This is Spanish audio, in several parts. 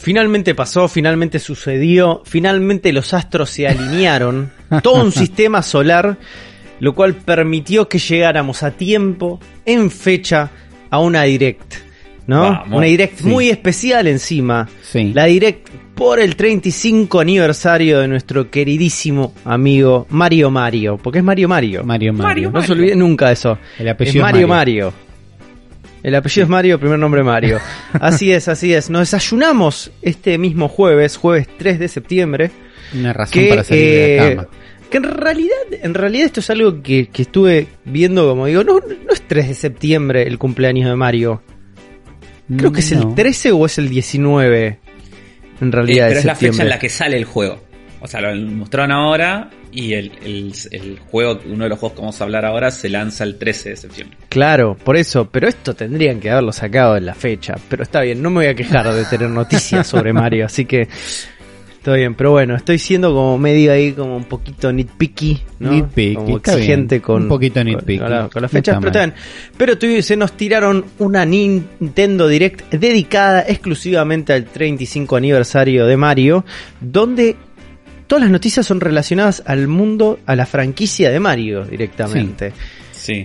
Finalmente pasó, finalmente sucedió, finalmente los astros se alinearon, todo un sistema solar, lo cual permitió que llegáramos a tiempo, en fecha, a una direct. ¿No? Vamos. Una direct Sí. muy especial encima. Sí. La direct por el 35 aniversario de nuestro queridísimo amigo Mario Mario. Porque es Mario Mario. Mario Mario. No se olviden nunca de eso. El Es apellido es Mario Mario. Mario. El apellido es Mario, primer nombre Mario. Así es, así es. Nos desayunamos este mismo jueves, jueves 3 de septiembre. Una razón Que, para salir de la eh, cama. que en realidad, en realidad esto es algo que, que estuve viendo como digo, no, no es 3 de septiembre el cumpleaños de Mario. Creo que es No. el 13 o es el 19. En Eh, realidad pero de es la fecha en la que sale el juego. O sea, lo mostraron ahora y el, el, el juego, uno de los juegos que vamos a hablar ahora, se lanza el 13 de septiembre. Claro, por eso, pero esto tendrían que haberlo sacado en la fecha. Pero está bien, no me voy a quejar de tener noticias sobre Mario, así que está bien. Pero bueno, estoy siendo como medio ahí, como un poquito nitpicky, ¿no? Nitpicky, como está exigente bien. con, Un poquito nitpicky. con, la- con las fechas, pero bien. Pero tuvi- se nos tiraron una Nintendo Direct dedicada exclusivamente al 35 aniversario de Mario, donde todas las noticias son relacionadas al mundo, a la franquicia de Mario directamente. Sí,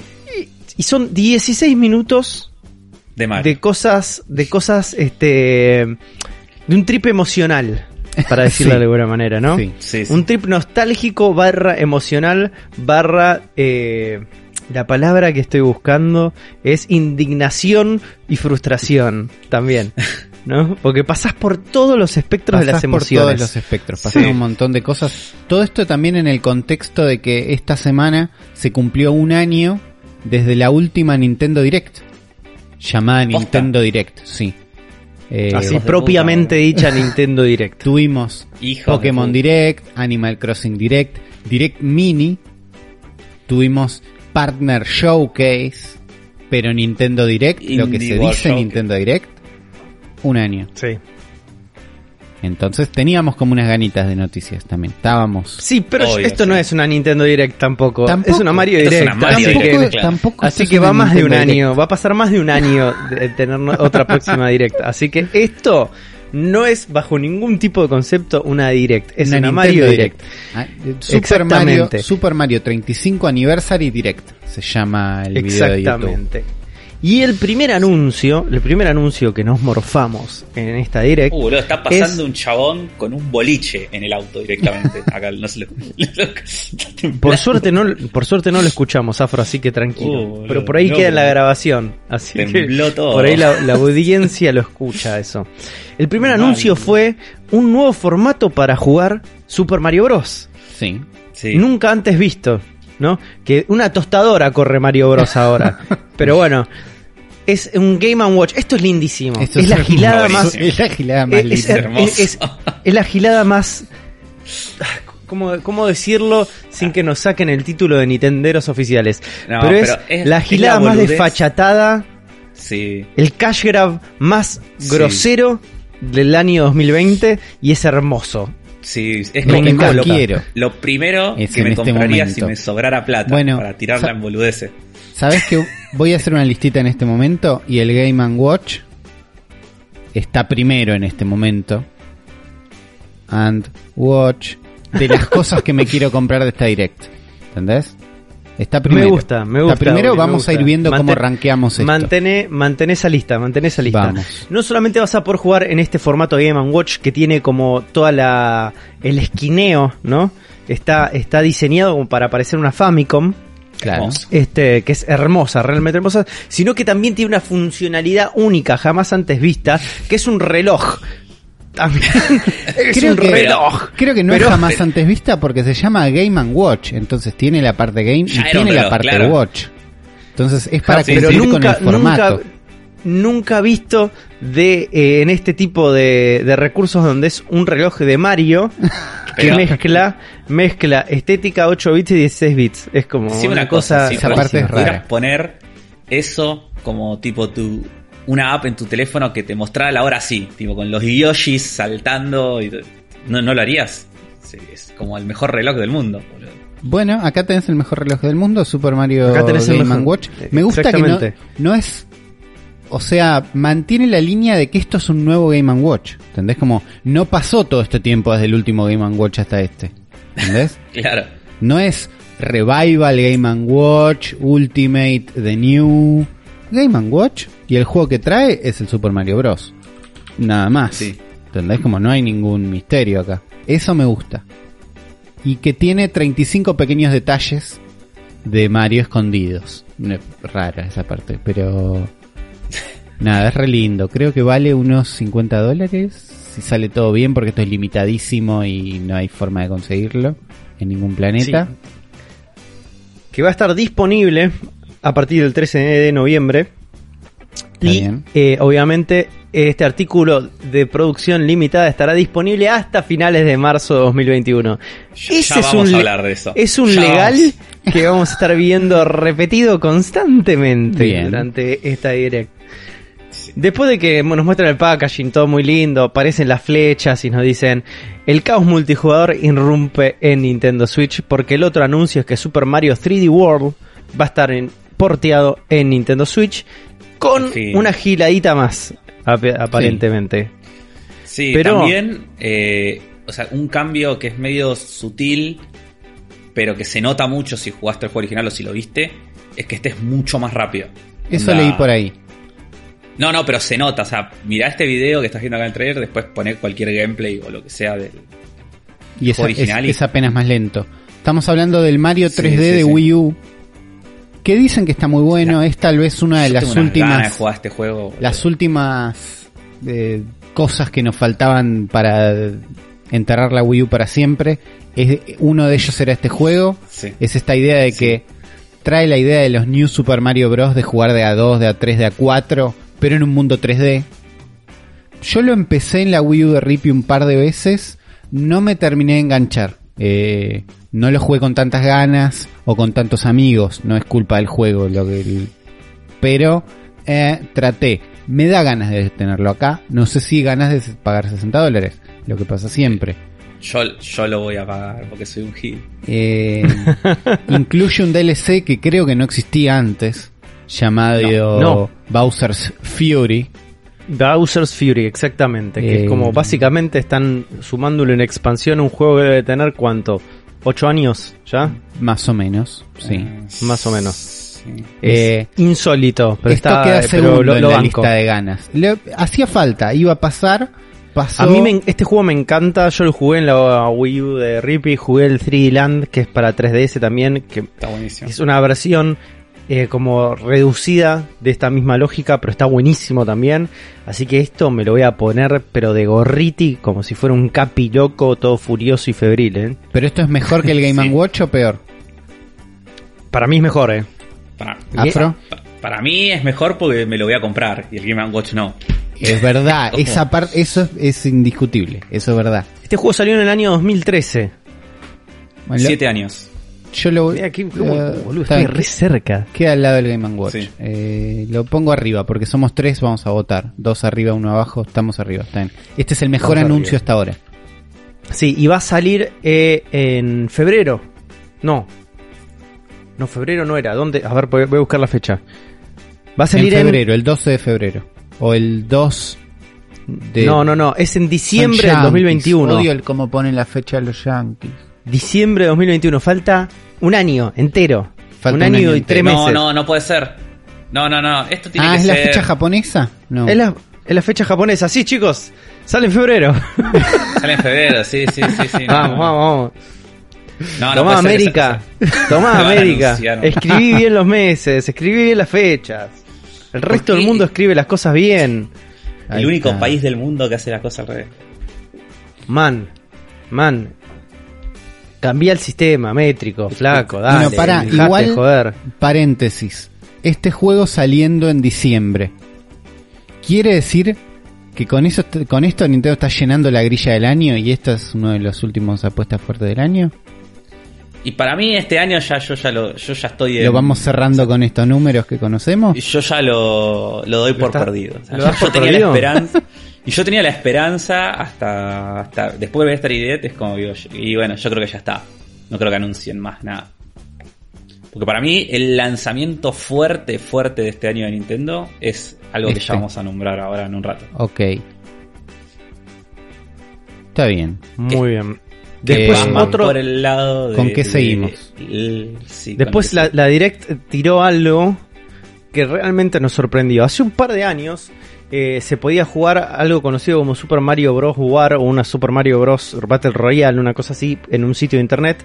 Y son 16 minutos de Mario. de cosas, de cosas, este, de un trip emocional, para decirlo Sí. de alguna manera, ¿no? Sí. Sí, sí. Un trip nostálgico barra emocional barra, eh, la palabra que estoy buscando es indignación y frustración también, ¿no? Porque pasás por todos los espectros de las por emociones. todos los espectros, pasan Sí. un montón de cosas. Todo esto también en el contexto de que esta semana se cumplió un año desde la última Nintendo Direct. Llamada ¿Posta? Nintendo Direct, sí. Eh, Así propiamente dicha Nintendo Direct. tuvimos Pokémon. Direct, Animal Crossing Direct, Direct Mini, tuvimos Partner Showcase, pero Nintendo Direct, lo que se World dice Showcase. Nintendo Direct, un año. Sí. Entonces teníamos como unas ganitas de noticias también. Estábamos. Sí, pero Obvio, esto sí. no es una Nintendo Direct tampoco. Tampoco. Es una Mario Direct. una Mario así Direct, que, claro. tampoco así que es va una más de un año. Va a pasar más de un año de tener otra próxima Direct. Así que esto no es bajo ningún tipo de concepto una Direct. Es una, Mario Direct. Ah, Super Exactamente. Mario, Super Mario 35 Anniversary Direct se llama el video de YouTube. Exactamente. Y el primer anuncio, el primer anuncio que nos morfamos en esta Direct. Uh, boludo, está pasando Es- un chabón con un boliche en el auto directamente. Acá no se lo. Por suerte no, por suerte no lo escuchamos, Afro, así que tranquilo. Uh, Pero por ahí no, queda la grabación. Así Tembló que todo. por ahí la, la audiencia lo escucha eso. El primer Mal. anuncio fue un nuevo formato para jugar Super Mario Bros. Sí. Sí. Nunca antes visto, ¿no? Que una tostadora corre Mario Bros ahora. Pero bueno, es un Game Watch. Esto es lindísimo. Esto es la gilada más Es la gilada más es, es- es- es- es la gilada más. ¿Cómo, cómo decirlo sin que nos saquen el título de Nintenderos oficiales? No, pero, es, pero es- la es gilada la más desfachatada, Sí. el cash grab más Sí. grosero del año 2020 y es hermoso. Sí, es Lo como que más lo, quiero lo primero es que me este compraría momento. si me sobrara plata Bueno, para tirarla en boludeces. ¿Sabes que Voy a hacer una listita en este momento y el Game Watch está primero en este momento. And Watch de las cosas que me quiero comprar de esta Direct. ¿Entendés? Está primero. Me gusta, me gusta. Está primero, Uri, vamos a ir viendo cómo Mantén- rankeamos esto. Mantené, mantén esa lista, mantén esa lista. Vamos. No solamente vas a poder jugar en este formato Game Watch que tiene como toda la el esquineo, ¿no? Está, está diseñado como para parecer una Famicom, Claro. Este, que es hermosa, realmente hermosa, sino que también tiene una funcionalidad única, jamás antes vista, que es un reloj. También es Creo un que, reloj. creo que no Pero- es jamás antes vista porque se llama Game and Watch. Entonces tiene la parte Game y tiene la parte claro. Watch. Entonces es para Sí, pero cumplir nunca, con el formato. nunca, nunca visto de eh, en este tipo de, de recursos donde es un reloj de Mario que mezcla mezcla estética 8 bits y 16 bits. Es como Sí, una, cosa. si esa parte es pudieras rara. poner eso como tipo tu una app en tu teléfono que te mostrara la hora así, tipo con los Yoshis saltando y no, no lo harías. Es como el mejor reloj del mundo. boludo. Bueno, acá tenés el mejor reloj del mundo, Super Mario Acá tenés el Game Watch. Me gusta que no, no es o sea, mantiene la línea de que esto es un nuevo Game Watch. ¿Entendés? Como no pasó todo este tiempo desde el último Game Watch hasta este. ¿Entendés? Claro. No es Revival, Game Watch, Ultimate, The New. Game Watch y el juego que trae es el Super Mario Bros. Nada más. Sí. ¿Entendés? Como no hay ningún misterio acá. Eso me gusta. Y que tiene 35 pequeños detalles de Mario escondidos. Rara esa parte, pero... Nada, es re lindo. Creo que vale unos 50 dólares. Si sale todo bien, porque esto es limitadísimo y no hay forma de conseguirlo en ningún planeta. Que va a estar disponible a partir del 13 de noviembre. Está y bien. eh, obviamente este artículo de producción limitada estará disponible hasta finales de marzo de 2021. Ya- ya vamos a le- hablar de eso. Es un Ya legal vamos. que vamos a estar viendo repetido constantemente Bien. durante esta direct. Después de que nos muestran el packaging, todo muy lindo, aparecen las flechas y nos dicen el caos multijugador irrumpe en Nintendo Switch porque el otro anuncio es que Super Mario 3D World va a estar en- porteado en Nintendo Switch con una giladita más, ap- aparentemente. Sí, Pero- también, eh, o sea, un cambio que es medio sutil, pero que se nota mucho si jugaste el juego original o si lo viste, es que este es mucho más rápido. Eso Onda- leí por ahí. No, no, pero se nota, o sea, mirá este video que estás viendo acá en el trailer, después poner cualquier gameplay o lo que sea del... Y es, original es- y- es apenas más lento. Estamos hablando del Mario Sí, 3D sí, de sí. Wii U. Que dicen que está muy bueno. Es tal vez una de las ganas de últimas. jugar este juego. Las últimas eh, cosas que nos faltaban para enterrar la Wii U para siempre. Es, uno de ellos era este juego. Sí. Es esta idea de que trae la idea de los New Super Mario Bros. de jugar de A2, de A3, de A4, pero en un mundo 3D. Yo lo empecé en la Wii U de Rippy un par de veces, no me terminé de enganchar. Eh, no lo jugué con tantas ganas o con tantos amigos, no es culpa del juego, lo que el- pero eh, traté. Me da ganas de tenerlo acá, no sé si ganas de pagar 60 dólares, lo que pasa siempre. Yo, yo lo voy a pagar porque soy un hit. Eh, incluye un DLC que creo que no existía antes, llamado No, no. Bowser's Fury. Bowser's Fury, exactamente. Que Eh, es como básicamente están sumándole en expansión un juego que debe tener cuánto? ¿Ocho años ya? Más o menos, sí. Eh, Más o menos. sí. Eh, insólito, pero Esto está, queda pero segundo lo, en la lista de ganas. Le- hacía falta, iba a pasar, pasó. A mí me- este juego me encanta, yo lo jugué en la Wii U de Rippy, jugué el 3D Land, que es para 3DS también, que Está buenísimo. es una versión eh, como reducida de esta misma lógica, pero está buenísimo también. Así que esto me lo voy a poner, pero de gorriti, como si fuera un capi loco, todo furioso y febril. ¿eh? Pero esto es mejor que el Game Sí. Watch o peor. Para mí es mejor, ¿eh? Para, Afro. para mí es mejor porque me lo voy a comprar y el Game Watch no. Es verdad, esa parte, eso es, es indiscutible, eso es verdad. Este juego salió en el año 2013. Bueno, lo- Siete años. Yo lo qué- cómo- eh, boludo, está estoy re cerca. Queda al lado del Game Watch. Sí. Eh, lo pongo arriba, porque somos tres, vamos a votar. Dos arriba, uno abajo, estamos arriba. Está bien. Este es el mejor Estamos anuncio arriba. hasta ahora. Sí, y va a salir eh, en febrero. No. No, febrero no era. ¿Dónde? A ver, voy voy a buscar la fecha. Va a salir en... febrero, el 12 de febrero. O el 2 de... No, no, no. Es en diciembre del yankees. 2021. Odio el cómo ponen la fecha los Yankees. Diciembre de 2021. Falta un año entero. Falta un un año, y entero. tres No, meses. no, no puede ser. No, no, no. Esto tiene Ah, que ¿es ser. la fecha japonesa? No. Es la, es la fecha japonesa. Sí, chicos. Sale en febrero. Sale en febrero, sí, sí, sí. sí no, vamos, no. vamos, vamos. No, no Tomá América. Tomá América. anunciar. Escribí bien los meses. Escribí bien las fechas. El resto del mundo escribe las cosas bien. Ahí El único está. país del mundo que hace las cosas al revés. Man, man. Cambia el sistema métrico, flaco, dale. Bueno, dejate igual- de joder. Paréntesis. Este juego saliendo en diciembre. Quiere decir que con eso con esto Nintendo está llenando la grilla del año y esta es uno de los últimos apuestas fuertes del año. Y para mí este año ya yo ya lo, yo ya estoy en- Lo vamos cerrando con estos números que conocemos. y yo ya lo, lo doy por está- perdido. O sea, lo yo, por yo tenía perdido? la esperanza. Y yo tenía la esperanza hasta, hasta después de ver esta idea, es como digo, y bueno, yo creo que ya está. No creo que anuncien más nada. Porque para mí el lanzamiento fuerte, fuerte de este año de Nintendo es algo que Este. ya vamos a nombrar ahora en un rato. Ok. Está bien. Muy bien. Después otro, por el lado de- ¿Con qué de- seguimos? el- sí, después la Direct tiró algo que realmente nos sorprendió. Hace un par de años eh, se podía jugar algo conocido como Super Mario Bros. War o una Super Mario Bros. Battle Royale, una cosa así, en un sitio de internet.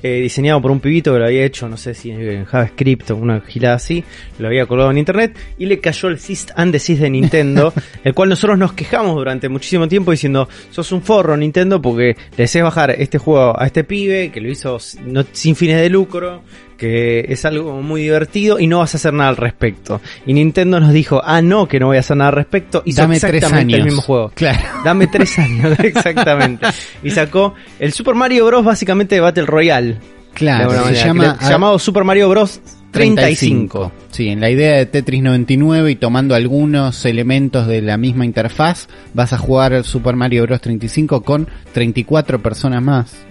eh, diseñado por un pibito que lo había hecho, no sé si en JavaScript o una gilada así, lo había colgado en internet y le cayó el Sist and Desist de Nintendo, el cual nosotros nos quejamos durante muchísimo tiempo diciendo, sos un forro Nintendo porque le haces bajar este juego a este pibe que lo hizo no- sin fines de lucro, que es algo muy divertido y no vas a hacer nada al respecto. Y Nintendo nos dijo, ah no, que no voy a hacer nada al respecto, hizo Dame tres años. el mismo juego. Claro. Dame tres años, exactamente. Y sacó el Super Mario Bros. básicamente de Battle Royale. Claro, se manera, llama llamado Super Mario Bros. 35. Sí, en la idea de Tetris 99 y tomando algunos elementos de la misma interfaz, vas a jugar Super Mario Bros. 35 con 34 personas más.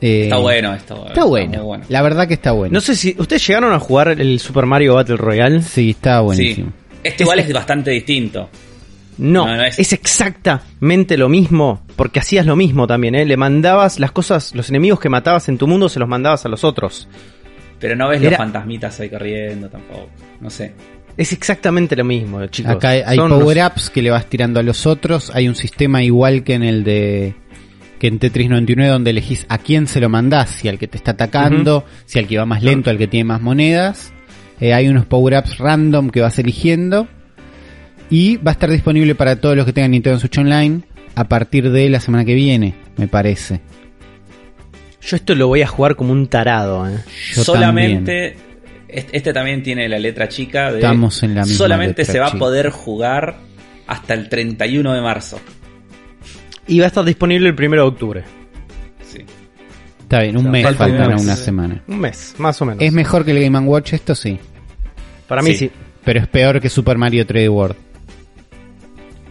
Eh, Está bueno esto. Está bueno. muy La verdad que está bueno. No sé si ustedes llegaron a jugar el Super Mario Battle Royale. Sí, está buenísimo. Sí. Este igual es bastante distinto. No, No, no es- es... exactamente lo mismo, porque hacías lo mismo también, ¿eh? Le mandabas las cosas, los enemigos que matabas en tu mundo se los mandabas a los otros. Pero no ves Era- los fantasmitas ahí corriendo tampoco. No sé. Es exactamente lo mismo, chicos. Acá hay, hay Son unos- power-ups que le vas tirando a los otros. Hay un sistema igual que en el de que en Tetris 99 donde elegís a quién se lo mandás, si al que te está atacando, si al que va más lento, al que tiene más monedas. Eh, hay unos power-ups random que vas eligiendo. Y va a estar disponible para todos los que tengan Nintendo Switch Online a partir de la semana que viene, me parece. Yo esto lo voy a jugar como un tarado, ¿eh? Yo solamente. Este, este también tiene la letra chica de. Estamos en la misma Solamente letra se va chica. a poder jugar hasta el 31 de marzo. Y va a estar disponible el primero de octubre. Sí. Está bien, un O sea, mes falta un faltan mes. una semana. Un mes, más o menos. ¿Es mejor que el Game Watch esto? Sí. Para mí Sí. sí. Pero es peor que Super Mario 3D World.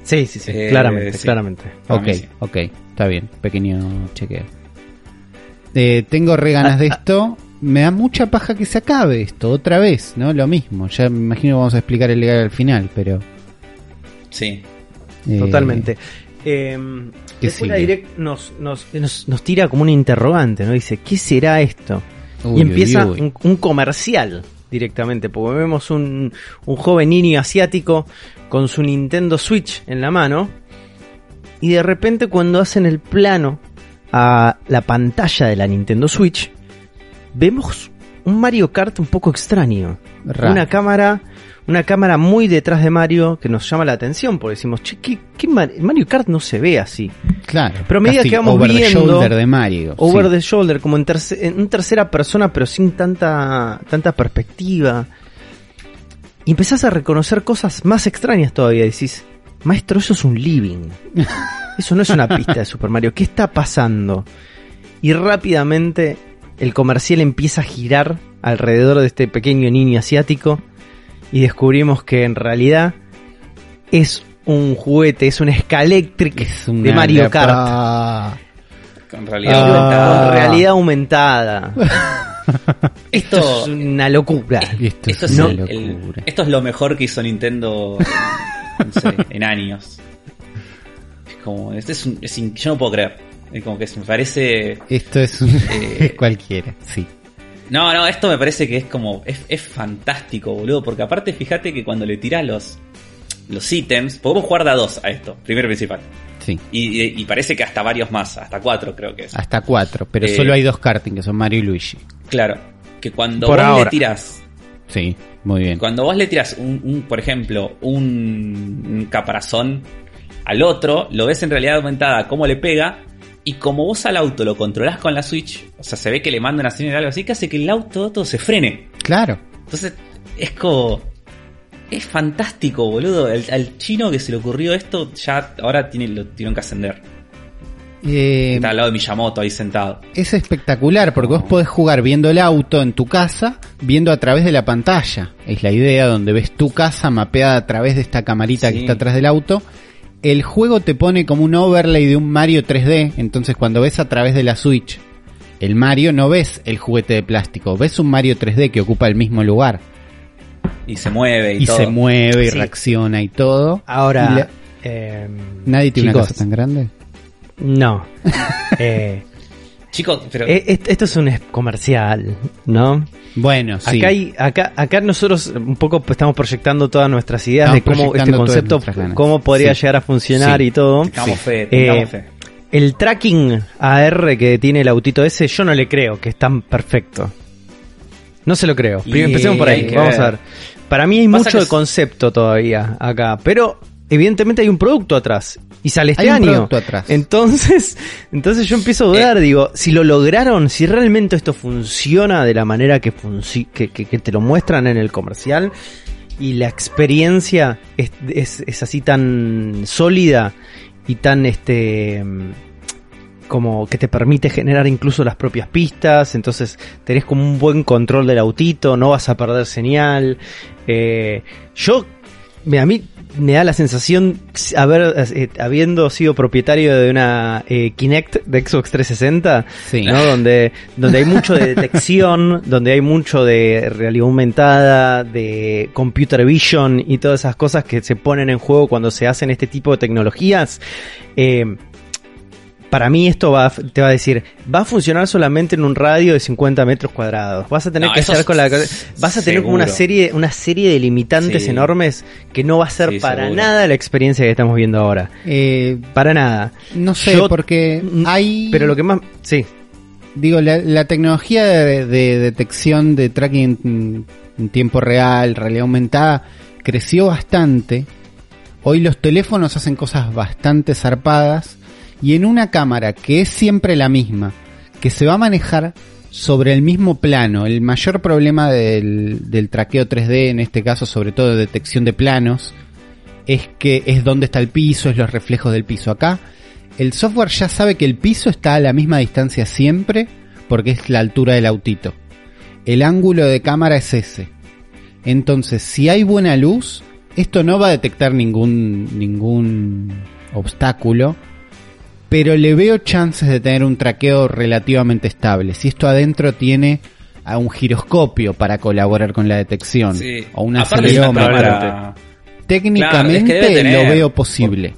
Sí, sí, sí. Eh, claramente, sí. claramente. Para Ok, sí. ok, está bien, pequeño chequeo. Eh, tengo re ganas de esto. Me da mucha paja que se acabe esto, otra vez, ¿no? Lo mismo. Ya me imagino que vamos a explicar el legal al final, pero. Sí. eh, Totalmente. ¿Qué después la sigue? Direct nos, nos, nos, nos tira como un interrogante, ¿no? Dice, ¿qué será esto? uy, y empieza uy, uy. Un, un comercial directamente, porque vemos un, un joven niño asiático con su Nintendo Switch en la mano, y de repente cuando hacen el plano a la pantalla de la Nintendo Switch, vemos un Mario Kart un poco extraño. Raro. Una cámara, una cámara muy detrás de Mario que nos llama la atención, porque decimos, che, ¿qué, qué Mar- Mario Kart no se ve así. Claro. pero a medida que vamos over the viendo- shoulder de Mario. Over sí. the shoulder, como en, terce- en tercera persona, pero sin tanta, tanta perspectiva. Y empezás a reconocer cosas más extrañas todavía. Decís, maestro, eso es un living. Eso no es una pista de Super Mario. ¿Qué está pasando? Y rápidamente el comercial empieza a girar alrededor de este pequeño niño asiático. Y descubrimos que en realidad es un juguete, es un Scalectric Es una de Mario Kart. Con realidad Ah. aumentada. Con realidad aumentada. Esto, Esto es una locura. Esto, esto es es una el- el- locura. esto es lo mejor que hizo Nintendo no sé, en años. Es como, este es, un- es in- yo no puedo creer. Como que se me parece. Esto es un... Eh, cualquiera, sí. No, no, esto me parece que es como. Es, es fantástico, boludo. Porque aparte, fíjate que cuando le tirás los. Los ítems, podemos jugar de a dos a esto, primero y principal. Sí. Y, y- y parece que hasta varios más, hasta cuatro creo que es. Hasta cuatro, pero Eh, solo hay dos karting que son Mario y Luigi. Claro, que cuando Por vos ahora. le tirás Sí, muy bien. Cuando vos le tiras, un, un, por ejemplo, un, un caparazón al otro, lo ves en realidad aumentada cómo le pega. Y como vos al auto lo controlás con la Switch, o sea, se ve que le manda una señal o algo así, que hace que el auto, auto se frene. Claro. Entonces, es como. Es fantástico, boludo. El- al chino que se le ocurrió esto, ya ahora tiene, lo tuvieron que ascender. Eh, Está al lado de Miyamoto ahí sentado. es espectacular porque vos podés jugar viendo el auto en tu casa, viendo a través de la pantalla. Es la idea donde ves tu casa mapeada a través de esta camarita que está atrás del auto. El juego te pone como un overlay de un Mario 3D, entonces cuando ves a través de la Switch el Mario no ves el juguete de plástico, ves un Mario 3D que ocupa el mismo lugar Y se mueve y, y, todo. se mueve y Sí. reacciona y todo. Ahora, Y la- eh, nadie tiene una casa tan grande. No. Eh, Chicos, pero eh, est- esto es un comercial, ¿no? Bueno, sí. Acá, hay, acá, acá nosotros un poco estamos proyectando todas nuestras ideas Estamos de cómo este concepto, cómo podría Sí. llegar a funcionar Sí. y todo. tengamos fe, Eh, fe. El tracking AR que tiene el autito ese, yo no le creo que es tan perfecto. No se lo creo. Empecemos por ahí. Vamos ver. a ver. Para mí hay Pasa mucho de concepto todavía acá, pero evidentemente hay un producto atrás y sale este Hay un año. producto atrás. Entonces, entonces yo empiezo a Eh. dudar, digo, si lo lograron, si realmente esto funciona de la manera que, que, que- que te lo muestran en el comercial y la experiencia es, es- es así tan sólida y tan este mm, como que te permite generar incluso las propias pistas, entonces tenés como un buen control del autito, no vas a perder señal. Eh, yo, me- a mí me da la sensación, haber, eh, habiendo sido propietario de una eh, Kinect de Xbox 360, Sí. ¿no? donde, donde hay mucho de detección, donde hay mucho de realidad aumentada, de computer vision y todas esas cosas que se ponen en juego cuando se hacen este tipo de tecnologías. Eh, para mí esto va, a- te va a decir, va a funcionar solamente en un radio de 50 metros cuadrados. Vas a tener No, que hacer con la, vas a tener como una serie, una serie de limitantes Sí. enormes que no va a ser Sí, para seguro. nada la experiencia que estamos viendo ahora. Eh, Para nada. no sé, Yo- porque hay... Pero lo que más, sí, Digo, la, la tecnología de, de detección de tracking en, en tiempo real, realidad aumentada, creció bastante. Hoy los teléfonos hacen cosas bastante zarpadas y en una cámara que es siempre la misma, que se va a manejar sobre el mismo plano. El mayor problema del, traqueo 3D, en este caso sobre todo de detección de planos, es que es donde está el piso, es los reflejos del piso. Acá el software ya sabe que el piso está a la misma distancia siempre porque es la altura del autito. El ángulo de cámara es ese. Entonces, si hay buena luz, esto no va a detectar ningún ningún obstáculo, pero le veo chances de tener un traqueo relativamente estable. Si esto adentro tiene a un giroscopio para colaborar con la detección Sí. o un acelerómetro, técnicamente Claro, es que debe lo veo posible.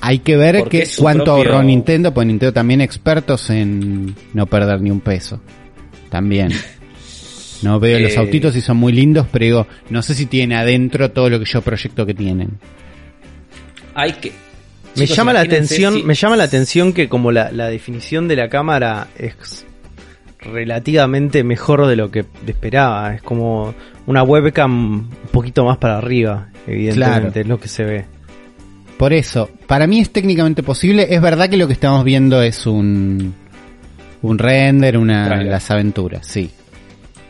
Hay que ver que cuánto propio- ahorró Nintendo, pues Nintendo también expertos en no perder ni un peso. También. No veo los Eh. autitos y son muy lindos, pero digo, no sé si tiene adentro todo lo que yo proyecto que tienen. Hay que. Me Chicos, llama la atención, si- me llama la atención que como la, la definición de la cámara es relativamente mejor de lo que esperaba. Es como una webcam un poquito más para arriba, evidentemente, Claro. es lo que se ve. Por eso, para mí es técnicamente posible. Es verdad que lo que estamos viendo es un, un render, una, Trailer. las aventuras, sí.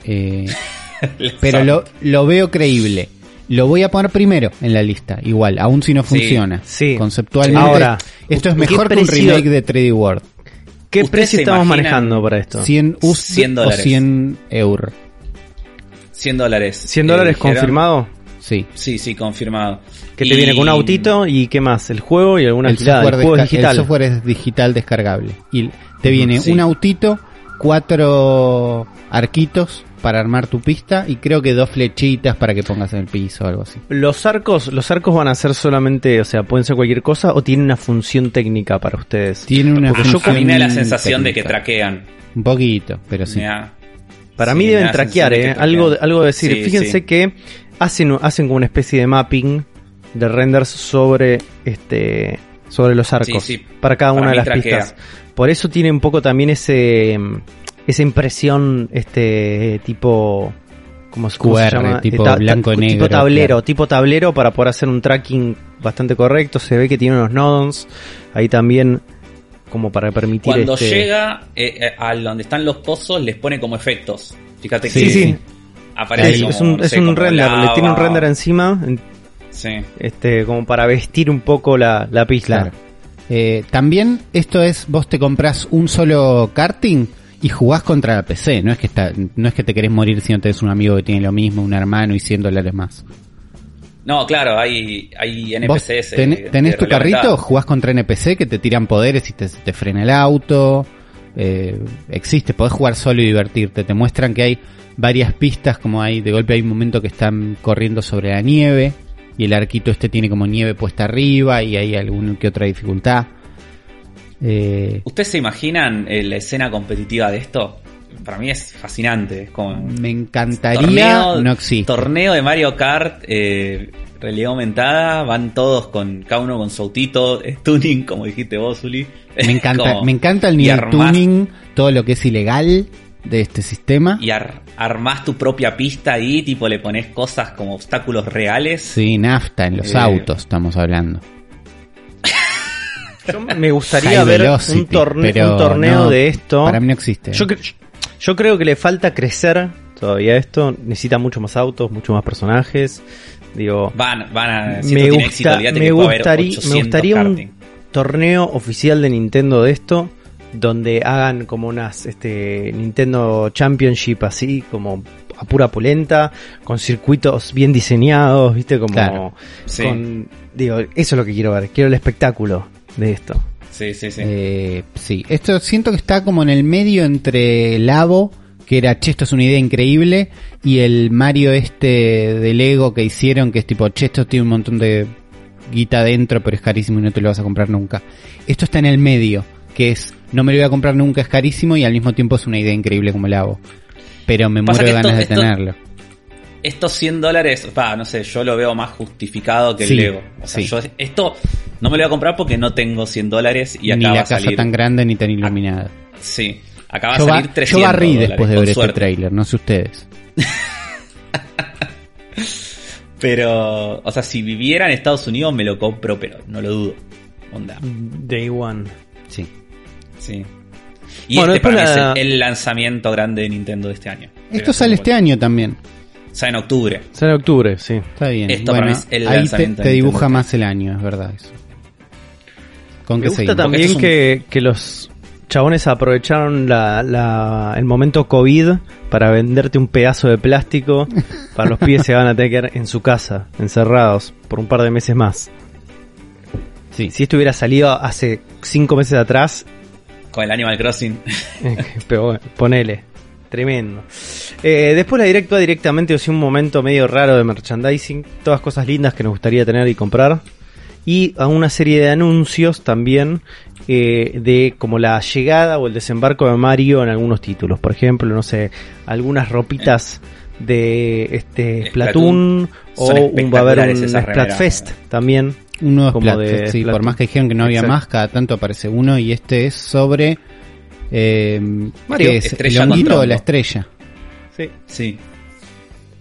Eh, pero lo, lo veo creíble. Lo voy a poner primero en la lista, igual, aún si no funciona. sí. Conceptualmente, Ahora, esto es ¿qué mejor que un remake de 3D World. ¿Qué ¿Ustedes precio estamos manejando para esto? 100 USD 100 o dólares. 100 euros. 100 dólares. 100 Eh, dólares dijeron- confirmado. Sí. Sí, sí, confirmado. Que te Y- viene con un autito y qué más, el juego y alguna El software, El juego digital. el software es digital descargable. Y te viene Sí. un autito, cuatro arquitos para armar tu pista y creo que dos flechitas para que pongas en el piso o algo así. Los arcos, los arcos van a ser solamente, o sea, pueden ser cualquier cosa o tienen una función técnica para ustedes. Tiene una Porque yo- A función me da la sensación de que traquean. Un poquito, pero sí. Da- Para sí, mí deben traquear, ¿eh? Algo, algo de decir. Sí, Fíjense sí. que hacen, hacen como una especie de mapping de renders sobre este sobre los arcos Sí, sí. para cada Para una de las traquea. pistas. Por eso tiene un poco también ese esa impresión este tipo ¿cómo, se- cómo se QR, llama? tipo Eh, ta- ta- blanco y tipo negro, tablero, claro. tipo tablero para poder hacer un tracking bastante correcto. Se ve que tiene unos nodos ahí también como para permitir Cuando este- llega eh, eh, a donde están los pozos, les pone como efectos. Fíjate Sí, que sí. aparece Es, como, es un, no es sé, un como render, le tiene un lava. render encima, en- Sí. este, como para vestir un poco la, la pista. Claro. Eh, también esto es, vos te compras un solo karting y jugás contra la PC. No es que está, no es que te querés morir si no tenés un amigo que tiene lo mismo, un hermano y 100 dólares más. No, claro, hay, hay NPCs. ten- eh, tenés de tu carrito, jugás contra NPC que te tiran poderes y te, te frena el auto. eh, existe, podés jugar solo y divertirte. Te muestran que hay varias pistas, como hay, de golpe hay un momento que están corriendo sobre la nieve y el arquito este tiene como nieve puesta arriba y hay alguna que otra dificultad. Eh, ¿Ustedes se imaginan eh, la escena competitiva de esto? Para mí es fascinante. Es como me encantaría, torneo, no existe. torneo de Mario Kart, eh, realidad aumentada, van todos con cada uno con su autito, tuning, como dijiste vos, Uli. Me encanta, Como- me encanta el nivel armás- tuning, todo lo que es ilegal de este sistema. Y ar- armás tu propia pista ahí, tipo le pones cosas como obstáculos reales. Sí, nafta en los Eh. autos estamos hablando. Yo me gustaría High ver velocity, un, torne- un torneo no, de esto. Para mí no existe. Yo, cre- yo creo que le falta crecer todavía esto. Necesita mucho más autos, mucho más personajes. Digo, Van, van a. Si me, gusta- éxito, me que gustaría, 800 me gustaría un torneo oficial de Nintendo de esto. Donde hagan como unas este, Nintendo Championship así, como a pura polenta, con circuitos bien diseñados, viste, como Claro. Sí. con digo, eso es lo que quiero ver, quiero el espectáculo de esto. Sí, sí, sí. Eh, sí, esto siento que está como en el medio entre Labo, que era, che, esto es una idea increíble, y el Mario este de Lego que hicieron, que es tipo, che, esto tiene un montón de guita dentro, pero es carísimo y no te lo vas a comprar nunca. Esto está en el medio, que es, no me lo voy a comprar nunca, es carísimo, y al mismo tiempo es una idea increíble como Labo. Pero me Pasa muero de ganas esto- de esto- tenerlo. Estos 100 dólares, va, no sé, yo lo veo más justificado que Sí, el Lego. O sea, sí. yo esto no me lo voy a comprar porque no tengo 100 dólares y Ni acá va la a casa salir. tan grande ni tan iluminada. Sí, acá va Yo, a ba- salir yo 300 barrí dólares, después de ver este suerte. tráiler, no sé ustedes. Pero, o sea, si viviera en Estados Unidos me lo compro, pero no lo dudo. Onda, Day One. Sí. sí. Y Bueno, este para mí es el, el lanzamiento grande de Nintendo de este año. Esto sale este año también. Sale en octubre. Será en octubre, sí. Está bien. Esto bueno, para mí es el ahí te, dibuja más el año, es verdad eso. ¿Con Me gusta seguimos? también que, que los chabones aprovecharon la, la- el momento COVID para venderte un pedazo de plástico para los pibes se van a tener que quedar en su casa, encerrados, por un par de meses más. Sí. Si esto hubiera salido hace cinco meses atrás, Con el Animal Crossing. pero bueno, ponele. Tremendo. Eh, después la directo directamente, o sea, un momento medio raro de merchandising. Todas cosas lindas que nos gustaría tener y comprar. Y a una serie de anuncios también eh, de como la llegada o el desembarco de Mario en algunos títulos. Por ejemplo, no sé, algunas ropitas de este Splatoon. Splatoon o un, va a haber un. Splatfest también. Un nuevo como Splatfest, de sí, por Splatoon. más que dijeron que no había Exacto. más, cada tanto aparece uno y este es sobre eh, Mario, ¿qué es? estrella el la estrella. Sí. Sí.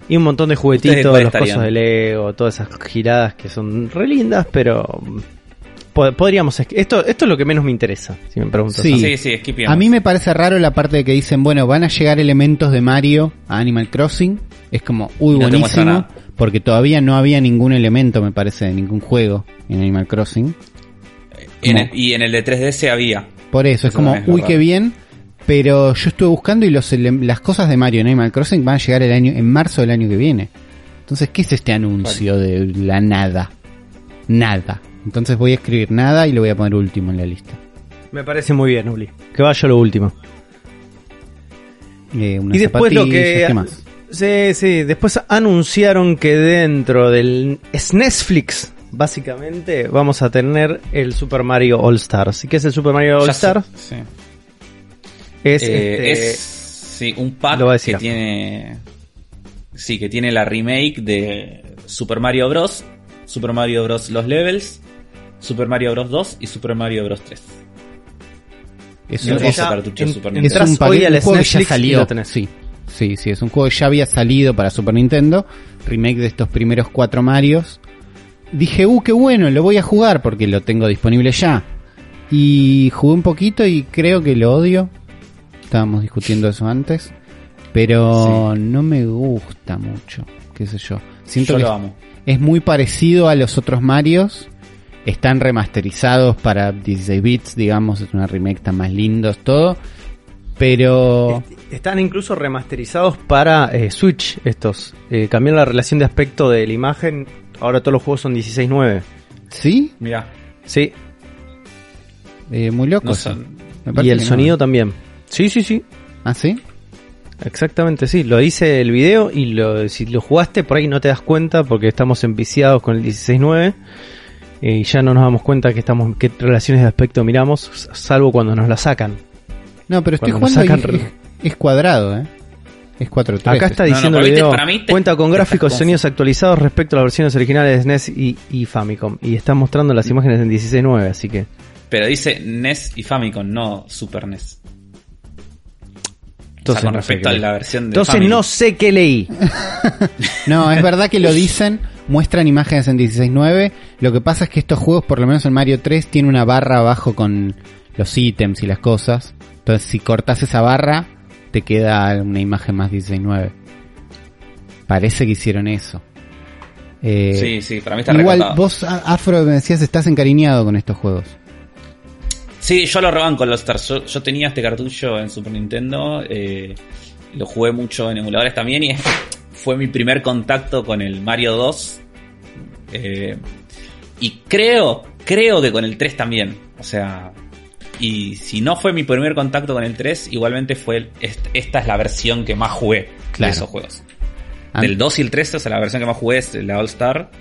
Y un montón de juguetitos, las estarían? cosas de Lego, todas esas giradas que son re lindas, pero po- podríamos... es- Esto, esto es lo que menos me interesa, si me preguntas. Sí. a mí. Sí, sí. A mí me parece raro la parte de que dicen, bueno, van a llegar elementos de Mario a Animal Crossing. Es como, uy, no buenísimo. Porque todavía no había ningún elemento, me parece, de ningún juego en Animal Crossing. En como- el- y en el de 3DS había. Por eso, es Eso como, es uy, qué bien. Pero yo estuve buscando y los, las cosas de Mario en Animal Crossing van a llegar el año, en marzo del año que viene. Entonces, ¿qué es este anuncio de la nada? Nada. Entonces voy a escribir nada y lo voy a poner último en la lista. Me parece muy bien, Uli. Que vaya lo último. Eh, Y después lo que... ¿qué más? Sí, sí. Después anunciaron que dentro del Netflix, básicamente, vamos a tener el Super Mario All Stars. ¿Y qué es el Super Mario All Stars? sí. Es, Eh, este, es sí, un pack lo va a decir que acá. tiene. Sí, que tiene la remake de Super Mario Bros. Super Mario Bros. Los Levels, Super Mario Bros. 2 y Super Mario Bros. 3. Es, un cartucho en- Super en- Nintendo. es un, hoy al juego que ya salió. Sí, sí, sí, es un juego que ya había salido para Super Nintendo. Remake de estos primeros cuatro Marios. Dije, uh, qué bueno, lo voy a jugar porque lo tengo disponible ya. Y jugué un poquito y creo que lo odio. Estábamos discutiendo eso antes. Pero no me gusta mucho, qué sé yo. Siento Yo que lo amo. es muy parecido a los otros Marios. Están remasterizados para 16 bits, digamos, es una remake, están más lindos, todo. Pero Est- Están incluso remasterizados para eh, Switch estos. Eh, cambiaron la relación de aspecto de la imagen. Ahora todos los juegos son 16.9. sí, Mira, Sí, eh, muy loco. no Me Y el no, sonido también. Sí, sí, sí. ¿Ah, sí? Exactamente, sí. Lo dice el video y lo, si lo jugaste por ahí no te das cuenta porque estamos enviciados con el 16.9 eh, y ya no nos damos cuenta que estamos qué relaciones de aspecto miramos, salvo cuando nos la sacan. No, pero estoy Cuando jugando y sacan es cuadrado, ¿eh? Es 4.3. Acá está No, no, diciendo el video, para mí te- cuenta con gráficos y sonidos actualizados respecto a las versiones originales de SNES y, y Famicom. Y está mostrando las imágenes en 16.9, así que... Pero dice NES y Famicom, no Super NES. o Entonces sea, con no sé respecto qué a la leí. versión de Entonces Family. no sé qué leí. No, es verdad que lo dicen, muestran imágenes en 16.9. Lo que pasa es que estos juegos, por lo menos en Mario 3, tiene una barra abajo con los ítems y las cosas. Entonces, si cortas esa barra, te queda una imagen más 16.9. Parece que hicieron eso. Eh, Sí, sí, para mí está Igual, vos, Afro, me decías, estás encariñado con estos juegos. Sí, yo lo roban con los Stars. Yo, yo tenía este cartucho en Super Nintendo. eh, lo jugué mucho en emuladores también. Y fue mi primer contacto con el Mario 2. eh, y creo, creo que con el 3 también. O sea. Y si no fue mi primer contacto con el 3, igualmente fue. esta es la versión que más jugué Claro. de esos juegos. An- Del 2 y el 3, o sea, la versión que más jugué es la All Star.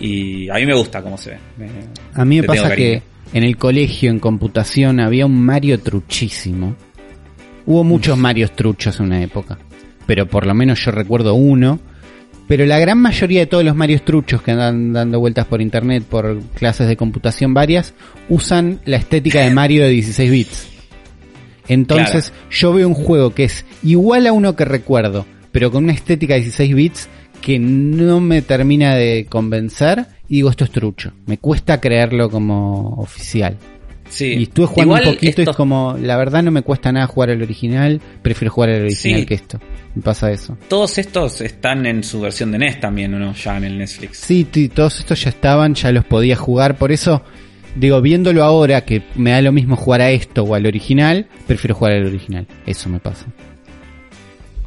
Y a mí me gusta cómo se ve. Me- A mí me pasa que en el colegio, en computación, había un Mario truchísimo. Hubo muchos Marios truchos en una época. Pero por lo menos yo recuerdo uno. Pero la gran mayoría de todos los Marios truchos que andan dando vueltas por internet, por clases de computación varias, usan la estética de Mario de 16 bits. Entonces yo veo un juego que es igual a uno que recuerdo, pero con una estética de 16 bits que no me termina de convencer y digo esto es trucho. Me cuesta creerlo como oficial. Sí. Y estuve jugando Igual un poquito y estos- es como, la verdad no me cuesta nada jugar el original, prefiero jugar el original Sí. que esto. Me pasa eso. Todos estos están en su versión de NES también, ¿o no? Ya en el Netflix. Sí, todos estos ya estaban, ya los podía jugar, por eso digo, viéndolo ahora que me da lo mismo jugar a esto o al original, prefiero jugar al original. Eso me pasa.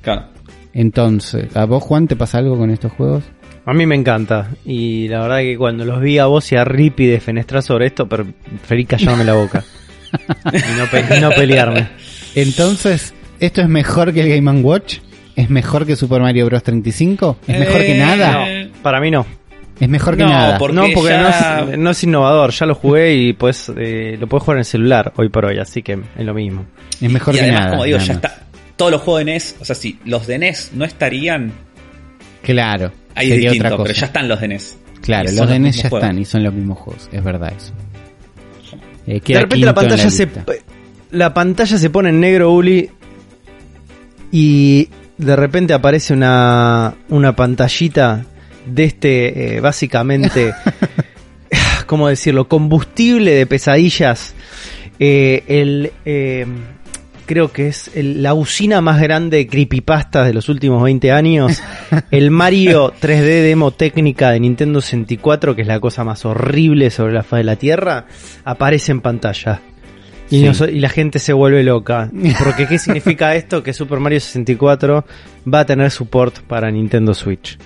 Claro. Entonces, ¿a vos Juan te pasa algo con estos juegos? A mí me encanta. Y la verdad que cuando los vi a vos y a Rippy defenestrar sobre esto, preferí callarme la boca. y, no pe- y no pelearme. Entonces, ¿esto es mejor que el Game Watch? ¿Es mejor que Super Mario Bros. 35? ¿Es mejor que Eh, nada? Para mí no. Es mejor que No, nada. por- no, Porque ya- no, es, no es innovador. Ya lo jugué y pues eh, lo puedes jugar en el celular hoy por hoy, así que es lo mismo. Es mejor y que además, nada. como digo, nada ya está. Todos los juegos de NES, o sea, si los de NES no estarían, Claro. ahí es sería distinto, otra cosa. pero ya están los de NES. Claro, los NES mismos ya juegos. están y son los mismos juegos. Es verdad eso. Eh, De repente la pantalla se la pantalla se pone en negro Uli y de repente aparece una una pantallita de este eh, básicamente cómo decirlo combustible de pesadillas Eh, el eh, creo que es el- la usina más grande de creepypastas de los últimos 20 años el Mario 3D demo técnica de Nintendo 64 que es la cosa más horrible sobre la faz de la tierra aparece en pantalla y, Sí. nos- y la gente se vuelve loca. Porque ¿qué significa esto? Que Super Mario 64 va a tener support para Nintendo Switch.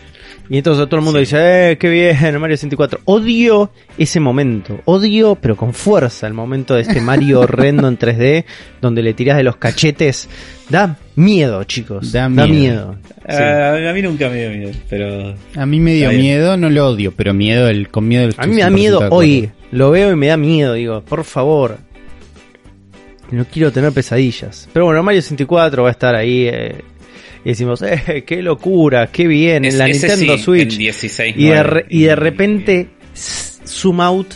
Y entonces todo el mundo dice, eh, qué bien, Mario 64. Odio ese momento. Odio, pero con fuerza, el momento de este Mario horrendo en 3D, donde le tirás de los cachetes. Da miedo, chicos. Da Da miedo. miedo. Sí. Ah, a mí nunca me dio miedo, pero. A mí me dio miedo, no lo odio, pero miedo, el, con miedo A mí me da miedo hoy. Lo veo y me da miedo. Digo, por favor. No quiero tener pesadillas. Pero bueno, Mario 64 va a estar ahí. eh, y decimos, eh, qué locura, qué bien. Es- en la Nintendo sí, Switch. en 16, y, de 9, re- y de repente zoom out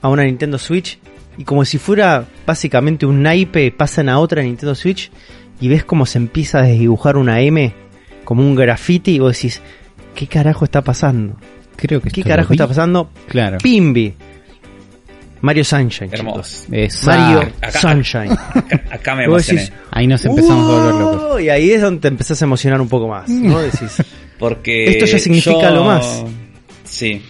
a una Nintendo Switch. Y como si fuera básicamente un naipe, pasan a otra Nintendo Switch. Y ves cómo se empieza a desdibujar una M. Como un graffiti. Y vos decís, ¿qué carajo está pasando? Creo que ¿Qué carajo está pasando? Claro. Pimbi. Mario Sunshine. Hermoso. Mario Acá- Sunshine. Acá, acá me emocioné. decís, Ahí nos empezamos a volver locos. Y ahí es donde te empezás a emocionar un poco más. ¿no? Decís, Porque. Esto ya significa yo- algo más. Sí.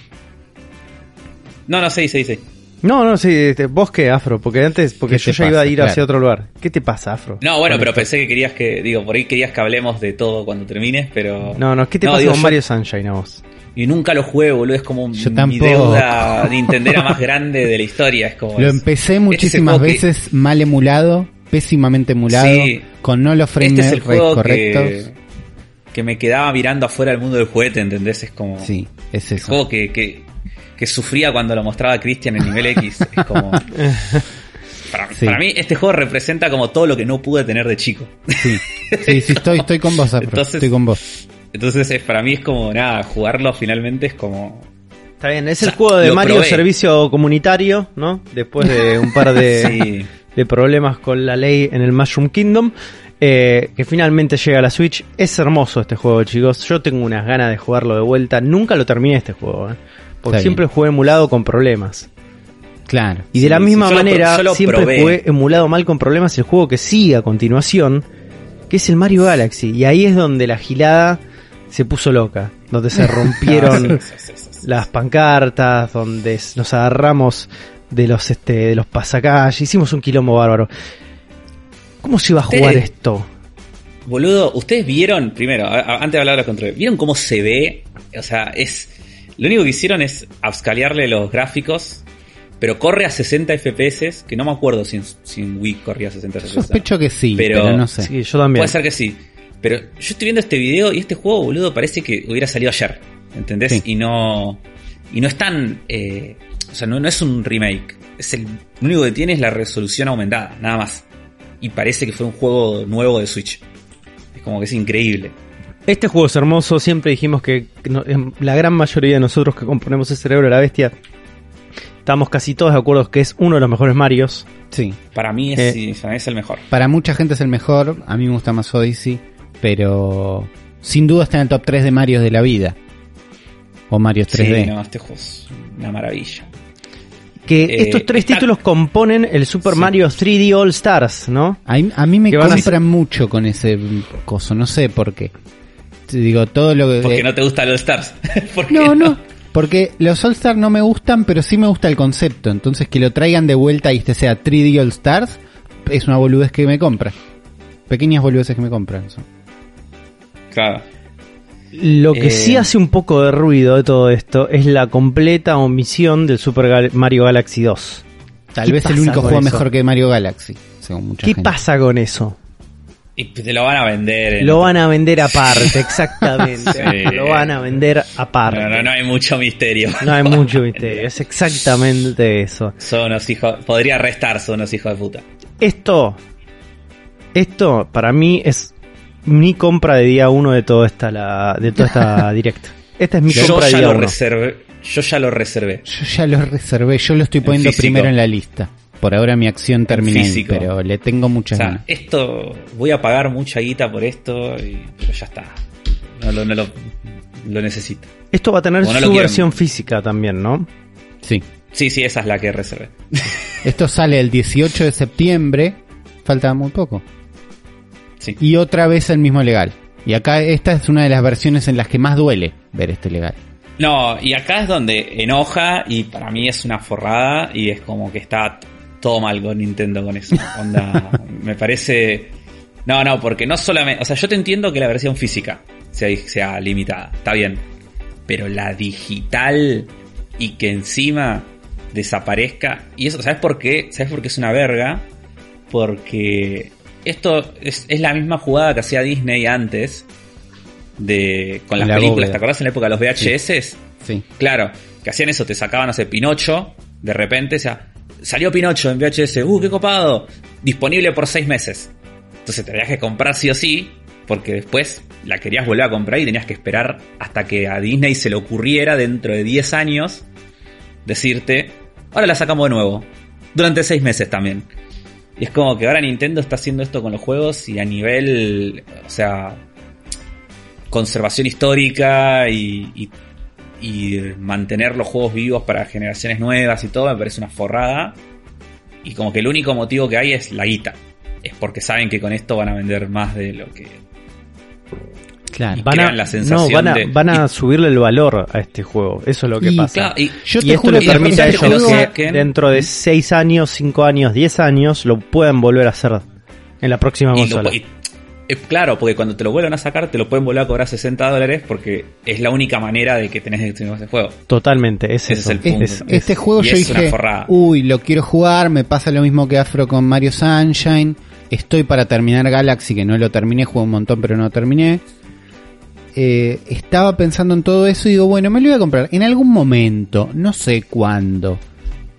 No, no, sí, sí, sí. no, no, sí, este, vos qué, Afro, porque antes, porque ¿Qué yo ya iba a ir Claro. hacia otro lugar. ¿Qué te pasa, Afro? No, bueno, pero esto? pensé que querías que. Digo, por ahí querías que hablemos de todo cuando termines, pero. No, no, ¿qué te No, pasa digo, con yo- Mario Sunshine a vos? Y nunca lo jugué, boludo. Es como Yo mi tampoco. deuda nintendera más grande de la historia. Es como. Lo es- empecé muchísimas veces mal emulado pésimamente emulado, Sí. con no los frames Este es el juego correctos. que, que me quedaba mirando afuera del mundo del juguete, ¿entendés? Es como... Sí, es El eso. juego que, que, que sufría cuando lo mostraba Christian en nivel X. Es como. Para, Sí. para mí, este juego representa como todo lo que no pude tener de chico. Sí, sí, sí, estoy, estoy con vos, Afro, Entonces- estoy con vos. Entonces, es, para mí es como nada, jugarlo finalmente es como. Está bien, es el juego de Mario probé. Servicio Comunitario, ¿no? Después de un par de, Sí. de problemas con la ley en el Mushroom Kingdom. eh, que finalmente llega a la Switch. Es hermoso este juego, chicos. Yo tengo unas ganas de jugarlo de vuelta. Nunca lo terminé este juego, ¿eh? Porque Está siempre jugué emulado con problemas. Claro. Y de Sí, la sí, misma pro- manera, yo lo siempre probé. jugué emulado mal con problemas el juego que sigue a continuación, que es el Mario Galaxy. Y ahí es donde la gilada se puso loca. Donde se rompieron las pancartas, donde nos agarramos de los este de los pasacalles, hicimos un quilombo bárbaro. ¿Cómo se iba a jugar esto? Boludo, ustedes vieron, primero, antes de hablar de los controles, ¿vieron cómo se ve? O sea, es. Lo único que hicieron es upscalearle los gráficos, pero corre a 60 FPS, que no me acuerdo si en, si en Wii corría a 60 FPS. Sospecho que sí, Pero- pero, no sé. Sí, yo también. Puede ser que sí. Pero yo estoy viendo este video y este juego, boludo, parece que hubiera salido ayer. ¿Entendés? Sí. Y no. Y no es tan. eh, o sea, no, no es un remake. Es el, lo único que tiene es la resolución aumentada, nada más. Y parece que fue un juego nuevo de Switch. Es como que es increíble. Este juego es hermoso, siempre dijimos que no- em, la gran mayoría de nosotros que componemos el cerebro de la bestia estamos casi todos de acuerdo que es uno de los mejores Marios. Sí. Para mí es, Eh. sí, es el mejor. Para mucha gente es el mejor, a mí me gusta más Odyssey, pero sin duda está en el top 3 de Marios de la vida. O Mario 3D. Sí, no, este juego es una maravilla. Que Eh, estos tres está- títulos componen el Super Sí. Mario 3D All Stars, ¿no? A, a mí me a compran mucho con ese coso, no sé por qué. Te digo, todo lo que... Porque eh, no te gusta los Stars. ¿Por qué no, no, porque los All Stars no me gustan, pero sí me gusta el concepto. Entonces que lo traigan de vuelta y este sea 3D All Stars es una boludez que me compra. Pequeñas boludeces que me compran. son. Claro. Lo que Eh. sí hace un poco de ruido de todo esto es la completa omisión del Super Gal- Mario Galaxy 2. Tal ¿Qué vez el único juego eso? mejor que Mario Galaxy, según mucha ¿Qué gente. pasa con eso? Y te lo van a vender. en Lo van a vender aparte, exactamente. Sí. Lo van a vender aparte. No, no, no hay mucho misterio. No hay mucho misterio, es exactamente eso. Son unos hijos. Podría restar, son unos hijos de puta. Esto, esto para mí es mi compra de día uno de toda esta la, de toda esta directa. Esta es mi Yo compra de ya día lo uno. reservé. Yo ya lo reservé. Yo ya lo reservé, yo lo estoy En poniendo primero en la lista. Por ahora mi acción termina ahí, pero le tengo O muchas sea, ganas. esto. Voy a pagar mucha guita por esto. Y, pero ya está. No, lo- no lo, lo necesito. Esto va a tener su versión física también, ¿no? Sí. Sí, sí, esa es la que reservé. Esto sale el 18 de septiembre, falta muy poco. Sí. Y otra vez el mismo legal. Y acá esta es una de las versiones en las que más duele ver este legal. No, y acá es donde enoja y para mí es una forrada y es como que está todo mal con Nintendo con eso. Onda, me parece... No, no, porque no solamente... O sea, yo te entiendo que la versión física sea, sea limitada, está bien. Pero la digital y que encima desaparezca... Y eso, ¿sabes por qué? ¿Sabes por qué es una verga? Porque esto es, es la misma jugada que hacía Disney antes de con las La películas. bóveda. ¿Te acordás en la época de los VHS? Sí. Claro, que hacían eso, te sacaban, no sé, Pinocho, de repente, o sea, salió Pinocho en VHS, ¡uh, qué copado! Disponible por seis meses. Entonces te tenías que comprar sí o sí, porque después la querías volver a comprar y tenías que esperar hasta que a Disney se le ocurriera dentro de 10 años decirte, ahora la sacamos de nuevo. Durante seis meses también. Y es como que ahora Nintendo está haciendo esto con los juegos y a nivel, o sea, conservación histórica y, y- mantener los juegos vivos para generaciones nuevas y todo, me parece una forrada. Y como que el único motivo que hay es la guita. Es porque saben que con esto van a vender más de lo que... Claro. Y Van a, la sensación no, van a, de- van a subirle el valor a este juego. Eso es lo que Y, pasa. Claro, y- Yo y te esto juro le que permite a ellos que dentro de 6 años, 5 años, 10 años lo puedan volver a hacer en la próxima y, consola. lo- claro, porque cuando te lo vuelvan a sacar, te lo pueden volver a cobrar 60 dólares porque es la única manera de que tenés de tener ese juego. Totalmente, es Ese eso. es el punto. Es- Este juego yo dije, uy, lo quiero jugar, me pasa lo mismo que Afro con Mario Sunshine, estoy para terminar Galaxy, que no lo terminé, jugué un montón pero no lo terminé. Eh, estaba pensando en todo eso y digo, bueno, me lo voy a comprar en algún momento, no sé cuándo.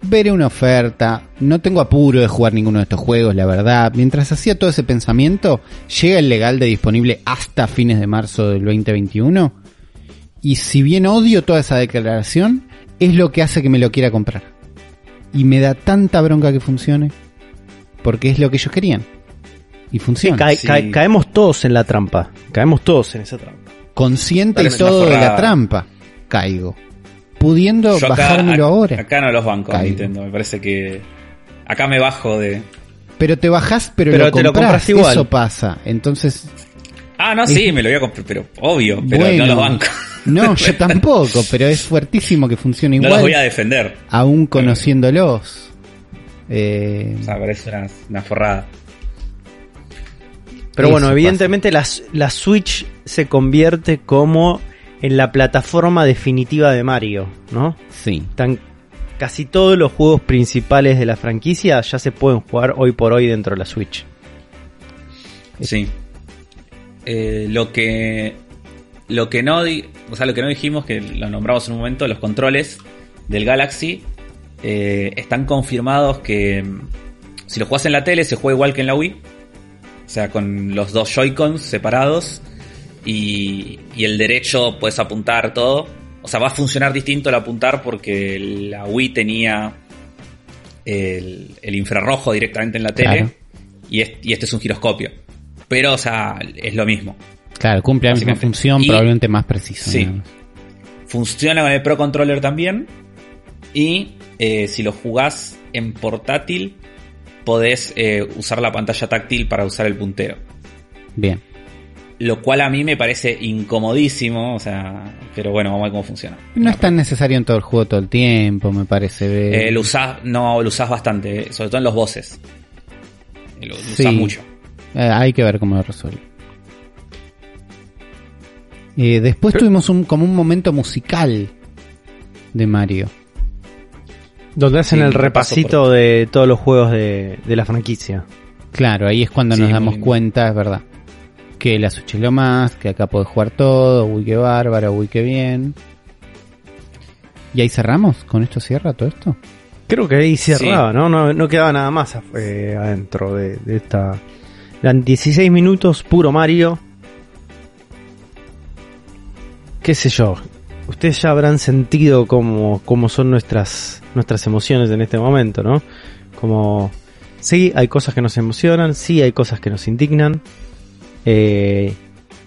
Veré una oferta, no tengo apuro de jugar ninguno de estos juegos, la verdad. Mientras hacía todo ese pensamiento, llega el legal de disponible hasta fines de marzo del 2021. Y si bien odio toda esa declaración, es lo que hace que me lo quiera comprar. Y me da tanta bronca que funcione. Porque es lo que ellos querían. Y Sí, funciona. cae- Sí. cae- caemos todos en la trampa. Caemos todos en esa trampa. Consciente y todo de la trampa. Caigo. Pudiendo acá- bajármelo ahora. Acá no los bancos, Caigo. Nintendo. Me parece que. Acá me bajo de. Pero te bajás, pero, Pero lo, te lo compras igual. Eso pasa. Entonces, Ah, no, sí, me lo voy a comprar, pero obvio, pero bueno. no los banco. No, yo tampoco, pero es fuertísimo que funcione No igual. los voy a defender. Aún conociéndolos. Eh, O sea, parece una, una forrada. Pero Eso bueno, evidentemente la, la Switch se convierte como en la plataforma definitiva de Mario, ¿no? sí. Están casi todos los juegos principales de la franquicia ya se pueden jugar hoy por hoy dentro de la Switch. Sí. Eh, lo que. Lo que no di- o sea, lo que no dijimos, que lo nombramos en un momento, los controles del Galaxy eh, están confirmados que mm, si lo juegas en la tele se juega igual que en la Wii. O sea, con los dos Joy-Cons separados y, y el derecho puedes apuntar todo. O sea, va a funcionar distinto el apuntar porque la Wii tenía el, el infrarrojo directamente en la tele Claro. y, es- y este es un giroscopio. Pero, o sea, es lo mismo. Claro, cumple la misma función, Y- probablemente más precisa. Sí. Funciona con el Pro Controller también. Y eh, si lo jugás en portátil, podés eh, usar la pantalla táctil para usar el puntero. Bien. Lo cual a mí me parece incomodísimo, o sea, pero bueno, vamos a ver cómo funciona. No es tan necesario en todo el juego todo el tiempo, me parece. Eh, lo usás, no, lo usás bastante, eh, sobre todo en los bosses. Eh, Lo, lo Sí. usás mucho. Eh, hay que ver cómo lo resuelve. Eh, después tuvimos un, como un momento musical de Mario. Donde hacen Sí, el repasito de todos los juegos de, de la franquicia. Claro, ahí es cuando Sí, nos damos cuenta, es verdad. Que la lo más, que acá podés jugar todo, uy qué bárbaro, uy qué bien. Y ahí cerramos, con esto cierra todo esto. Creo que ahí cerraba, Sí. ¿no? ¿no? No quedaba nada más eh, adentro de, de esta... Eran 16 minutos, puro Mario. Qué sé yo. Ustedes ya habrán sentido cómo, cómo son nuestras, nuestras emociones en este momento, ¿no? Como... Sí, hay cosas que nos emocionan, sí, hay cosas que nos indignan. Eh,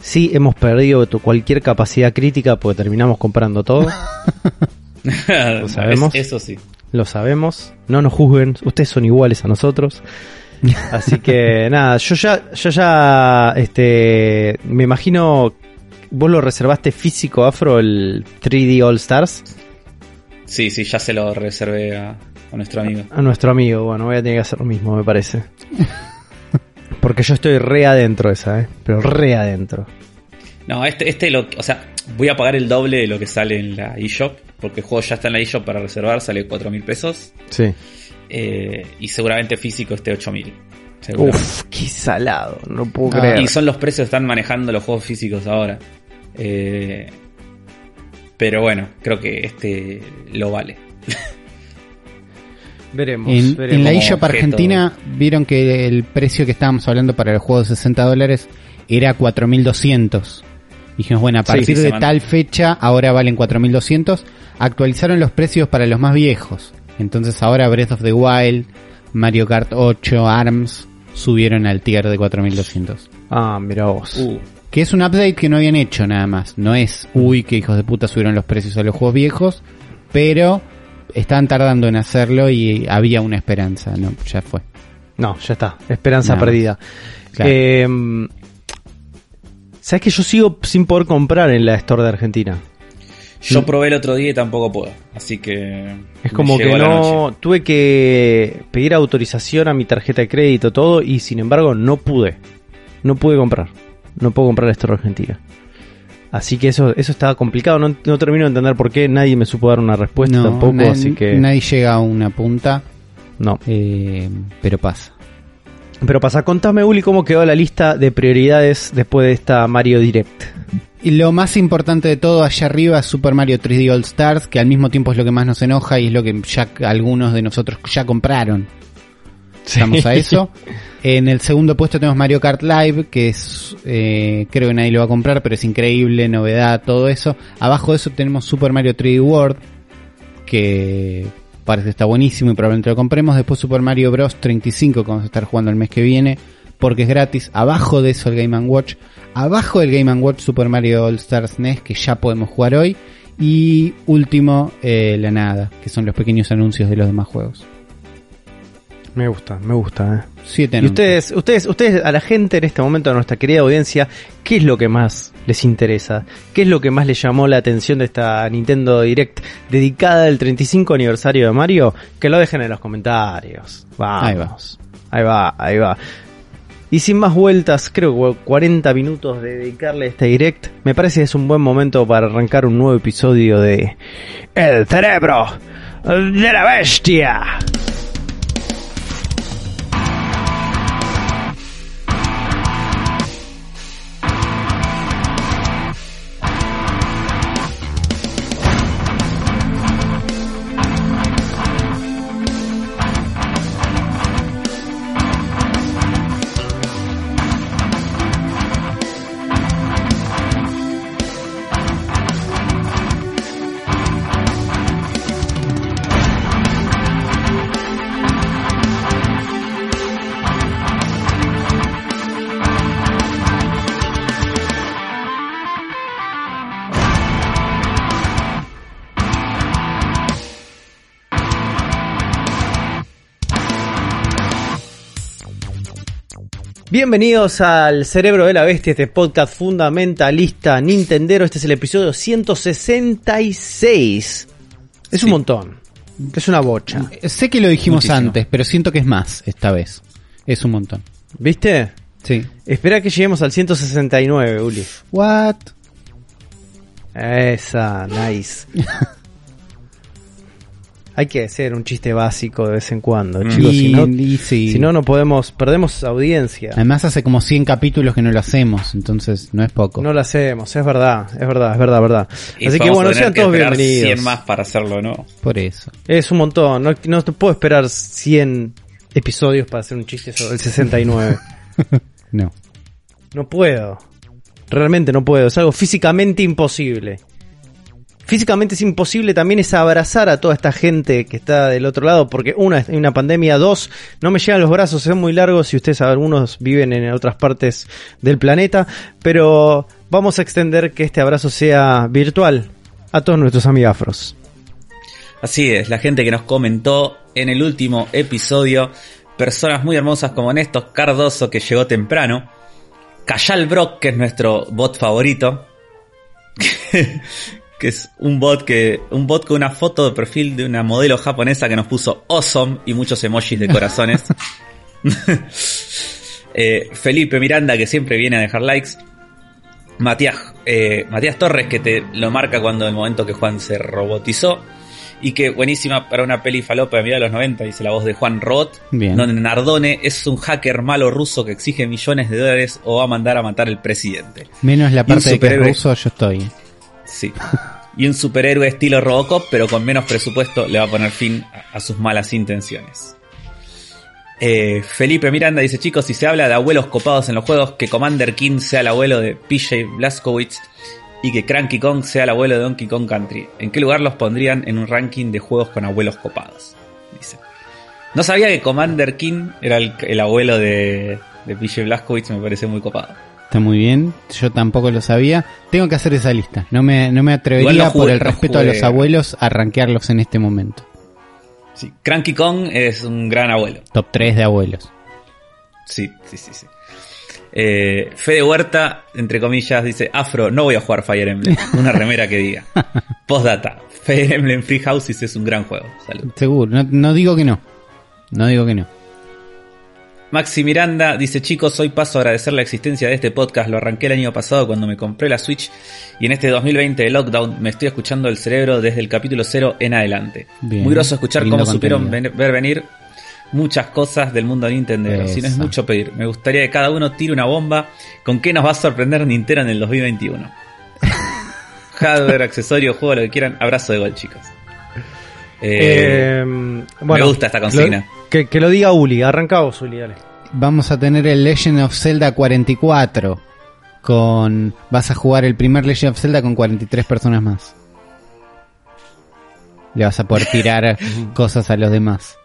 sí, hemos perdido cualquier capacidad crítica porque terminamos comprando todo. Lo sabemos. eso sí. Lo sabemos, no nos juzguen, ustedes son iguales a nosotros. Así que nada, yo ya, yo ya, este, me imagino, vos lo reservaste físico afro el 3D All Stars Sí, sí, ya se lo reservé a, a nuestro amigo. a nuestro amigo. Bueno, voy a tener que hacer lo mismo, me parece. Porque yo estoy re adentro de esa, eh, pero re adentro. No, este, este lo, o sea, voy a pagar el doble de lo que sale en la eShop, porque el juego ya está en la eShop para reservar, sale 4 mil pesos, Sí. eh, y seguramente físico esté 8 mil. Uf, qué salado, no puedo Ah, creer. Y son los precios que están manejando los juegos físicos ahora. Eh, pero bueno, creo que este lo vale. Veremos, En, veremos. en la eShop. Argentina vieron que el precio que estábamos hablando para el juego de 60 dólares era 4.200. Dijimos, bueno, a partir sí, de tal fecha ahora valen 4.200. Actualizaron los precios para los más viejos. Entonces ahora Breath of the Wild, Mario Kart 8, ARMS subieron al tier de 4.200. Ah, mira vos. Uh, Que es un update que no habían hecho nada más. No es, uy, que hijos de puta subieron los precios a los juegos viejos. Pero estaban tardando en hacerlo y había una esperanza. No, ya fue. No, ya está. Esperanza perdida. Claro. Eh, ¿Sabes que yo sigo sin poder comprar en la Store de Argentina? yo probé el otro día y tampoco puedo, así que... Es como que no. Tuve que pedir autorización a mi tarjeta de crédito, todo, y sin embargo no pude. no pude comprar. No puedo comprar la Store Argentina. Así que eso, eso estaba complicado. No, no termino de entender por qué. Nadie me supo dar una respuesta No, tampoco. así que Nadie llega a una punta, no. eh, pero pasa. Pero pasa, contame, Uli, cómo quedó la lista de prioridades después de esta Mario Direct. Y lo más importante de todo allá arriba es Super Mario 3D All Stars, que al mismo tiempo es lo que más nos enoja y es lo que ya algunos de nosotros ya compraron. Estamos a eso. En el segundo puesto tenemos Mario Kart Live, que es, eh, creo que nadie lo va a comprar, pero es increíble, novedad, todo eso. Abajo de eso tenemos Super Mario 3D World, que parece que está buenísimo y probablemente lo compremos. Después Super Mario Bros. 35, que vamos a estar jugando el mes que viene, porque es gratis. Abajo de eso el Game Watch. Abajo del Game Watch Super Mario All Stars NES, que ya podemos jugar hoy. Y último, eh, la nada, que son los pequeños anuncios de los demás juegos. Me gusta, me gusta. eh. Siete Y ustedes, ustedes, ustedes, a la gente en este momento, a nuestra querida audiencia, ¿qué es lo que más les interesa? ¿Qué es lo que más les llamó la atención de esta Nintendo Direct dedicada al 35 aniversario de Mario? Que lo dejen en los comentarios. Vamos. Ahí va, ahí va. Y sin más vueltas, creo que 40 minutos de dedicarle a esta Direct, me parece que es un buen momento para arrancar un nuevo episodio de El cerebro de la bestia. Bienvenidos al Cerebro de la Bestia, este podcast fundamentalista Nintendero. Este es el episodio 166. Es un montón. Es una bocha. Sé que lo dijimos Muchísimo. antes, pero siento que es más esta vez. Es un montón. ¿Viste? Sí. Espera que lleguemos al 169, Uli. What? Esa, nice. Hay que hacer un chiste básico de vez en cuando, Mm. chicos. Y- Si no, y sí. si no, no podemos, perdemos audiencia. Además hace como 100 capítulos que no lo hacemos, entonces no es poco. No lo hacemos, es verdad, es verdad, es verdad, verdad. Y Así que bueno, sean que todos bienvenidos. 100 más para hacerlo, ¿no? Por eso. Es un montón, no, no te puedo esperar 100 episodios para hacer un chiste sobre el 69. No. no puedo. Realmente no puedo, es algo físicamente imposible. Físicamente es imposible también es abrazar a toda esta gente que está del otro lado, porque una, hay una pandemia, dos, no me llegan los brazos, son muy largos y ustedes algunos viven en otras partes del planeta, pero vamos a extender que este abrazo sea virtual a todos nuestros amigafros. Así es, la gente que nos comentó en el último episodio, personas muy hermosas como Néstor Cardoso que llegó temprano, Kayal Brock que es nuestro bot favorito, que es un bot que un bot con una foto de perfil de una modelo japonesa que nos puso awesome y muchos emojis de corazones. Eh, Felipe Miranda que siempre viene a dejar likes. Matías, eh, Matías Torres, que te lo marca cuando el momento que Juan se robotizó. Y que buenísima para una peli falopa de de los 90, dice la voz de Juan Roth. Bien. Donde Nardone es un hacker malo ruso que exige millones de dólares o va a mandar a matar al presidente. Menos la parte de que es ruso, yo estoy. Sí. Y un superhéroe estilo Robocop, pero con menos presupuesto, le va a poner fin a, sus malas intenciones. Eh, Felipe Miranda dice, chicos, si se habla de abuelos copados en los juegos, que Commander King sea el abuelo de PJ Blazkowicz y que Cranky Kong sea el abuelo de Donkey Kong Country. ¿En qué lugar los pondrían en un ranking de juegos con abuelos copados? Dice. No sabía que Commander King era el, el abuelo de, de PJ Blazkowicz, me parece muy copado. Está muy bien. Yo tampoco lo sabía. Tengo que hacer esa lista. No me, no me atrevería Igual no jugué- por el no respeto a los abuelos a rankearlos en este momento. Sí. Cranky Kong es un gran abuelo. Top 3 de abuelos. Sí, sí, sí, sí. Eh, Fede Huerta, entre comillas, dice, Afro, no voy a jugar Fire Emblem. Una remera que diga. Postdata, Fire Emblem Free Houses es un gran juego. Salud. Seguro. No, no digo que no. No digo que no. Maxi Miranda dice, chicos, hoy paso a agradecer la existencia de este podcast. Lo arranqué el año pasado cuando me compré la Switch y en este 2020 de lockdown me estoy escuchando el cerebro desde el capítulo 0 en adelante. Bien. Muy groso escuchar cómo supieron ven- ver venir muchas cosas del mundo Nintendo. Si no es mucho pedir. Me gustaría que cada uno tire una bomba. ¿Con qué nos va a sorprender Nintendo en el 2021? Hardware, accesorio, juego, lo que quieran. Abrazo de gol, chicos. Eh, Eh, bueno, me gusta esta consigna. lo- que, que lo diga Uli. Arranca vos, Uli, dale. Vamos a tener el Legend of Zelda 44. Con. Vas a jugar el primer Legend of Zelda con 43 personas más. Le vas a poder tirar cosas a los demás.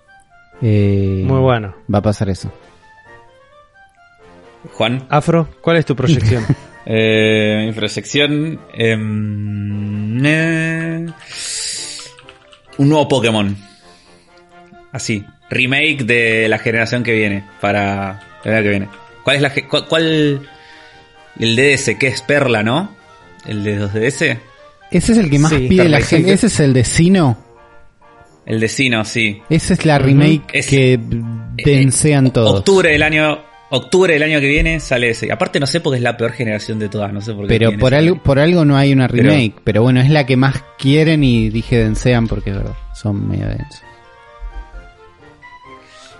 Eh, Muy bueno. Va a pasar eso. Juan. Afro, ¿cuál es tu proyección? Eh, mi proyección. Eh, un nuevo Pokémon. Así. Remake de la generación que viene. Para la que viene. ¿Cuál es la cuál, cuál- El DDS, que es Perla, ¿no? El de 2DS. Ese es el que más Sí, pide la gente. Ese es el de Sino. El de Sino, sí. Esa es la remake Es- que densean todos. Octubre del año. Octubre del año que viene sale ese. Aparte no sé porque es la peor generación de todas, no sé por qué. Pero por algo, por algo no hay una remake. Pero, bueno, es la que más quieren y dije densean porque es verdad. Son medio densos.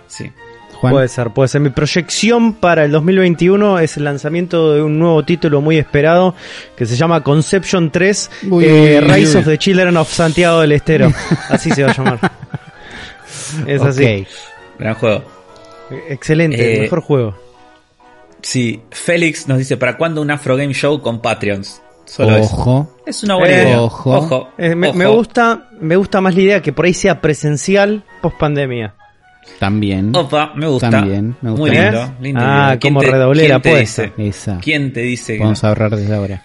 Sí. Juan, Puede ser, puede ser. Mi proyección para el 2021 es el lanzamiento de un nuevo título muy esperado que se llama Conception 3 Uy, eh, uy, Rise uy. of the Children of Santiago del Estero. Así se va a llamar. Es así. ok. Gran juego. Excelente, Eh, el mejor juego. Sí, Félix nos dice, ¿para cuándo un Afro Game Show con Patreons? Solo eso. Ojo. Es una buena Eh, idea. ojo. Ojo. Eh, me, ojo. me gusta, me gusta más la idea que por ahí sea presencial post pandemia. También. Opa, me gusta. También, me gusta. Muy lindo. lindo Ah, idea. ¿Quién como redoblé la quién te dice? Esa. ¿Quién te dice que Vamos no? a ahorrar desde ahora.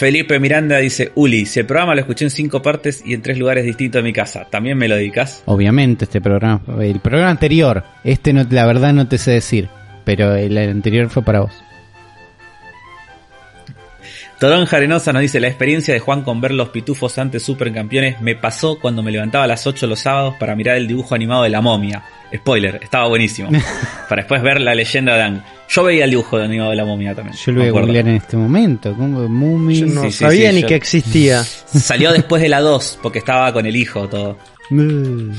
Felipe Miranda dice, Uli, si el programa lo escuché en cinco partes y en tres lugares distintos de mi casa, ¿también me lo dedicas? Obviamente este programa, el programa anterior, este no, la verdad no te sé decir, pero el anterior fue para vos. Torón Jarenosa nos dice, la experiencia de Juan con ver los pitufos antes supercampeones me pasó cuando me levantaba a las 8 los sábados para mirar el dibujo animado de la momia. Spoiler, estaba buenísimo. para después ver la leyenda de Ang. Yo veía el dibujo animado de la momia también. Yo lo voy a googlear en este momento. ¿Cómo? Mummy. Yo no sí, sí, sabía sí, ni yo- que existía. Salió después de la 2, porque estaba con el hijo todo. Mm.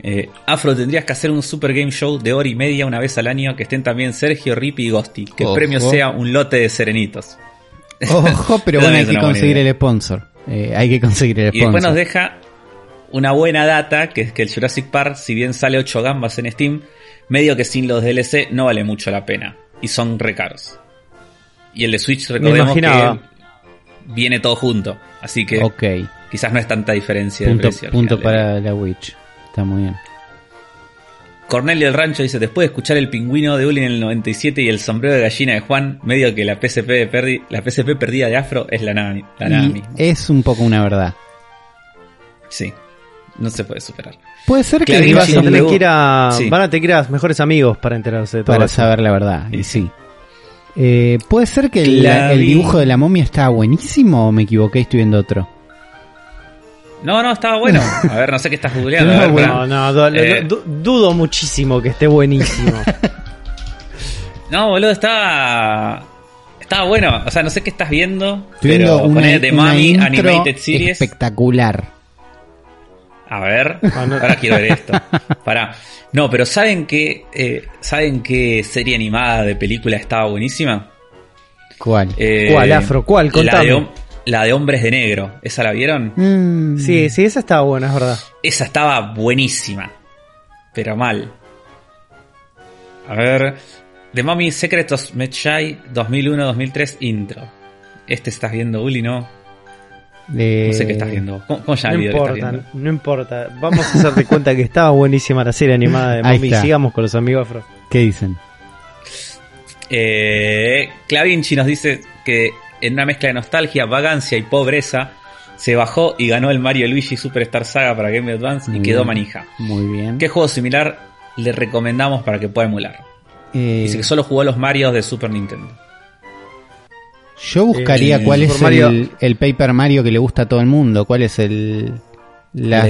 Eh, Afro, tendrías que hacer un super game show de hora y media una vez al año que estén también Sergio, Rippy y Gosti. Que el premio sea un lote de serenitos. Ojo, pero bueno, hay es que conseguir el sponsor. Eh, hay que conseguir el Y después sponsor. nos deja una buena data, que es que el Jurassic Park, si bien sale 8 gambas en Steam, medio que sin los DLC no vale mucho la pena. Y son re caros. Y el de Switch, recordemos que viene todo junto. Así que quizás no es tanta diferencia punto, de precio. punto para la Witch. Está muy bien. Cornelio del Rancho dice, después de escuchar el pingüino de Uli en el 97 y el sombrero de gallina de Juan, medio que la PSP, de perdi- la PSP perdida de Afro es la nada, la nada misma. es un poco una verdad. Sí, no se puede superar. Puede ser que iba Vas a tener que ir a, sí. Van a tener que ir a mejores amigos para enterarse de todo para eso. saber la verdad. Y sí. Eh, Puede ser que el, dibujo de la momia estaba buenísimo o me equivoqué y estoy viendo otro. No, no, estaba bueno. A ver, no sé qué estás googleando. No, ver, bueno. pará. No, Eh. du- dudo muchísimo que esté buenísimo. No, boludo, estaba... Estaba bueno. O sea, no sé qué estás viendo, Estoy pero viendo una, Mummy intro Animated Series. espectacular. A ver, Ah, no. ahora quiero ver esto. Pará. No, pero ¿saben qué, eh, ¿saben qué serie animada de película estaba buenísima? ¿Cuál? Eh, ¿Cuál, Afro? ¿Cuál? La Contame. de, la de Hombres de Negro. ¿Esa la vieron? Mm. sí, sí, esa estaba buena, es verdad. Esa estaba buenísima. Pero mal. A ver. The Mummy Secret of Medjay 2001-2003 intro. Este estás viendo, Uli, ¿no? Eh, No sé qué estás viendo. ¿Cómo, cómo se llama No que importa, viendo? no importa. Vamos a hacerte cuenta que estaba buenísima la serie animada de Mommy. Sigamos con los amigos afro. ¿Qué dicen? Eh, Clavinci nos dice que en una mezcla de nostalgia, vagancia y pobreza se bajó y ganó el Mario Luigi Superstar Saga para Game Boy Advance y Muy quedó bien. manija. Muy bien. ¿Qué juego similar le recomendamos para que pueda emular? Eh, Dice que solo jugó los Marios de Super Nintendo. Yo buscaría Eh, cuál es el, el Paper Mario que le gusta a todo el mundo. ¿Cuál es el, las,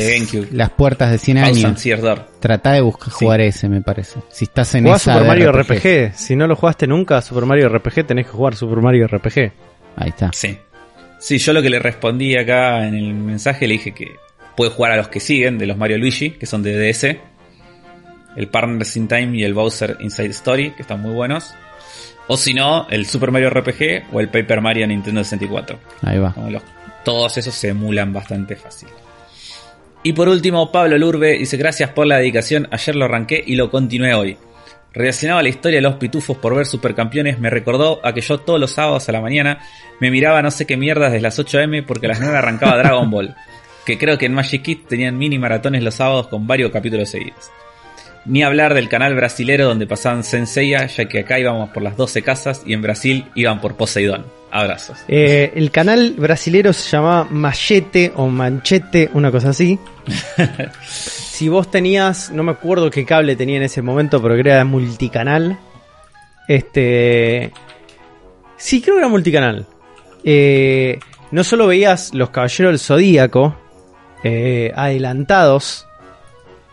las puertas de 100 Thousand años. Tratá de buscar Sí. jugar ese, me parece. Si estás en esa Super Mario RPG. RPG. Si no lo jugaste nunca, Super Mario RPG, tenés que jugar Super Mario RPG. Ahí está. Sí. Sí, yo lo que le respondí acá en el mensaje le dije que puede jugar a los que siguen de los Mario Luigi, que son de DS. El Partners in Time y el Bowser Inside Story, que están muy buenos. O si no, el Super Mario RPG o el Paper Mario Nintendo 64. Ahí va. Los- todos esos se emulan bastante fácil. Y por último, Pablo Lurbe dice gracias por la dedicación, ayer lo arranqué y lo continué hoy. Relacionado a la historia de los pitufos por ver supercampeones, me recordó a que yo todos los sábados a la mañana me miraba no sé qué mierdas desde las 8am porque a las 9 arrancaba Dragon Ball. Que creo que en Magic Kid tenían mini maratones los sábados con varios capítulos seguidos. Ni hablar del canal brasilero donde pasaban Senseiya, ya que acá íbamos por las 12 casas y en Brasil iban por Poseidón. Abrazos. Eh, el canal brasilero se llamaba Machete o Manchete, una cosa así. si vos tenías, no me acuerdo qué cable tenía en ese momento, pero creo que era multicanal. Este. Sí, creo que era multicanal. Eh, no solo veías los Caballeros del Zodíaco eh, adelantados,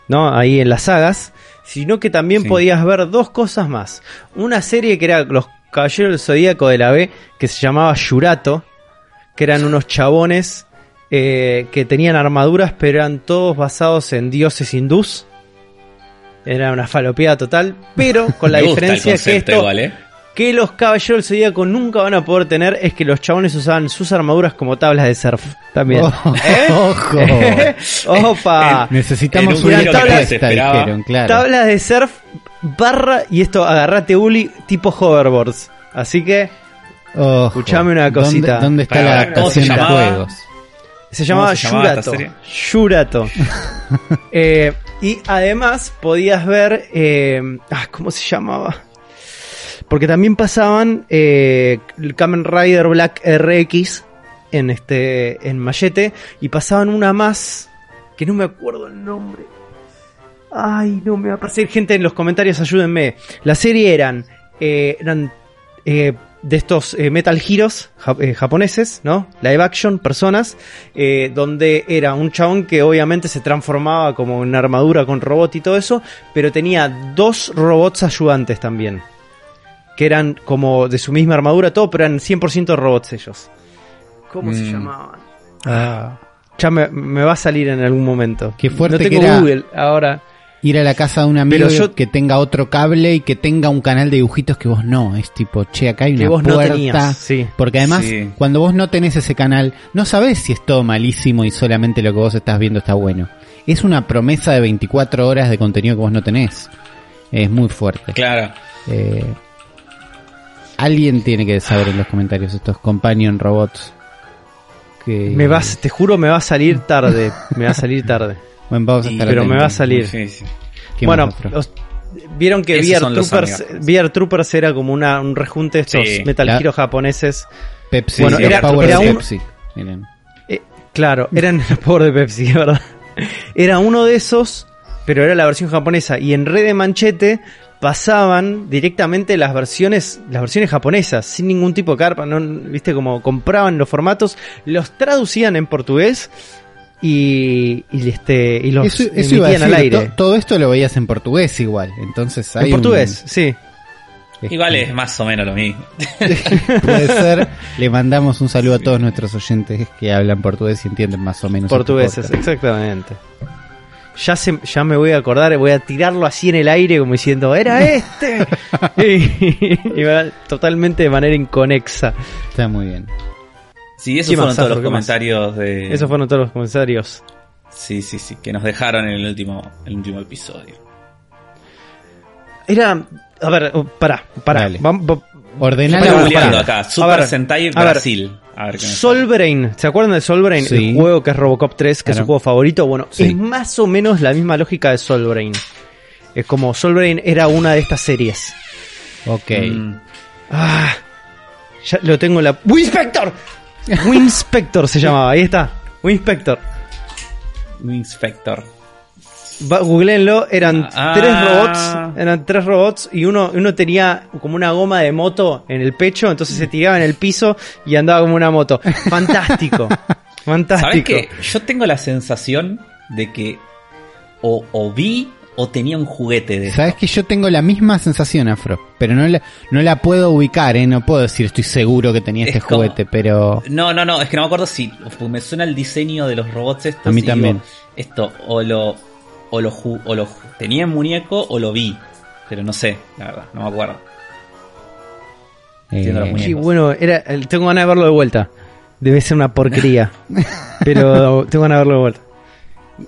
¿no? Ahí en las sagas, sino que también Sí. podías ver dos cosas más. Una serie que era Los Caballeros del Zodíaco de la B, que se llamaba Yurato, que eran unos chabones eh, que tenían armaduras, pero eran todos basados en dioses hindús. Era una falopeada total, pero con la diferencia que concepto esto, igual, ¿eh? Que los caballeros del zodíaco nunca van a poder tener es que los chabones usaban sus armaduras como tablas de surf también. Oh, ¿Eh? Ojo. Opa. Necesitamos En un una tabla dijeron, claro. Tablas de surf barra y esto agarrate Uli tipo hoverboards. Así que Ojo. Escuchame una ¿Dónde- cosita. ¿Dónde, está la ¿cómo se adaptación de juegos? se llamaba se llamaba Yurato. Yurato. Eh, y además podías ver eh, ah, ¿cómo se llamaba? Porque también pasaban eh, el Kamen Rider Black RX en este en Machete y pasaban una más que no me acuerdo el nombre. Ay, no me va a aparecer gente en los comentarios, ayúdenme. La serie eran eh, eran eh, de estos eh, Metal Heroes ja- eh, japoneses, ¿no? Live action, personas, eh, donde era un chabón que obviamente se transformaba como en armadura con robot y todo eso, pero tenía dos robots ayudantes también, que eran como de su misma armadura, todo, pero eran 100% robots ellos. ¿Cómo se Mm. llamaban? Ah, Ya me, me va a salir en algún momento. Qué fuerte no tengo que era. Google ahora. ir a la casa de un amigo yo- que tenga otro cable y que tenga un canal de dibujitos que vos no. Es tipo, che, acá hay una Que vos no puerta. tenías, sí. Porque además, Sí. cuando vos no tenés ese canal, no sabés si es todo malísimo y solamente lo que vos estás viendo está bueno. Es una promesa de 24 horas de contenido que vos no tenés. Es muy fuerte. Claro. Eh, alguien tiene que saber en los comentarios estos companion robots. Que... Me vas, te juro, me va a salir tarde. Me va a salir tarde. Bueno, vamos a Y- estar pero me va a salir. Sí, sí. ¿Qué bueno, vieron que VR Troopers, amigos. VR Troopers era como una, un rejunte de estos Sí. Metal Hero japoneses. Pepsi, bueno, los era- Power era de un- Pepsi. Miren. Eh, claro, eran los Power de Pepsi, es verdad. Era uno de esos, pero era la versión japonesa. Y en Red de Manchete pasaban directamente las versiones, las versiones japonesas, sin ningún tipo de carpa, no, viste como compraban los formatos, los traducían en portugués y, y este y los Eso, eso iba a emitían decir, al aire. to- todo esto lo veías en portugués igual. Entonces hay En portugués, un- sí. Igual es más o menos lo mismo. Puede ser. Le mandamos un saludo a todos nuestros oyentes que hablan portugués y entienden más o menos. este Portugueses, exactamente. Ya, se, ya me voy a acordar, voy a tirarlo así en el aire como diciendo, ¡era este! y, y va totalmente de manera inconexa. Está muy bien. Sí, esos ¿Qué fueron más, todos los comentarios de. Esos fueron todos los comentarios. Sí, sí, sí, que nos dejaron en el último, el último episodio. Era. A ver, pará, pará. Va- Pará, la acá. A Super ver, Sentai a ver. Brasil. A ver qué me Soul Brain, ¿se acuerdan de Soul Brain? Sí. El juego que es Robocop 3, que es su juego favorito. Bueno, Sí. es más o menos la misma lógica de Soul Brain. Es como Soul Brain era una de estas series. Ok. Mm, Ah, ya lo tengo en la. ¡Winspector! Winspector se llamaba, ahí está. Winspector. Inspector. Googleenlo, eran Ah. tres robots, eran tres robots y uno, uno tenía como una goma de moto en el pecho, entonces se tiraba en el piso y andaba como una moto. Fantástico. Fantástico. ¿Sabes qué? Yo tengo la sensación de que o, o vi o tenía un juguete de Sabes que yo tengo la misma sensación, Afro, pero no la, no la puedo ubicar, ¿eh? No puedo decir estoy seguro que tenía Es este como- juguete, pero... No, no, no, es que no me acuerdo si pues me suena el diseño de los robots estos. A mí digo, también. esto o lo o lo ju- o lo ju- tenía en muñeco o lo vi, pero no sé, la verdad, no me acuerdo. Eh. Sí, bueno, era, tengo ganas de verlo de vuelta. Debe ser una porquería. pero tengo ganas de verlo de vuelta.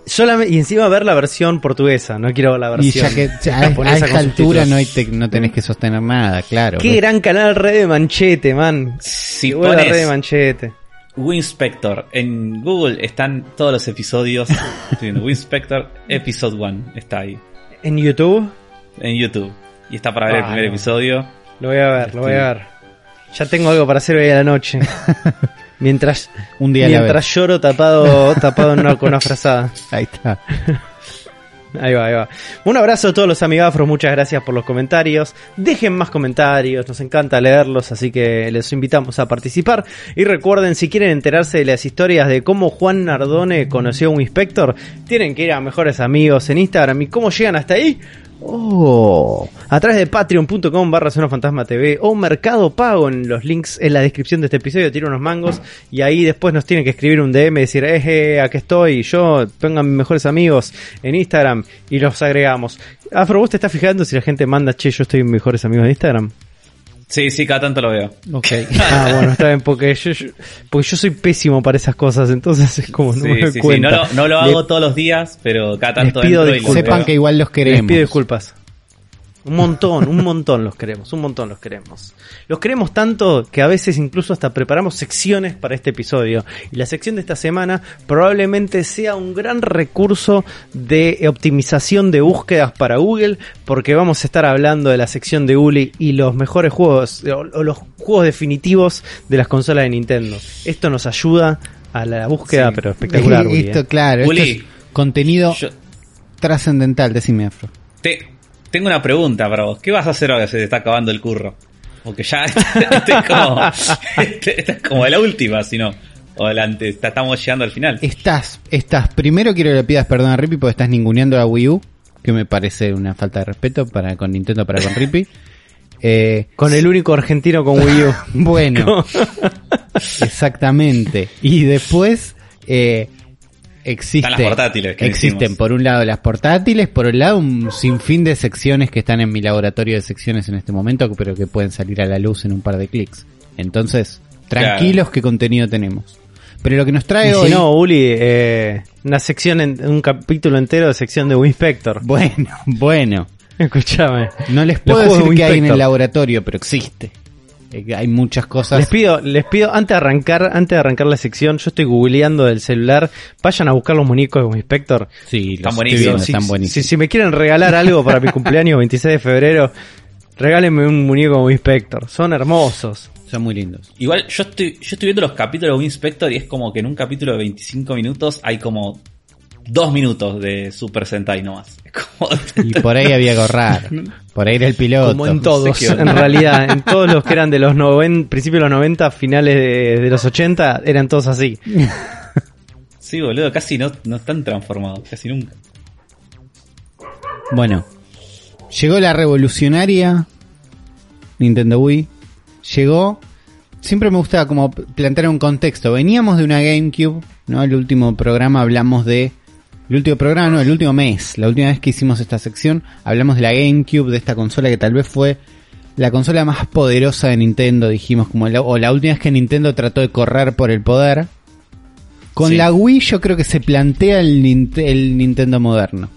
Solamente, y encima ver la versión portuguesa, no quiero ver la y versión ya que ya a, esta con altura no, hay te- no tenés que sostener nada, claro. Qué gran canal red de manchete, man. Si Qué buena red de pones manchete. Winspector en Google están todos los episodios. Winspector Episode 1 está ahí En YouTube en YouTube y está para ver el primer no. episodio. lo voy a ver, lo voy a ver. Ya tengo algo para hacer hoy a la noche. Mientras, Un día mientras lloro tapado, tapado en una, con una frazada. Ahí está. Ahí va, ahí va. Un abrazo a todos los amigafros, muchas gracias por los comentarios. Dejen más comentarios, nos encanta leerlos, así que les invitamos a participar. Y recuerden, si quieren enterarse de las historias de cómo Juan Nardone conoció a un inspector, tienen que ir a Mejores Amigos en Instagram. ¿Y cómo llegan hasta ahí? Oh, a través de patreon.com barra Zona Fantasma TV o Mercado Pago en los links en la descripción de este episodio, tiro unos mangos y ahí después nos tienen que escribir un DM y decir, eh, eh, aquí estoy, yo, pongan mis mejores amigos en Instagram y los agregamos. Afro, ¿vos te estás fijando si la gente manda, che, yo estoy en mejores amigos en Instagram? Sí, sí, cada tanto lo veo. Ok. Ah, bueno, está bien, porque yo, yo- porque yo soy pésimo para esas cosas, entonces es como no Sí, me doy sí, sí, cuenta. No lo, no lo Le- hago todos los días, pero cada tanto Les pido entro y lo disculpas. Sepan veo. que igual los Les queremos. pido disculpas. Un montón, un montón los queremos, un montón los queremos. Los queremos tanto que a veces incluso hasta preparamos secciones para este episodio. Y la sección de esta semana probablemente sea un gran recurso de optimización de búsquedas para Google, porque vamos a estar hablando de la sección de Uli y los mejores juegos, o, o los juegos definitivos de las consolas de Nintendo. Esto nos ayuda a la búsqueda, Sí. pero espectacular. Uli, Esto, ¿eh? claro, esto Uli, es contenido Yo trascendental, decime Afro. te- tengo una pregunta para vos. ¿Qué vas a hacer ahora que se te está acabando el curro? Porque ya este es como, este- esta es como la última, si no. O adelante, está- estamos llegando al final. Estás, estás, primero quiero que le pidas perdón a Rippy porque estás ninguneando a Wii U, que me parece una falta de respeto para con Nintendo, para con Rippy. Eh, Con el único argentino con Wii U. bueno, exactamente. Y después eh, existe, Están las portátiles que existen decimos. por un lado las portátiles, por un lado un sinfín de secciones que están en mi laboratorio de secciones en este momento, pero que pueden salir a la luz en un par de clics. Entonces, tranquilos qué contenido tenemos. Pero lo que nos trae Y hoy... si no, Uli, eh, una sección, en, un capítulo entero de sección de Winspector. Bueno, bueno. Escúchame. No les puedo decir de que hay en el laboratorio, pero existe. Eh, Hay muchas cosas. Les pido, les pido, antes de arrancar, antes de arrancar la sección, yo estoy googleando del celular, vayan a buscar los muñecos de Winspector. Sí, Están los buenísimos, si, están si- buenísimos. si me quieren regalar algo para mi cumpleaños 26 de febrero, regálenme un muñeco de Winspector. Son hermosos. Son muy lindos. Igual yo estoy, yo estoy viendo los capítulos de Winspector y es como que en un capítulo de 25 minutos hay como dos minutos de Super Sentai nomás. Y por ahí había que ahorrar. Por ahí era el piloto. Como en todos, qué onda. en realidad, en todos los que eran de los 90, principios de los 90, finales de, de los 80, eran todos así. sí, boludo, casi no, no están transformados, casi nunca. Bueno, llegó la revolucionaria Nintendo Wii. Llegó. Siempre me gusta como plantear un contexto. Veníamos de una GameCube, ¿no? El último programa hablamos de. El último programa, no, el último mes. La última vez que hicimos esta sección, hablamos de la GameCube, de esta consola que tal vez fue la consola más poderosa de Nintendo, dijimos, como la, o la última vez que Nintendo trató de correr por el poder. Con Sí. la Wii yo creo que se plantea el, Nint- el Nintendo moderno.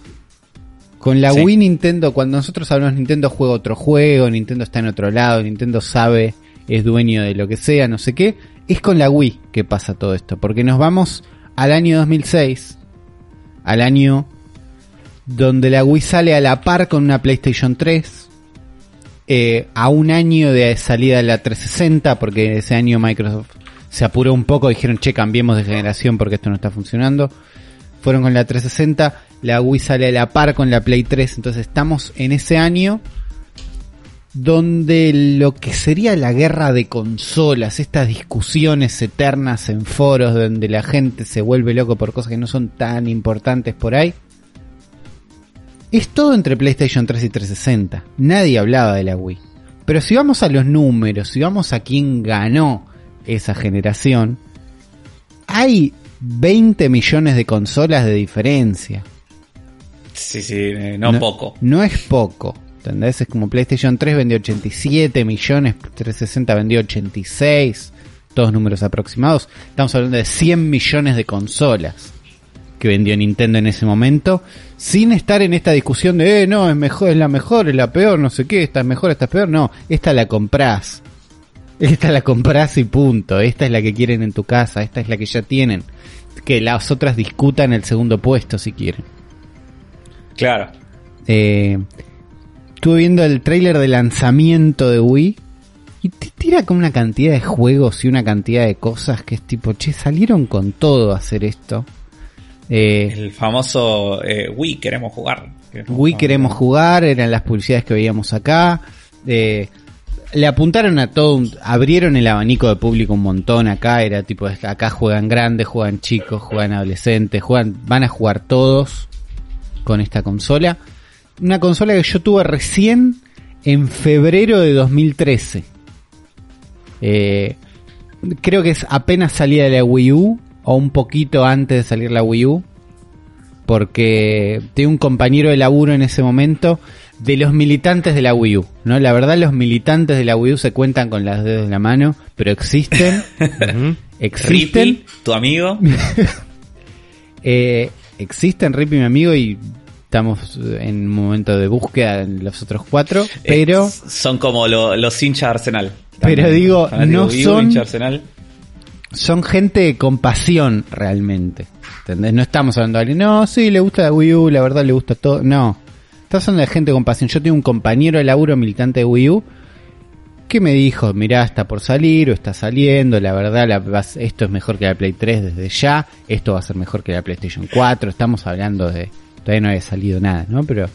Con la Sí. Wii Nintendo, cuando nosotros hablamos Nintendo juega otro juego, Nintendo está en otro lado, Nintendo sabe, es dueño de lo que sea, no sé qué. Es con la Wii que pasa todo esto, porque nos vamos al año 2006, al año donde la Wii sale a la par con una PlayStation 3, eh, a un año de salida de la 360, porque ese año Microsoft se apuró un poco, dijeron, che, cambiemos de generación porque esto no está funcionando. Fueron con la 360, la Wii sale a la par con la Play 3, entonces estamos en ese año donde lo que sería la guerra de consolas, estas discusiones eternas en foros donde la gente se vuelve loco por cosas que no son tan importantes por ahí, es todo entre PlayStation 3 y 360. Nadie hablaba de la Wii. Pero si vamos a los números, si vamos a quién ganó esa generación, hay 20 millones de consolas de diferencia. Sí, sí, eh, no, poco. No es poco. ¿Entendés? Es como PlayStation 3 vendió 87 millones, 360 vendió 86, todos números aproximados. Estamos hablando de 100 millones de consolas que vendió Nintendo en ese momento, sin estar en esta discusión de, eh, no, es mejor, es la mejor, es la peor, no sé qué, esta es mejor, esta es peor. No, esta la comprás. Esta la comprás y punto. Esta es la que quieren en tu casa, esta es la que ya tienen. Que las otras discutan el segundo puesto si quieren. Claro. Eh, estuve viendo el tráiler de lanzamiento de Wii y te tira con una cantidad de juegos y una cantidad de cosas que es tipo, che, salieron con todo a hacer esto. Eh, el famoso eh, Wii queremos jugar. Wii queremos jugar, eran las publicidades que veíamos acá. Eh, le apuntaron a todo, abrieron el abanico de público un montón acá, era tipo, acá juegan grandes, juegan chicos, juegan adolescentes, juegan, van a jugar todos con esta consola. Una consola que yo tuve recién en febrero de 2013. Eh, creo que es apenas salía de la Wii U o un poquito antes de salir la Wii U. Porque tengo un compañero de laburo en ese momento de los militantes de la Wii U. ¿no? La verdad los militantes de la Wii U se cuentan con las dedos de la mano, pero existen. existen. tu amigo. eh, existen Rippy mi amigo y estamos en un momento de búsqueda en los otros cuatro, pero... son como los hinchas Arsenal. pero digo, no son... Arsenal. Son gente con pasión realmente. ¿Entendés? No estamos hablando de alguien, no, sí, le gusta la Wii U, la verdad le gusta todo. No. Estamos hablando de gente con pasión. Yo tengo un compañero de laburo militante de Wii U que me dijo, mirá, está por salir o está saliendo, la verdad esto es mejor que la Play 3 desde ya, esto va a ser mejor que la PlayStation 4, estamos hablando de, todavía no había salido nada, ¿no? Pero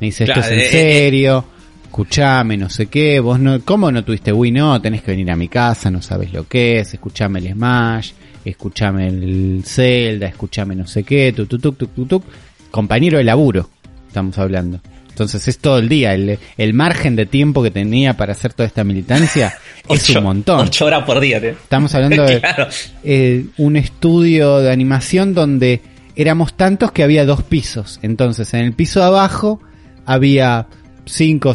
me dice, esto es en eh, eh, serio, escuchame, no sé qué, vos no, ¿cómo no tuviste Wii? No, tenés que venir a mi casa, no sabes lo que es, escuchame el Smash, escuchame el Zelda, escuchame no sé qué, tu, tu, tu, tu, tu, compañero de laburo, estamos hablando. Entonces es todo el día. El, el, margen de tiempo que tenía para hacer toda esta militancia es un montón. Ocho horas por día. Estamos hablando de eh, un estudio de animación donde éramos tantos que había dos pisos. Entonces en el piso de abajo había cinco,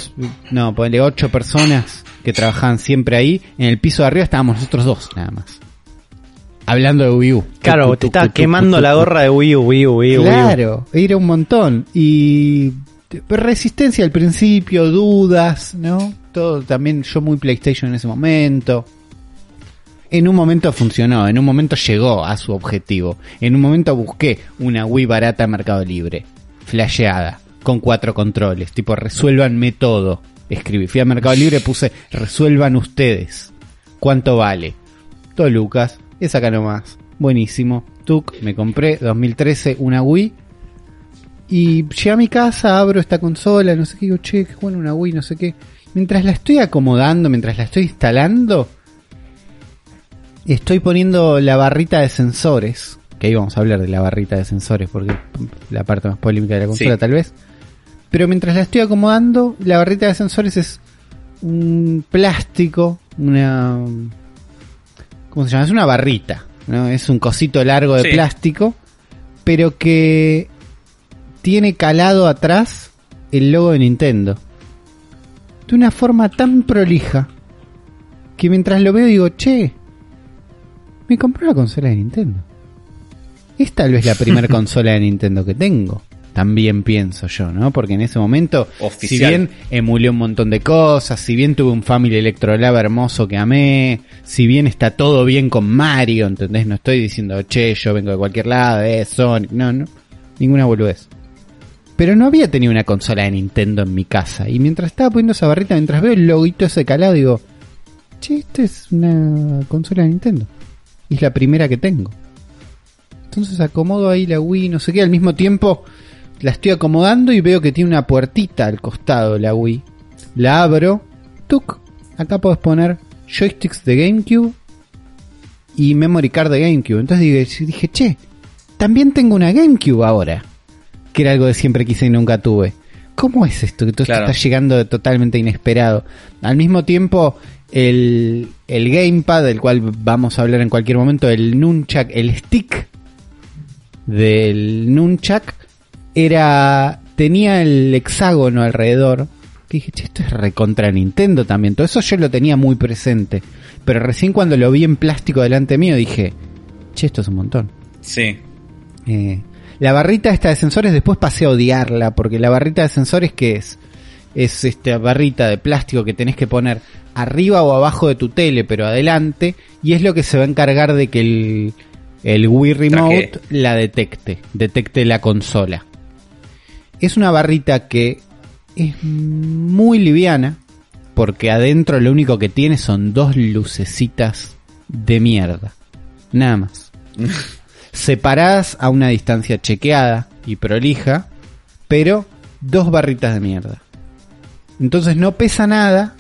no, ponle ocho personas que trabajaban siempre ahí. En el piso de arriba estábamos nosotros dos, nada más. Hablando de Wii U. Claro, te estaba quemando la gorra de Wii U, Wii U, Wii U. Claro, era un montón. Y resistencia al principio, dudas, ¿no? Todo también yo muy PlayStation en ese momento. En un momento funcionó, en un momento llegó a su objetivo. En un momento busqué una Wii barata Mercado Libre, flasheada, con cuatro controles, tipo resuélvanme todo. Escribí, fui a Mercado Libre, puse resuelvan ustedes. ¿Cuánto vale? Todo Lucas, es acá nomás. Buenísimo. Tuk, me compré 2013 una Wii y llegué a mi casa, abro esta consola, no sé qué, digo, che, qué bueno una Wii, no sé qué. Mientras la estoy acomodando, mientras la estoy instalando, estoy poniendo la barrita de sensores. Que ahí vamos a hablar de la barrita de sensores, porque la parte más polémica de la consola tal vez. Pero mientras la estoy acomodando, la barrita de sensores es un plástico, una... ¿Cómo se llama? Es una barrita, ¿no? Es un cosito largo de plástico, pero que tiene calado atrás el logo de Nintendo. De una forma tan prolija que mientras lo veo digo, che, me compré la consola de Nintendo. Es tal vez la primera consola de Nintendo que tengo. También pienso yo, ¿no? Porque en ese momento, si bien emulé un montón de cosas, si bien tuve un Family Electrolab hermoso que amé, si bien está todo bien con Mario, ¿entendés? No estoy diciendo, che, yo vengo de cualquier lado, de Sonic, no, no, ninguna boludez. Pero no había tenido una consola de Nintendo en mi casa. Y mientras estaba poniendo esa barrita, mientras veo el loguito ese calado, digo, che, esta es una consola de Nintendo. Y es la primera que tengo. Entonces acomodo ahí la Wii, no sé qué, al mismo tiempo la estoy acomodando y veo que tiene una puertita al costado la Wii. La abro tuk, acá podés poner joysticks de GameCube y memory card de GameCube. Entonces dije, dije, che, también tengo una GameCube ahora, que era algo de siempre quise y nunca tuve. ¿Cómo es esto? Que todo esto está llegando de totalmente inesperado. Al mismo tiempo, el, el gamepad, del cual vamos a hablar en cualquier momento, el nunchuck, el stick del nunchuck, era tenía el hexágono alrededor. Que dije, che, esto es recontra Nintendo también. Todo eso yo lo tenía muy presente. Pero recién cuando lo vi en plástico delante mío dije, che, esto es un montón. Sí. Eh, la barrita esta de sensores después pasé a odiarla, porque la barrita de sensores que es? Es esta barrita de plástico que tenés que poner arriba o abajo de tu tele, pero adelante, y es lo que se va a encargar de que el, el Wii Remote la detecte, detecte la consola. Es una barrita que es muy liviana, porque adentro lo único que tiene son dos lucecitas de mierda. Nada más separadas a una distancia chequeada y prolija, pero dos barritas de mierda. Entonces no pesa nada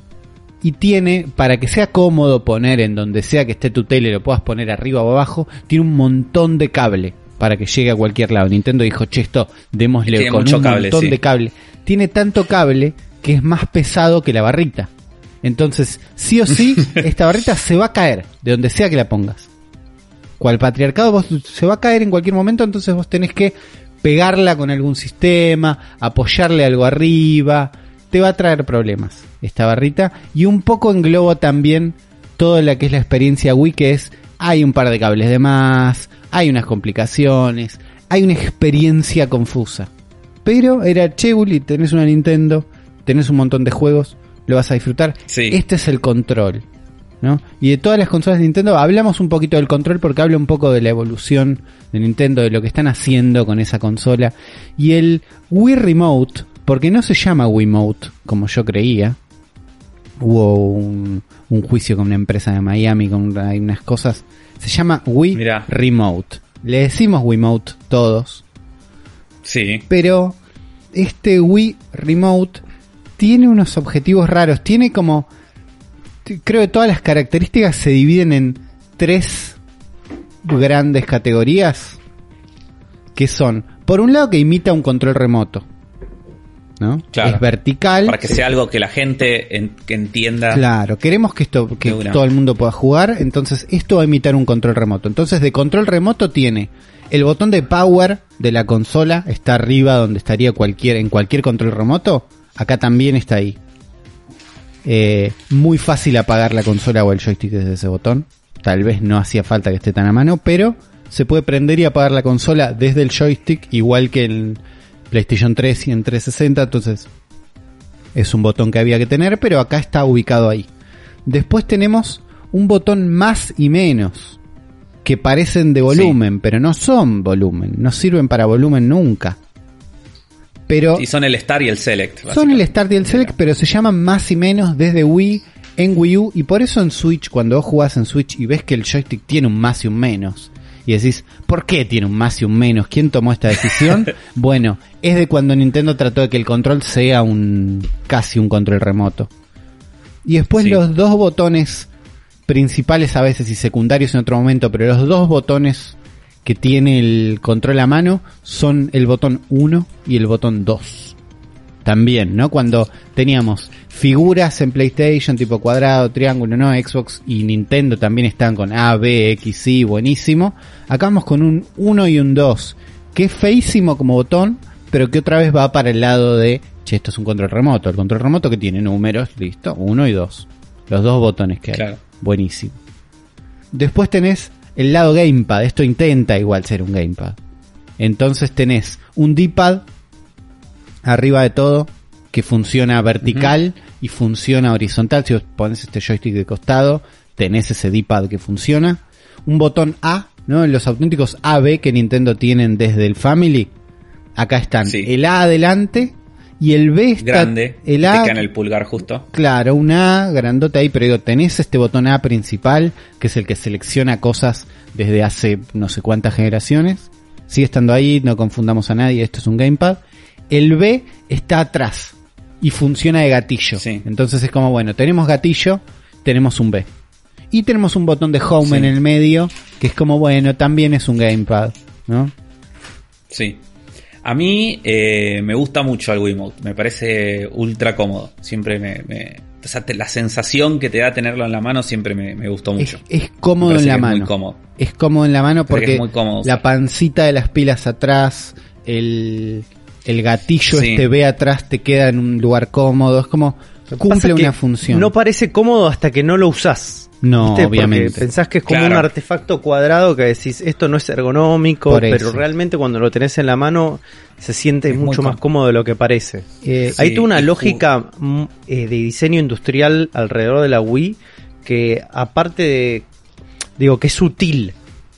y tiene, para que sea cómodo poner en donde sea que esté tu tele, lo puedas poner arriba o abajo, tiene un montón de cable para que llegue a cualquier lado. Nintendo dijo, che, esto démosle Tiene con mucho un cable, montón sí. de cable. Tiene tanto cable que es más pesado que la barrita. Entonces, sí o sí, esta barrita se va a caer de donde sea que la pongas cual patriarcado vos se va a caer en cualquier momento, entonces vos tenés que pegarla con algún sistema, apoyarle algo arriba, te va a traer problemas esta barrita y un poco engloba también toda la que es la experiencia Wii que es hay un par de cables de más, hay unas complicaciones, hay una experiencia confusa. Pero era che, Uli, tenés una Nintendo, tenés un montón de juegos, lo vas a disfrutar. Sí. Este es el control. ¿no? Y de todas las consolas de Nintendo hablamos un poquito del control porque habla un poco de la evolución de Nintendo, de lo que están haciendo con esa consola. Y el Wii Remote, porque no se llama Wiimote como yo creía. Hubo un, un juicio con una empresa de Miami con hay unas cosas. Se llama Wii Mirá. Remote. Le decimos Wiimote todos, Sí. pero este Wii Remote tiene unos objetivos raros. Tiene como. Creo que todas las características se dividen en tres grandes categorías. Que son, por un lado, que imita un control remoto. ¿No? Claro. Es vertical. Para que sea algo que la gente en- que entienda. Claro, queremos que esto, que una. todo el mundo pueda jugar, entonces esto va a imitar un control remoto. Entonces de control remoto tiene el botón de power de la consola, está arriba donde estaría cualquier, en cualquier control remoto, acá también está ahí. Eh, muy fácil apagar la consola o el joystick desde ese botón. Tal vez no hacía falta que esté tan a mano, pero se puede prender y apagar la consola desde el joystick, igual que en PlayStation 3 y en 360, entonces es un botón que había que tener, pero acá está ubicado ahí. Después tenemos un botón más y menos, que parecen de volumen, pero no son volumen, no sirven para volumen nunca. Pero Y son el Star y el Select. son el. Start y el Select, pero se llaman más y menos desde Wii en Wii U. Y por eso en Switch, cuando vos jugás en Switch y ves que el joystick tiene un más y un menos, y decís, ¿por qué tiene un más y un menos? ¿Quién tomó esta decisión? bueno, es de cuando Nintendo trató de que el control sea un casi un control remoto. Y después Sí. los dos botones principales a veces y secundarios en otro momento, pero los dos botones que tiene el control a mano son el botón 1 y el botón 2. También, ¿no? Cuando teníamos figuras en PlayStation tipo cuadrado, triángulo, ¿no? Xbox y Nintendo también están con A, B, X, Y, buenísimo. Acá vamos con un 1 y un 2, que es feísimo como botón, pero que otra vez va para el lado de, che, esto es un control remoto. El control remoto que tiene números, listo, 1 y 2. Los dos botones que hay. Claro. Buenísimo. Después tenés el lado gamepad. Esto intenta igual ser un gamepad. Entonces tenés un D-pad arriba de todo que funciona vertical y funciona horizontal. Si vos pones este joystick de costado, tenés ese D-pad que funciona. Un botón A, ¿no? Los auténticos AB que Nintendo tienen desde el Family. Acá están Sí. el A adelante y el B está Grande. el A en el pulgar justo. Claro, un A grandote ahí, pero digo, tenés este botón A principal, que es el que selecciona cosas desde hace no sé cuántas generaciones. Sigue estando ahí, no confundamos a nadie, esto es un gamepad. El B está atrás y funciona de gatillo. Sí. Entonces es como, bueno, tenemos gatillo, tenemos un B. Y tenemos un botón de home Sí. en el medio, que es como, bueno, también es un gamepad, ¿no? Sí. A mí eh, me gusta mucho el Wiimote. Me parece ultra cómodo. Siempre me... me- o sea, te- la sensación que te da tenerlo en la mano siempre me, me gustó mucho. Es, es cómodo en la que es mano. muy cómodo. Es cómodo en la mano porque es muy cómodo la pancita de las pilas atrás, el, el gatillo Sí. este B atrás te queda en un lugar cómodo. Es como cumple una función. No parece cómodo hasta que no lo usás. No, ¿Viste? Porque obviamente. Pensás que es como Claro. un artefacto cuadrado que decís, esto no es ergonómico, pero realmente cuando lo tenés en la mano se siente Es mucho más cómodo. de lo que parece. Eh, Hay Sí, toda una lógica mm, eh, de diseño industrial alrededor de la Wii que aparte de, digo, que es sutil,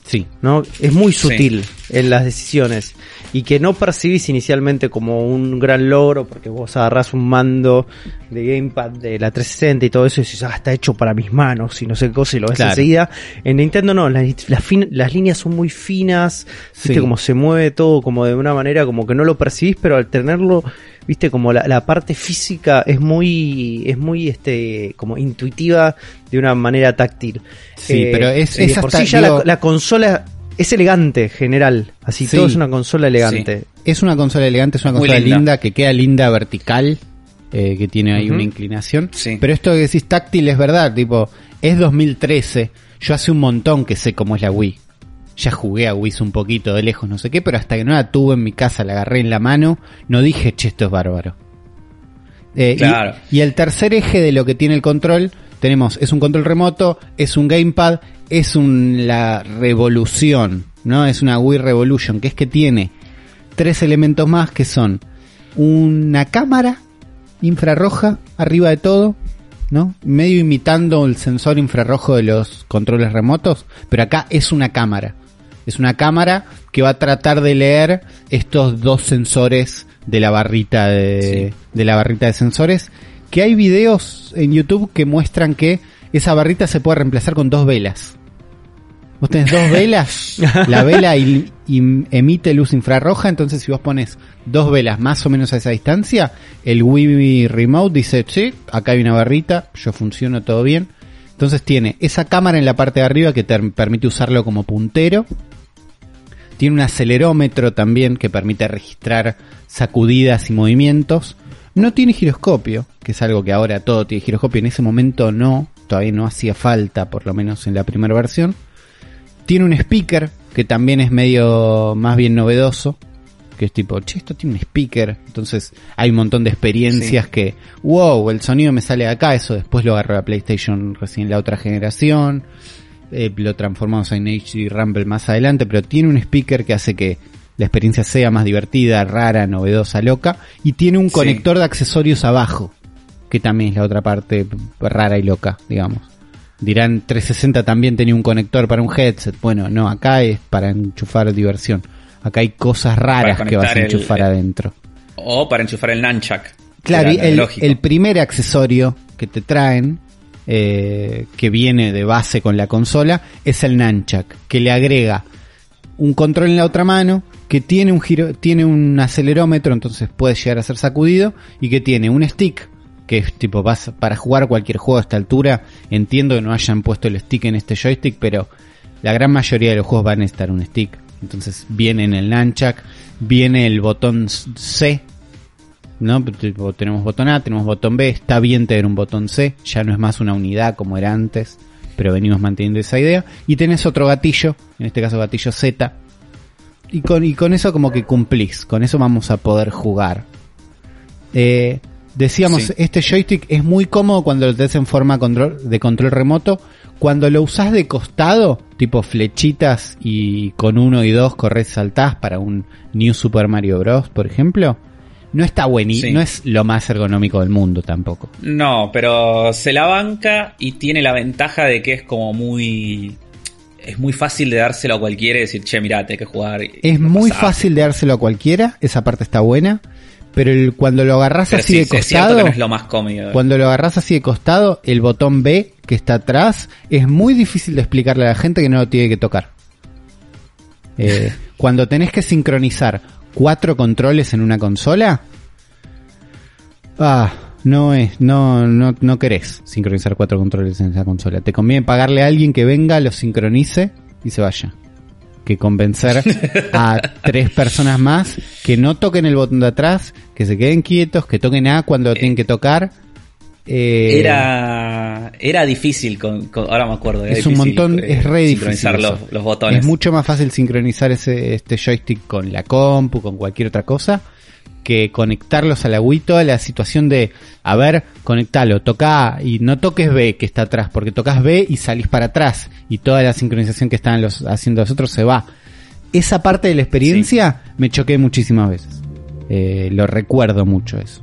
sí. ¿no? Es muy Sí. sutil en las decisiones y que no percibís inicialmente como un gran logro porque vos agarrás un mando de gamepad de la 360 y todo eso y decís, ah, está hecho para mis manos y no sé qué cosa y lo ves Claro. enseguida. En Nintendo no, las, las, fin- las líneas son muy finas, viste como se mueve todo como de una manera como que no lo percibís, pero al tenerlo, viste como la, la parte física es muy, es muy este, como intuitiva de una manera táctil. Sí, Eh, pero es, es por hasta, sí ya digo, la, la consola es elegante, general. Así, Sí. todo es una consola elegante. es una consola elegante, es una consola linda. linda. que queda linda vertical, eh, que tiene ahí una inclinación. Sí. Pero esto que decís táctil es verdad, tipo, es 2013. Yo hace un montón que sé cómo es la Wii. Ya jugué a Wii un poquito de lejos, no sé qué, pero hasta que no la tuve en mi casa, la agarré en la mano, no dije, che, esto es bárbaro. Eh, y- Claro. y, el tercer eje de lo que tiene el control, tenemos, es un control remoto, es un gamepad, es un, la revolución, ¿no? Es una Wii Revolution, que es que tiene tres elementos más que son una cámara infrarroja arriba de todo, ¿no? Medio imitando el sensor infrarrojo de los controles remotos, pero acá es una cámara. Es una cámara que va a tratar de leer estos dos sensores de la barrita de, de la barrita de sensores. Que hay videos en YouTube que muestran que esa barrita se puede reemplazar con dos velas. Vos tenés dos velas, la vela im- emite luz infrarroja, entonces si vos pones dos velas más o menos a esa distancia, el Wii Remote dice, sí, acá hay una barrita, yo funciono todo bien. Entonces tiene esa cámara en la parte de arriba que te permite usarlo como puntero. Tiene un acelerómetro también que permite registrar sacudidas y movimientos. No tiene giroscopio, que es algo que ahora todo tiene giroscopio. En ese momento no, todavía no hacía falta, por lo menos en la primera versión. Tiene un speaker que también es medio más bien novedoso. Que es tipo, che, esto tiene un speaker. Entonces hay un montón de experiencias Sí. que, wow, el sonido me sale de acá. Eso después lo agarró la PlayStation recién la otra generación. Eh, lo transformamos en HD Rumble más adelante. Pero tiene un speaker que hace que la experiencia sea más divertida, rara, novedosa, loca. Y tiene un Sí. conector de accesorios abajo. Que también es la otra parte rara y loca, digamos. Dirán 360 también tenía un conector para un headset. Bueno, no, acá es para enchufar diversión. Acá hay cosas raras que vas a el- enchufar adentro. O para enchufar el Nunchuck. Claro, el, el primer accesorio que te traen, eh, que viene de base con la consola, es el Nunchuck, que le agrega un control en la otra mano, que tiene un giro, tiene un acelerómetro, entonces puede llegar a ser sacudido, y que tiene un stick, que es tipo, para jugar cualquier juego a esta altura, entiendo que no hayan puesto el stick en este joystick, pero la gran mayoría de los juegos van a necesitar un stick. Entonces viene en el Nunchuck, viene el botón C, ¿no? Tenemos botón A, tenemos botón B, está bien tener un botón C, ya no es más una unidad como era antes, pero venimos manteniendo esa idea. Y tenés otro gatillo, en este caso gatillo Z, y con, y con eso como que cumplís, con eso vamos a poder jugar. Eh, decíamos, Sí. este joystick es muy cómodo cuando lo tenés en forma control, de control remoto. Cuando lo usás de costado, tipo flechitas y con uno y dos corres saltás para un New Super Mario Bros, por ejemplo, no está buenísimo, Sí. no es lo más ergonómico del mundo tampoco. No, pero se la banca y tiene la ventaja de que es como muy. Es muy fácil de dárselo a cualquiera y decir, che, mirá, tenés que jugar. Es muy fácil de dárselo a cualquiera, esa parte está buena, pero el- cuando lo agarrás Pero así sí, de costado, no es lo más cuando lo agarrás así de costado, el botón B que está atrás es muy difícil de explicarle a la gente que no lo tiene que tocar. Eh, cuando tenés que sincronizar cuatro controles en una consola, Ah, no es, no, no, no querés sincronizar cuatro controles en esa consola. Te conviene pagarle a alguien que venga, los sincronice y se vaya. Que convencer a tres personas más que no toquen el botón de atrás, que se queden quietos, que toquen A cuando lo tienen que tocar. Eh, Era, era difícil, con, con- ahora me acuerdo. era es un montón, eh, es re difícil. los, los botones. Es mucho más fácil sincronizar ese, este joystick con la compu, con cualquier otra cosa, que conectarlos a la Wii. Toda la situación de, a ver, conectalo, toca A y no toques B que está atrás, porque tocas B y salís para atrás y toda la sincronización que están los, haciendo los otros se va. Esa parte de la experiencia me choqué muchísimas veces. Eh, lo recuerdo mucho eso.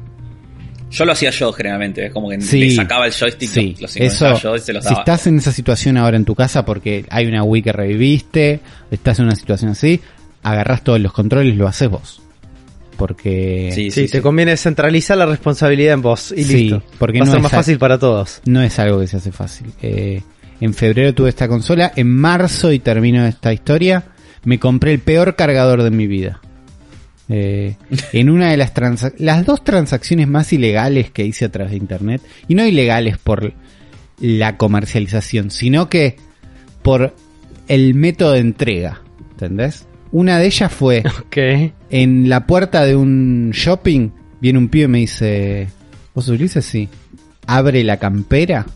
Yo lo hacía yo generalmente, es como que Sí, le sacaba el joystick, Sí, lo, lo sincronizaba eso, yo y se los si daba. estás en esa situación ahora en tu casa porque hay una Wii que reviviste, estás en una situación así, agarrás todos los controles y lo haces vos. Porque Sí, Sí, sí, te sí. conviene centralizar la responsabilidad en vos y Sí, listo. porque Va a no ser es más fácil para todos. no es algo que se hace fácil. Eh, en febrero tuve esta consola, en marzo y termino esta historia, me compré el peor cargador de mi vida. Eh, en una de las transa- las dos transacciones más ilegales que hice a través de internet, y no ilegales por la comercialización, sino que por el método de entrega, ¿entendés? Una de ellas fue en la puerta de un shopping, viene un pibe y me dice, ¿vos Ulises? Sí. Abre la campera,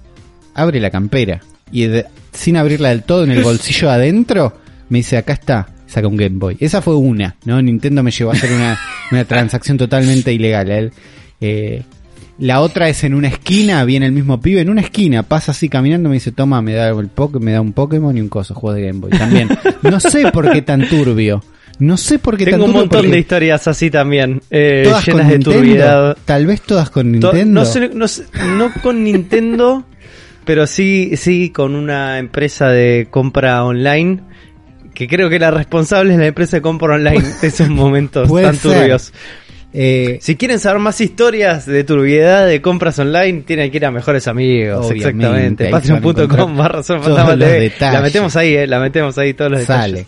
abre la campera, y de- sin abrirla del todo en el bolsillo adentro, me dice, acá está, saca un Game Boy. Esa fue una, ¿no? Nintendo me llevó a hacer una, una transacción totalmente ilegal. Eh, la otra es en una esquina, viene el mismo pibe, en una esquina, pasa así caminando, me dice, toma, me da, el me da un Pokémon y un coso, juego de Game Boy. También, no sé por qué tan turbio. No sé por qué Tengo tan un montón de historias así también, eh, todas con llenas de Nintendo. turbiedad. Tal vez todas con To- Nintendo. No, sé- no sé- no con Nintendo, pero sí, sí con una empresa de compra online. Que creo que la responsable es la empresa de compra online de esos momentos tan turbios. Eh, Si quieren saber más historias de turbiedad de compras online, tienen que ir a Mejores Amigos. Exactamente. Patreon.com barra. La metemos ahí, eh, la metemos ahí todos los sale. detalles.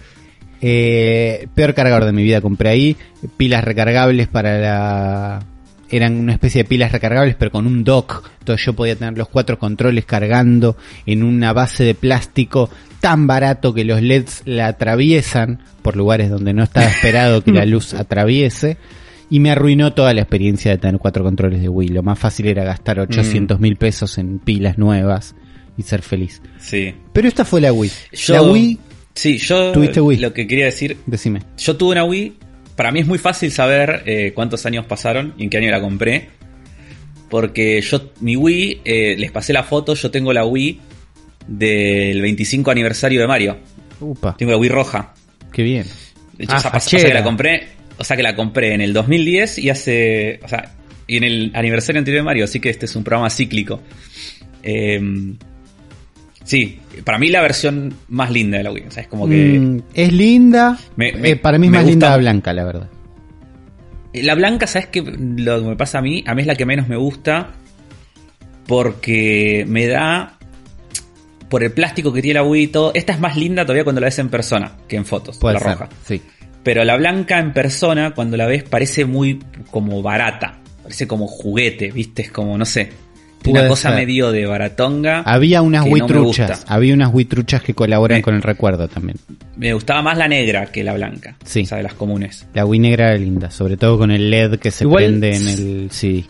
Eh, peor cargador de mi vida compré ahí. Pilas recargables para la. Eran una especie de pilas recargables, pero con un dock. Entonces yo podía tener los cuatro controles cargando en una base de plástico tan barato que los LEDs la atraviesan por lugares donde no estaba esperado que la luz atraviese. Y me arruinó toda la experiencia de tener cuatro controles de Wii. Lo más fácil era gastar 800 mil pesos en pilas nuevas y ser feliz. Sí. Pero esta fue la Wii. Yo, La Wii, Sí, yo ¿Tuviste Wii? lo que quería decir, decime. yo tuve una Wii, para mí es muy fácil saber eh, cuántos años pasaron y en qué año la compré. Porque yo, mi Wii, eh, les pasé la foto, yo tengo la Wii del 25 aniversario de Mario. Upa, Tengo la Wii roja. qué bien. De hecho, Ah, o sea que la compré, o sea que la compré en el 2010 y hace, o sea, y en el aniversario anterior de Mario, así que este es un programa cíclico. Eh, sí, para mí la versión más linda de la Wii, o sea, es como que Mm, es linda. Me- me- eh, para mí es más gusta- linda la blanca, la verdad. la blanca, ¿sabes qué? Lo que me pasa a mí, a mí es la que menos me gusta porque me da por el plástico que tiene la Wii y todo. Esta es más linda todavía cuando la ves en persona que en fotos, Puede la ser. roja. Sí. Pero la blanca en persona, cuando la ves, parece muy como barata. Parece como juguete, ¿viste? Es como, no sé. Puede una cosa ser. medio de baratonga. Había unas no huitruchas. había unas huitruchas que colaboran Me- con el recuerdo también. Me gustaba más la negra que la blanca. Sí. O sea, de las comunes. La Wii negra era linda, sobre todo con el LED que se Igual- prende en el CD.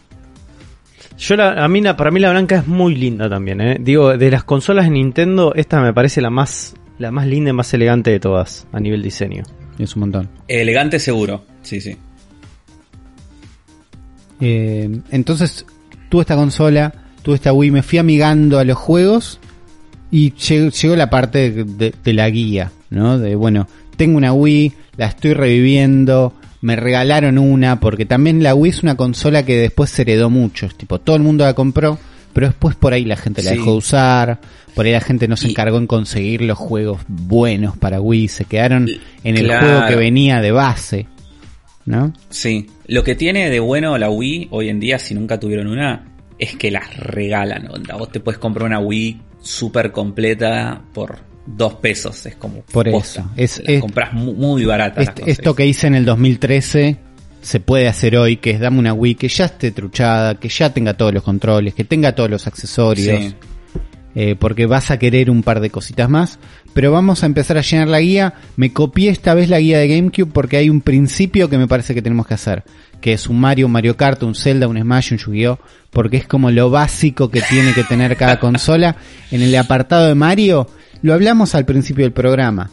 Yo la, a mí la- para mí la blanca es muy linda también, ¿eh? Digo, de las consolas de Nintendo, esta me parece la más, la más linda y más elegante de todas, a nivel diseño. Es un montón. Elegante seguro. Sí, sí. Eh, entonces, tuve esta consola, tuve esta Wii, me fui amigando a los juegos y llegó, llegó la parte de, de la guía, ¿no? De, bueno, tengo una Wii, la estoy reviviendo, me regalaron una, porque también la Wii es una consola que después se heredó mucho, es tipo, todo el mundo la compró, pero después por ahí la gente la Sí. dejó de usar, por ahí la gente no se encargó en conseguir los juegos buenos para Wii, se quedaron en el Claro. juego que venía de base, ¿no? Sí, lo que tiene de bueno la Wii hoy en día, si nunca tuvieron una, es que las regalan. Onda. Vos te puedes comprar una Wii súper completa por dos pesos. Es como Por posta. eso. Es- Las es- compras mu- muy Est- conseguís. esto que hice en el 2013 se puede hacer hoy, que es dame una Wii que ya esté truchada, que ya tenga todos los controles, que tenga todos los accesorios. Sí. Eh, porque vas a querer un par de cositas más. Pero vamos a empezar a llenar la guía. Me copié esta vez la guía de GameCube porque hay un principio que me parece que tenemos que hacer. Que es un Mario, un Mario Kart, un Zelda, un Smash, un Yu-Gi-Oh! Porque es como lo básico que tiene que tener cada consola. En el apartado de Mario, lo hablamos al principio del programa.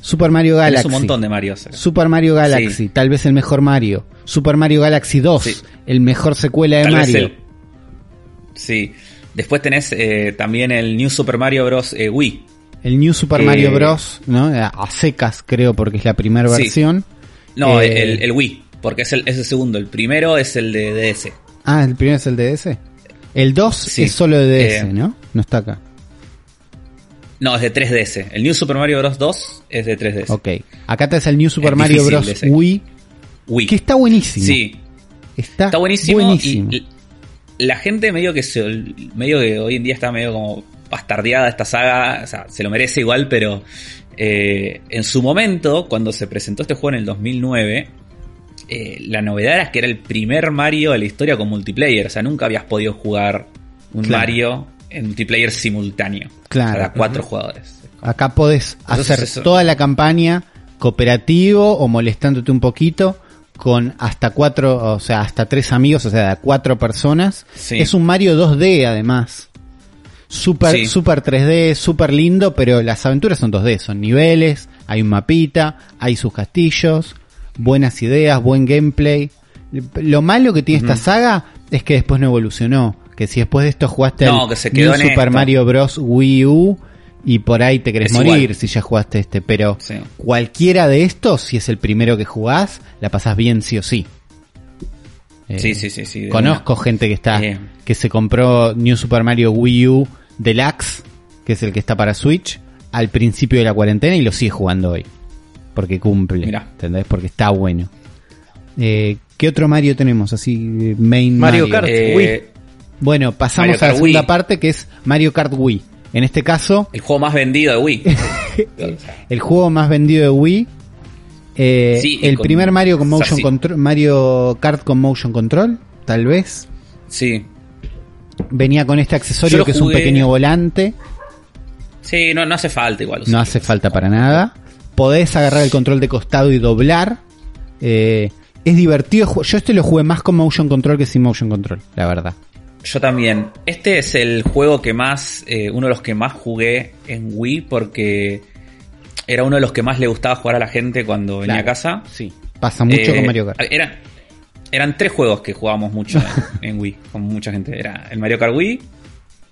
Super Mario Galaxy. un montón de Mario. Super Mario Galaxy, Sí. tal vez el mejor Mario. Super Mario Galaxy 2, Sí. el mejor secuela de Tal Mario. Sí. Después tenés eh, también el New Super Mario Bros. eh, Wii. El New Super Eh, Mario Bros. ¿no? A secas, creo, porque es la primera Sí. versión. No, el, el Wii. Porque es el, es el segundo. El primero es el de DS. Ah, el primero es el DS. El 2 Sí. es solo de DS, ¿no? No está acá. No, es de 3DS. El New Super Mario Bros. 2 es de 3DS. Ok. Acá tenés el New Super Es Mario Bros. de. Wii, Wii. que está buenísimo. Sí, Está, está buenísimo, buenísimo. y la gente medio que se, medio que hoy en día está medio como bastardeada esta saga, o sea, se lo merece igual, pero eh, en su momento, cuando se presentó este juego en el 2009, eh, la novedad era que era el primer Mario de la historia con multiplayer, o sea, nunca habías podido jugar un Claro. Mario en multiplayer simultáneo, Claro. para cuatro jugadores. Acá podés Entonces hacer eso- toda la campaña cooperativo o molestándote un poquito con hasta cuatro, o sea, hasta tres amigos, o sea, cuatro personas. Sí. Es un Mario 2D además. Super, Sí. super 3D, super lindo, pero las aventuras son 2D, son niveles, hay un mapita, hay sus castillos, buenas ideas, buen gameplay. Lo malo que tiene esta saga es que después no evolucionó. Que si después de esto jugaste No, al que se quedó New Super esto. Mario Bros. Wii U y por ahí te querés Es morir igual. si ya jugaste este, pero Sí. cualquiera de estos, si es el primero que jugás, la pasás bien sí o sí. Eh, Sí, sí, sí, Conozco gente que está Eh. que se compró New Super Mario Wii U Deluxe, que es el que está para Switch, al principio de la cuarentena y lo sigue jugando hoy. Porque cumple, Mirá. ¿entendés? Porque está bueno. Eh, ¿Qué otro Mario tenemos? Así, main Mario Mario. Kart. Eh, Wii. Bueno, pasamos Mario a la segunda Wii. parte que es Mario Kart Wii. En este caso, El juego más vendido de Wii. El juego más vendido de Wii. Eh, Sí, el con- primer Mario con o sea, motion sí. control, Mario Kart con motion control, tal vez. sí. Venía con este accesorio que es un pequeño volante. Sí, no, no hace falta igual. No hace falta para nada. Podés agarrar el control de costado y doblar. Eh, es divertido. Yo este lo jugué más con motion control que sin motion control, la verdad. Yo también. Este es el juego que más, eh, uno de los que más jugué en Wii porque era uno de los que más le gustaba jugar a la gente cuando venía a casa. Sí. Pasa mucho Eh, con Mario Kart. Eran, eran tres juegos que jugábamos mucho en, Wii, con mucha gente. Era el Mario Kart Wii,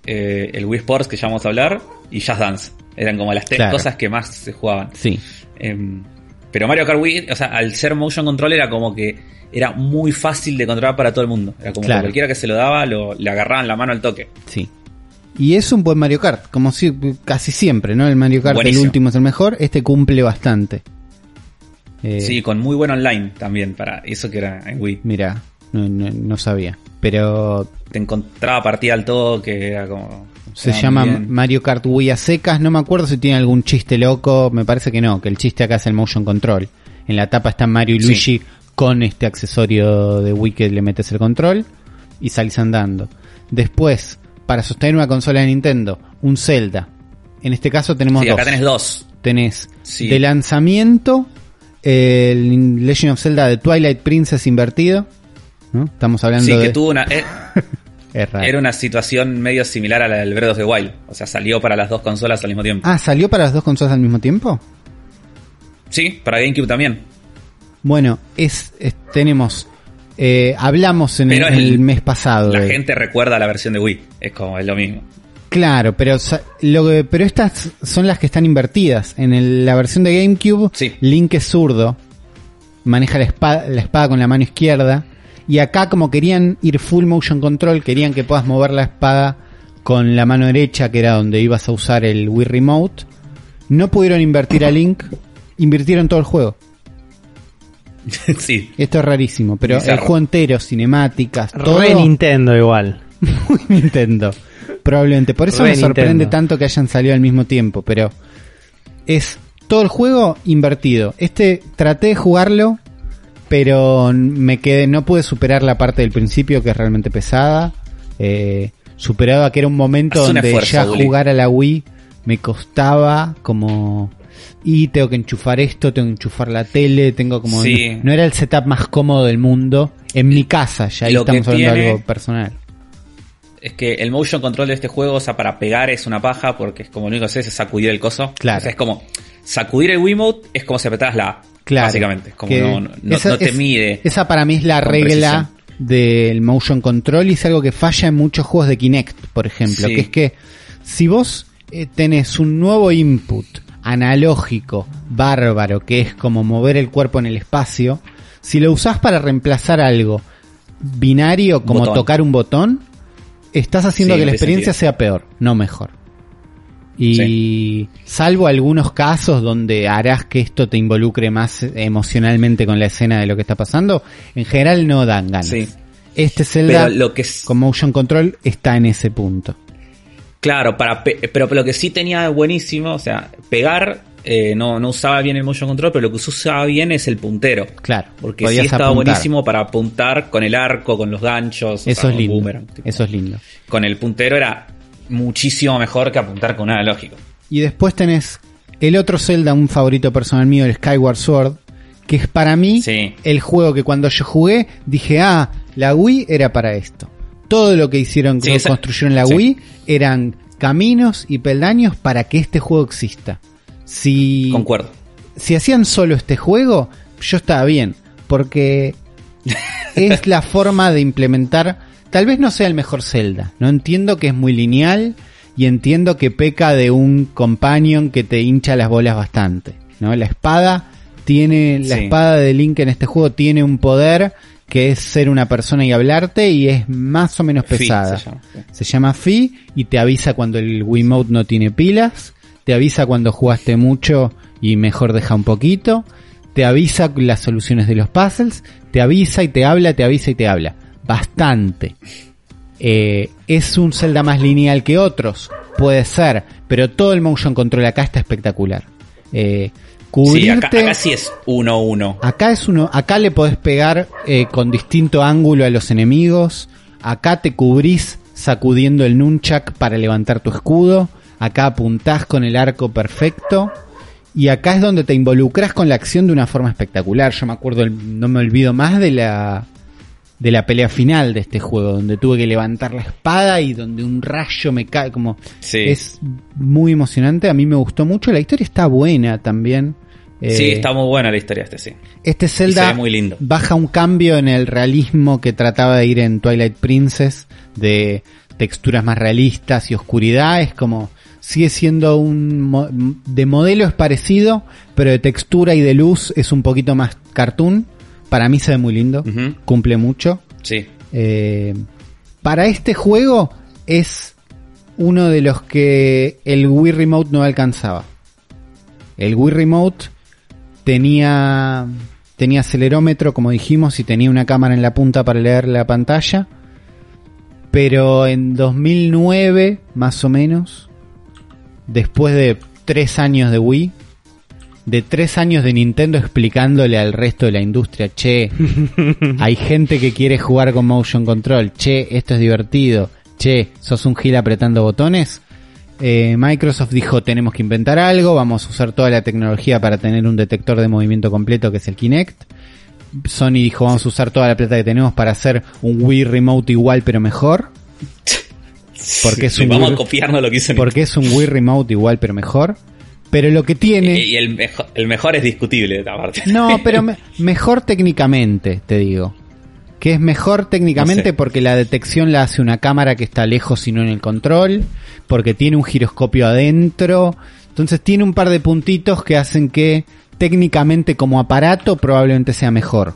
eh, el Wii Sports que ya vamos a hablar, y Just Dance. Eran como las tres Claro. cosas que más se jugaban. Sí. Em, pero Mario Kart Wii, o sea, al ser motion control era como que era muy fácil de controlar para todo el mundo. Era como Claro. que cualquiera que se lo daba, lo, le agarraban la mano al toque. Sí. Y es un buen Mario Kart, como si casi siempre, ¿no? El Mario Kart, Buenísimo. el último es el mejor, este cumple bastante. Eh, Sí, con muy buen online también, para eso que era en Wii. Mira, no, no- no sabía. Pero Te encontraba partida al toque, era como... se llama bien. Mario Kart Wii a secas, no me acuerdo si tiene algún chiste loco, me parece que no, que el chiste acá es el motion control. En la tapa están Mario y Sí. Con este accesorio de Wii que le metes el control y salís andando. Después, para sostener una consola de Nintendo, un Zelda. En este caso tenemos Sí, dos. acá tenés dos. Tenés Sí. de lanzamiento el Legend of Zelda de Twilight Princess invertido. ¿no? Estamos hablando Sí, de... que tuvo una... eh. Era una situación medio similar a la del Breath of the Wild. O sea, salió para las dos consolas al mismo tiempo. Ah, ¿salió para las dos consolas al mismo tiempo? Sí, para GameCube también. Bueno, es, es- tenemos... eh, hablamos en el, mes pasado. La de- gente recuerda la versión de Wii. Es como, es lo mismo. Claro, pero lo que- pero estas son las que están invertidas. En el- la versión de GameCube, Sí. Link es zurdo, maneja la espada, la espada con la mano izquierda. Y acá como querían ir full motion control, querían que puedas mover la espada con la mano derecha, que era donde ibas a usar el Wii Remote. No pudieron invertir a Link, invirtieron todo el juego. sí. Esto es rarísimo, pero el juego entero, cinemáticas, todo Re Nintendo igual. muy Nintendo. Probablemente. Por eso Re me sorprende Nintendo. tanto que hayan salido al mismo tiempo. Pero es todo el juego invertido. Este traté de jugarlo pero me quedé, no pude superar la parte del principio que es realmente pesada. Eh, superaba que era un momento Haz un donde esfuerzo, ya jugar a la Wii me costaba como y tengo que enchufar esto, tengo que enchufar la tele, tengo como Sí. no, no era el setup más cómodo del mundo en mi casa, ya ahí Lo estamos hablando de algo personal. Es que el motion control de este juego, o sea, para pegar es una paja porque es como lo único que haces es sacudir el coso. Claro. O sea, es como sacudir el Wiimote es como si apretaras la A, Claro. Básicamente. Es como no, no- no- esa- no te es- mide. Esa para mí es la regla del motion control y es algo que falla en muchos juegos de Kinect, por ejemplo, Sí. que es que si vos eh, tenés un nuevo input analógico, bárbaro, que es como mover el cuerpo en el espacio, si lo usás para reemplazar algo binario como Botón. tocar un botón, estás haciendo Sí, que la experiencia sentido. sea peor, no mejor. Y salvo algunos casos donde harás que esto te involucre más emocionalmente con la escena de lo que está pasando, en general no dan ganas. Sí. Este Zelda lo que es- con motion control está en ese punto. Claro, para pe- pero lo que sí tenía buenísimo, o sea, pegar eh, no, no usaba bien el motion control, pero lo que usaba bien es el puntero. Claro, Porque sí estaba apuntar. buenísimo para apuntar con el arco, con los ganchos. o Eso sea, es con lindo. boomerang. Eso es lindo. Con el puntero era muchísimo mejor que apuntar con un analógico. Y después tenés el otro Zelda, un favorito personal mío, el Skyward Sword, que es para mí Sí. el juego que cuando yo jugué dije, ah, la Wii era para esto. Todo lo que hicieron, Sí, que construyeron la sí. Wii eran caminos y peldaños para que este juego exista. Si, Concuerdo. si hacían solo este juego, yo estaba bien, porque es la forma de implementar, tal vez no sea el mejor Zelda, no entiendo que es muy lineal y entiendo que peca de un companion que te hincha las bolas bastante, ¿no? La espada tiene la Sí. espada de Link en este juego tiene un poder que es ser una persona y hablarte y es más o menos Fi, pesada. se llama, sí. Se llama Fi y te avisa cuando el Wiimote no tiene pilas, te avisa cuando jugaste mucho y mejor deja un poquito, te avisa las soluciones de los puzzles, te avisa y te habla, te avisa y te habla. Bastante. Eh, es un Zelda más lineal que otros, puede ser, pero todo el motion control acá está espectacular. Eh, Sí, acá, acá sí es 1-1. Acá es uno, acá le podés pegar eh, con distinto ángulo a los enemigos. Acá te cubrís sacudiendo el nunchuck para levantar tu escudo. Acá apuntás con el arco perfecto. Y acá es donde te involucras con la acción de una forma espectacular. Yo me acuerdo, no me olvido más de la de la pelea final de este juego, donde tuve que levantar la espada y donde un rayo me cae como Sí. es muy emocionante. A mí me gustó mucho. La historia está buena también. Sí, Eh, está muy buena la historia este, sí. este Zelda muy lindo. baja un cambio en el realismo que trataba de ir en Twilight Princess, de texturas más realistas y oscuridad. Es como, sigue siendo un, de modelo es parecido, pero de textura y de luz es un poquito más cartoon. Para mí se ve muy lindo, cumple mucho. Sí. Eh, para este juego es uno de los que el Wii Remote no alcanzaba. El Wii Remote tenía tenía acelerómetro, como dijimos, y tenía una cámara en la punta para leer la pantalla. Pero en 2009, más o menos, después de tres años de Wii, de tres años de Nintendo explicándole al resto de la industria, che, hay gente que quiere jugar con motion control, che, esto es divertido, che, sos un gil apretando botones. Eh, Microsoft dijo tenemos que inventar algo, vamos a usar toda la tecnología para tener un detector de movimiento completo que es el Kinect. Sony dijo vamos a usar toda la plata que tenemos para hacer un Wii Remote igual pero mejor. Porque es un Vamos Wii- a copiarnos lo que hizo Porque es un Wii Remote igual pero mejor. Pero lo que tiene... Y el mejor, el mejor es discutible, aparte. No, pero me- mejor técnicamente, te digo. Que es mejor técnicamente No sé. porque la detección la hace una cámara que está lejos y no en el control, porque tiene un giroscopio adentro. Entonces tiene un par de puntitos que hacen que técnicamente como aparato probablemente sea mejor.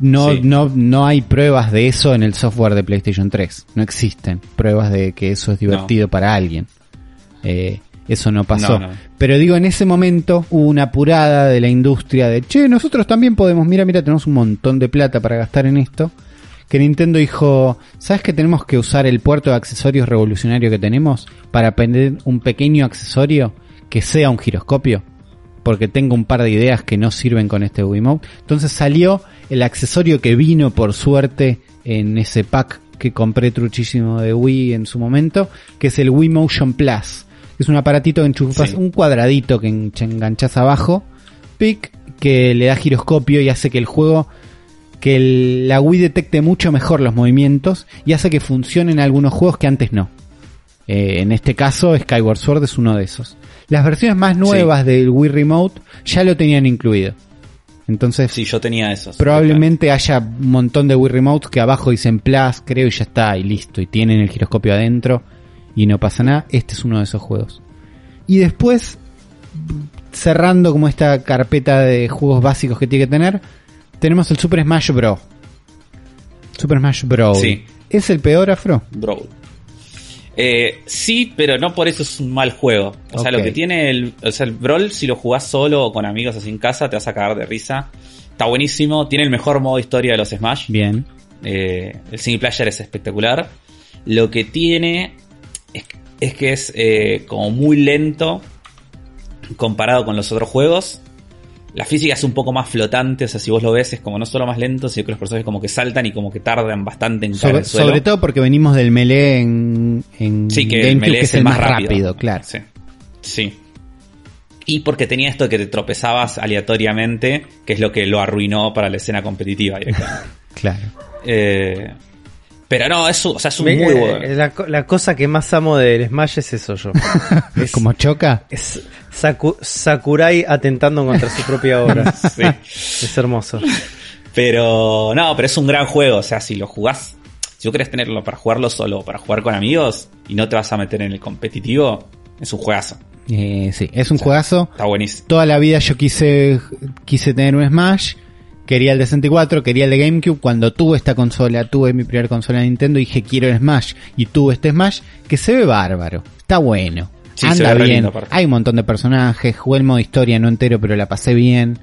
No, Sí. no, no hay pruebas de eso en el software de PlayStation 3. No existen pruebas de que eso es divertido para alguien. Eh, eso no pasó. No, no. Pero digo, en ese momento hubo una apurada de la industria de, che, nosotros también podemos, mira, mira, tenemos un montón de plata para gastar en esto. Que Nintendo dijo, ¿sabes que tenemos que usar el puerto de accesorios revolucionario que tenemos para poner un pequeño accesorio que sea un giroscopio? porque tengo un par de ideas que no sirven con este Wiimote. Entonces salió el accesorio que vino por suerte en ese pack que compré truchísimo de Wii en su momento, que es el Wii Motion Plus. Es un aparatito que enchufas, Sí. un cuadradito que en- enganchas abajo, pic, que le da giroscopio y hace que el juego, que el- la Wii detecte mucho mejor los movimientos y hace que funcionen algunos juegos que antes no. Eh, en este caso, Skyward Sword es uno de esos. Las versiones más nuevas del Wii Remote ya lo tenían incluido. Entonces, Sí, yo tenía esos. probablemente haya un montón de Wii Remotes que abajo dicen Plus, creo, y ya está, y listo. Y tienen el giroscopio adentro y no pasa nada. Este es uno de esos juegos. Y después, cerrando como esta carpeta de juegos básicos que tiene que tener, tenemos el Super Smash Bros. Super Smash Bros. Sí. ¿Es el peor afro? Brawl. Eh, sí, pero no por eso es un mal juego. O sea, lo que tiene el, o sea, el Brawl, si lo jugás solo o con amigos así en casa, te vas a cagar de risa. Está buenísimo, tiene el mejor modo historia de los Smash. Bien. Eh, el single player es espectacular. Lo que tiene es, es que es eh, como muy lento comparado con los otros juegos. La física es un poco más flotante, o sea, si vos lo ves es como no solo más lento, sino que los personajes como que saltan y como que tardan bastante en caer Sobre, al suelo. sobre todo porque venimos del melee en, en Sí, que el melee que es el más rápido, claro. Sí. Sí. Y porque tenía esto que te tropezabas aleatoriamente, que es lo que lo arruinó para la escena competitiva directamente. Claro. Eh, pero no, es, un- o sea, es un Me- muy eh, bueno. la, co- la cosa que más amo del Smash es eso yo. Es, Como choca. es Saku- Sakurai atentando contra su propia obra. Sí. Es hermoso. Pero no, pero es un gran juego. O sea, si lo jugás, si vos querés tenerlo para jugarlo solo o para jugar con amigos y no te vas a meter en el competitivo, es un juegazo. Eh, sí, es un juegazo. Está buenísimo. Toda la vida yo quise, quise tener un Smash. Quería el de 64, quería el de GameCube. Cuando tuve esta consola, tuve mi primera consola de Nintendo, dije quiero el Smash. Y tuve este Smash que se ve bárbaro. Está bueno. Sí, Anda bien. lindo. Hay un montón de personajes. Jugué el modo historia, no entero, pero la pasé bien.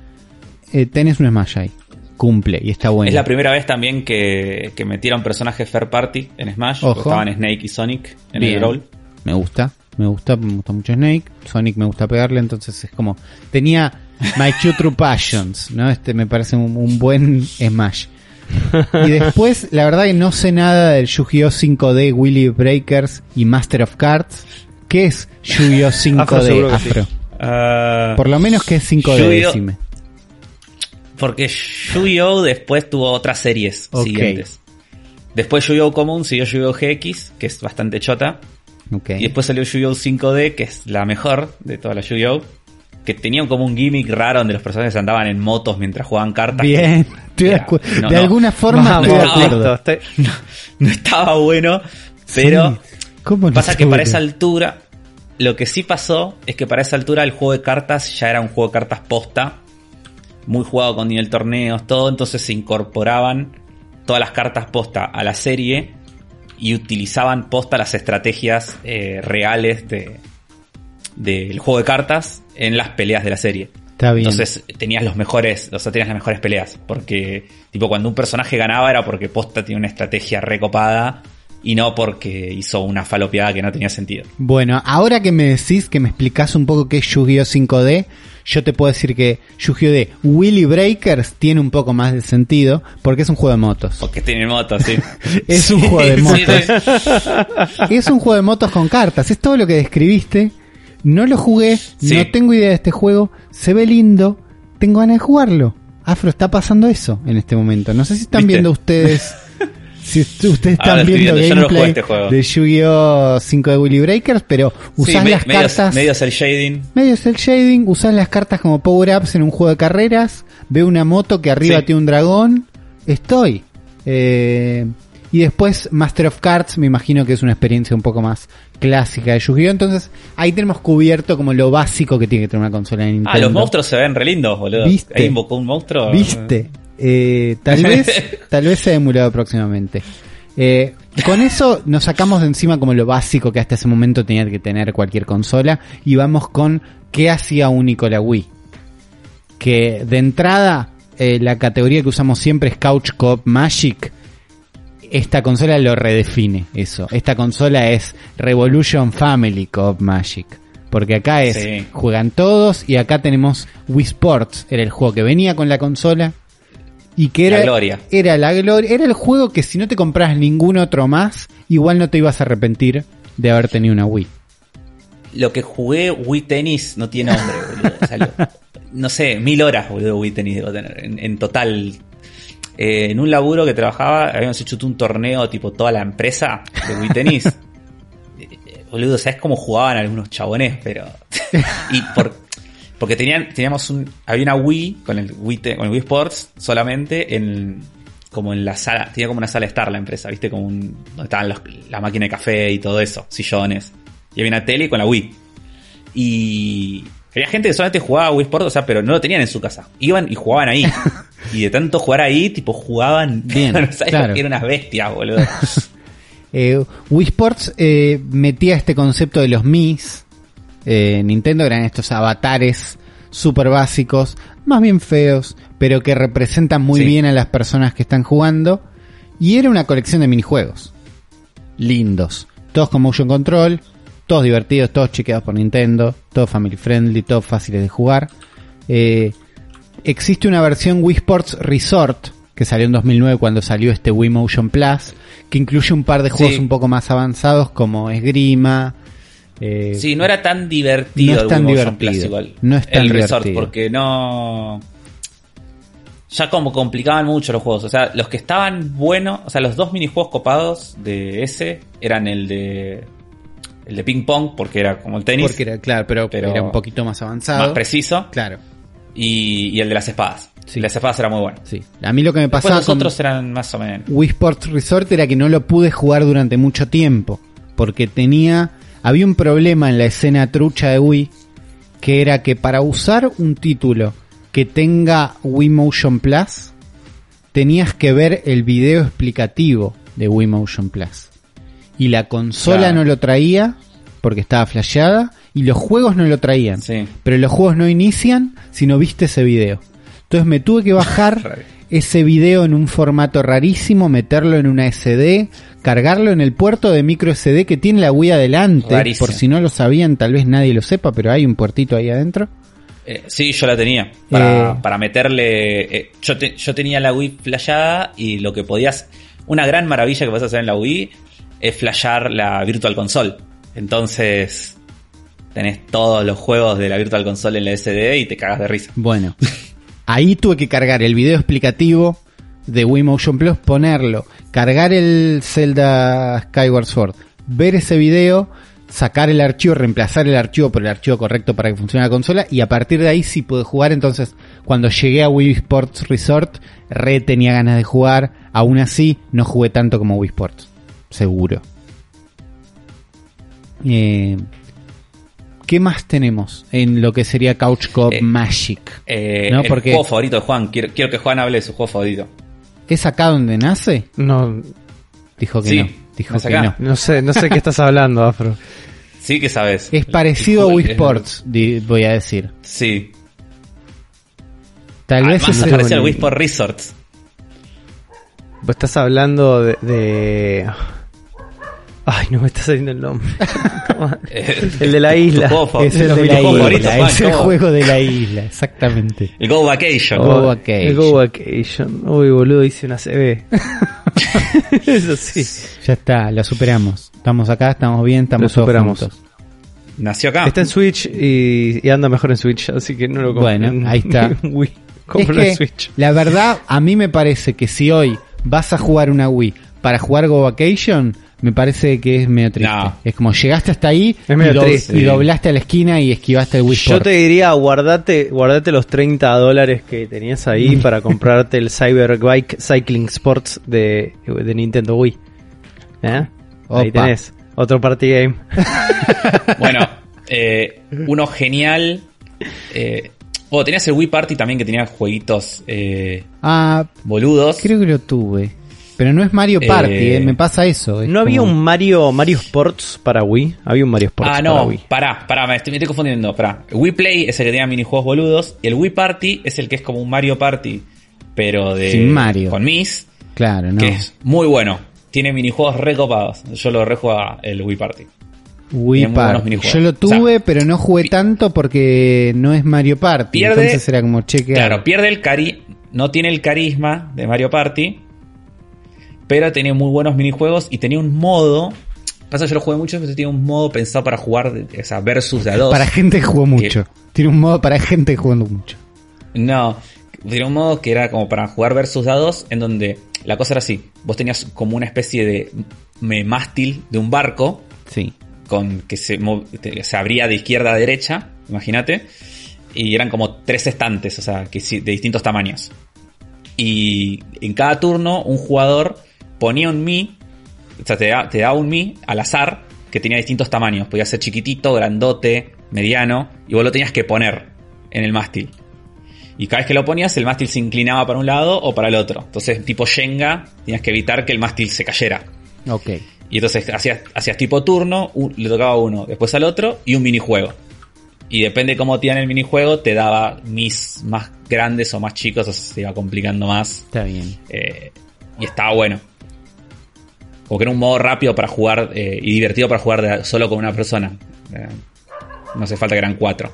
Eh, tenés un Smash ahí. Cumple y está bueno. Es la primera vez también que, que metieron personajes Fair Party en Smash. Estaban Snake y Sonic en Bien. el Brawl. Me gusta, me gusta, me gusta mucho Snake. Sonic me gusta pegarle, entonces es como. Tenía My Two True Passions, ¿no? Este me parece un, un buen Smash. Y después, la verdad que no sé nada del Yu-Gi-Oh! 5D, Willy Breakers y Master of Cards. ¿Qué es Yu-Gi-Oh! 5D, Afro sí. Ah, Por lo menos que es 5D, Yu-Gi-Oh! decime. Porque Yu-Gi-Oh! después tuvo otras series siguientes. Después Yu-Gi-Oh! Común siguió Yu-Gi-Oh! GX, que es bastante chota. Y después salió Yu-Gi-Oh! 5D, que es la mejor de todas las Yu-Gi-Oh! Que tenía como un gimmick raro donde los personajes andaban en motos mientras jugaban cartas. Bien, estoy de, Mira, acu- no, de no. alguna forma no, acuerdo. listo, estoy- No estaba bueno, pero... Sí. ¿Cómo no Pasa que para esa altura, lo que sí pasó es que para esa altura el juego de cartas ya era un juego de cartas posta, muy jugado con nivel torneos, todo, entonces se incorporaban todas las cartas posta a la serie y utilizaban posta las estrategias eh, reales de del juego de cartas en las peleas de la serie. Está bien. Entonces tenías los mejores, o sea, tenías las mejores peleas. Porque, tipo, cuando un personaje ganaba era porque posta tenía una estrategia recopada y no porque hizo una falopeada que no tenía sentido. Bueno, ahora que me decís, que me explicás un poco qué es Yu-Gi-Oh 5D, yo te puedo decir que Yu-Gi-Oh de Willy Breakers tiene un poco más de sentido, porque es un juego de motos. Porque tiene motos, sí. Es un juego de Sí, motos. sí. Es un juego de motos con cartas, es todo lo que describiste. No lo jugué, Sí. no tengo idea de este juego, se ve lindo, tengo ganas de jugarlo. Afro, está pasando eso en este momento. No sé si están ¿Viste? viendo ustedes, si ustedes están viendo viendo, no gameplay este de Yu-Gi-Oh 5 de Willy Breakers, pero usás Sí, me- las cartas... medios el shading. Medio cel shading, usás las cartas como power-ups en un juego de carreras, veo una moto que arriba Sí. tiene un dragón, estoy. Eh, y después Master of Cards, me imagino que es una experiencia un poco más clásica de Yu-Gi-Oh! Entonces ahí tenemos cubierto como lo básico que tiene que tener una consola de Nintendo. Ah, los monstruos se ven re lindos, boludo. ¿Viste? Ahí invocó un monstruo. ¿Viste? Eh, tal vez, tal vez sea emulado próximamente. Eh, con eso nos sacamos de encima como lo básico que hasta ese momento tenía que tener cualquier consola y vamos con qué hacía único la Wii. Que de entrada eh, la categoría que usamos siempre es Couch Coop Magic. Esta consola lo redefine eso. Esta consola es Revolution Family Coop Magic. Porque acá es, Sí. juegan todos y acá tenemos Wii Sports, era el juego que venía con la consola y que La era gloria. era la gloria, era el juego que si no te compras ningún otro más, igual no te ibas a arrepentir de haber tenido una Wii. Lo que jugué Wii Tennis no tiene nombre, boludo. O sea, lo- no sé, mil horas, boludo, Wii Tennis debo tener. En, en total. Eh, en un laburo que trabajaba, habíamos hecho un torneo, tipo toda la empresa de Wii Tennis. Eh, boludo, ¿sabes cómo jugaban algunos chabones? Pero. y por. Porque tenían, teníamos un. Había una Wii con el Wii, con el Wii Sports solamente en. Como en la sala. Tenía como una sala estar la empresa, ¿viste? Como un. Donde estaban los- la máquina de café y todo eso, sillones. Y había una tele con la Wii. Y había gente que solamente jugaba Wii Sports, o sea, pero no lo tenían en su casa. Iban y jugaban ahí. y de tanto jugar ahí, tipo, jugaban. Bien, no sabes claro. que eran unas bestias, boludo. Eh, Wii Sports eh, metía este concepto de los Mis. Eh, Nintendo eran estos avatares super básicos, más bien feos, pero que representan muy Sí. bien a las personas que están jugando. Y era una colección de minijuegos. Lindos. Todos con motion control, todos divertidos, todos chequeados por Nintendo, todos family friendly, todos fáciles de jugar. Eh, existe una versión Wii Sports Resort que salió en 2009 cuando salió este Wii Motion Plus, que incluye un par de juegos Sí. un poco más avanzados como esgrima. eh, Sí, no era tan divertido No es el Wii Motion divertido. Plus igual. No es tan el Resort, divertido. porque no. Ya como complicaban mucho los juegos. O sea, los que estaban buenos, o sea, los dos minijuegos copados de ese eran el de. El de ping pong, porque era como el tenis, porque era, claro, pero, pero era un poquito más avanzado. más preciso, Claro, y, y el de las espadas. Sí. El de las espadas era muy bueno. sí. A mí lo que me pasaba los con otros eran más o menos. Wii Sports Resort era que no lo pude jugar durante mucho tiempo, porque tenía, había un problema en la escena trucha de Wii, que era que para usar un título que tenga Wii Motion Plus, tenías que ver el video explicativo de Wii Motion Plus. Y la consola Claro. no lo traía porque estaba flasheada y los juegos no lo traían. Sí. Pero los juegos no inician si no viste ese video. Entonces me tuve que bajar ese video en un formato rarísimo, meterlo en una SD, cargarlo en el puerto de micro SD que tiene la Wii adelante. Rarísimo. Por si no lo sabían, tal vez nadie lo sepa, pero hay un puertito ahí adentro. Eh, sí, yo la tenía. Para, Eh. para meterle. eh, yo, te- yo tenía la Wii flashada y lo que podías. Una gran maravilla que puedes hacer en la Wii es flashear la Virtual Console. Entonces. Tenés todos los juegos de la Virtual Console en la SD y te cagas de risa. Bueno, ahí tuve que cargar el video explicativo de Wii Motion Plus, ponerlo, cargar el Zelda Skyward Sword, ver ese video, sacar el archivo, reemplazar el archivo por el archivo correcto para que funcione la consola y a partir de ahí sí pude jugar. Entonces, cuando llegué a Wii Sports Resort, re tenía ganas de jugar. Aún así, no jugué tanto como Wii Sports, seguro. Eh, ¿Qué más tenemos en lo que sería Couch Co-op Eh, Magic? Eh, No, el porque- juego favorito de Juan. Quiero, quiero que Juan hable de su juego favorito. ¿Es acá donde nace? No, Dijo que Sí, no. Dijo que no. no sé, no sé qué estás hablando, Afro. Sí que sabes. Es parecido a Wii Sports, voy a decir. Sí. Tal vez Además, es parece al Wii Sport Resorts. Vos estás hablando de, de- Ay, no me está saliendo el nombre. Eh, el de la isla. es el de la isla, es el juego de la isla, exactamente. El Go Vacation. Go Vacation. el Go Vacation. Uy, boludo, hice una CB. Eso sí. Ya está, lo superamos. Estamos acá, estamos bien, estamos Lo todos superamos. juntos. Nació acá. Está en Switch y, y anda mejor en Switch, así que no lo compren. Bueno, ahí está. Wii. Es Cómpralo que, en Switch. la verdad, a mí me parece que si hoy vas a jugar una Wii para jugar Go Vacation, me parece que es medio triste. No. Es como llegaste hasta ahí Es medio y, do- triste. y doblaste a la esquina y esquivaste el Wii Yo te diría, guardate, guardate los 30 dólares que tenías ahí para comprarte el Cyberbike Cycling Sports de, de Nintendo Wii. ¿Eh? Ahí tenés. Otro party game. Bueno, eh, uno genial. Eh, oh, tenías el Wii Party también que tenía jueguitos eh, Ah, boludos. creo que lo tuve. Pero no es Mario Party, Eh, eh, me pasa eso. es ¿No había como- un Mario Mario Sports para Wii? Había un Mario Sports Ah, para no, Wii. pará, pará, me estoy, me estoy confundiendo. Pará. Wii Play es el que tenía minijuegos boludos. Y el Wii Party es el que es como un Mario Party, pero de. Sin Mario. Con Miss, Claro, no. que es muy bueno. Tiene minijuegos recopados. Yo lo rejugaba el Wii Party. Wii Party. minijuegos. Yo lo O sea, tuve, pero no jugué tanto porque no es Mario Party. Pierde- entonces era como cheque. Claro, pierde el cari no tiene el carisma de Mario Party, pero tenía muy buenos minijuegos y tenía un modo. Pasa, yo lo jugué mucho, pero tenía un modo pensado para jugar, de- o sea, versus de a dos. Para gente que jugó mucho. Tiene un modo para gente jugando mucho. No, tenía un modo que era como para jugar versus dados, en donde la cosa era así: vos tenías como una especie de mástil de un barco Sí. con que se, se abría de izquierda a derecha, imagínate, y eran como tres estantes, o sea, que de distintos tamaños. Y en cada turno un jugador ponía un Mi, o sea, te, da- te daba un Mi al azar que tenía distintos tamaños, podía ser chiquitito, grandote, mediano, y vos lo tenías que poner en el mástil. Y cada vez que lo ponías, el mástil se inclinaba para un lado o para el otro. Entonces, tipo Shenga, tenías que evitar que el mástil se cayera. Ok. Y entonces hacías, hacías tipo turno, un- le tocaba a uno, después al otro y un minijuego. Y depende cómo te dan el minijuego, te daba mis más grandes o más chicos, o sea, se iba complicando más. Está bien. eh, y estaba bueno. Como que era un modo rápido para jugar eh, y divertido para jugar de- solo con una persona. Eh, no hace falta que eran cuatro.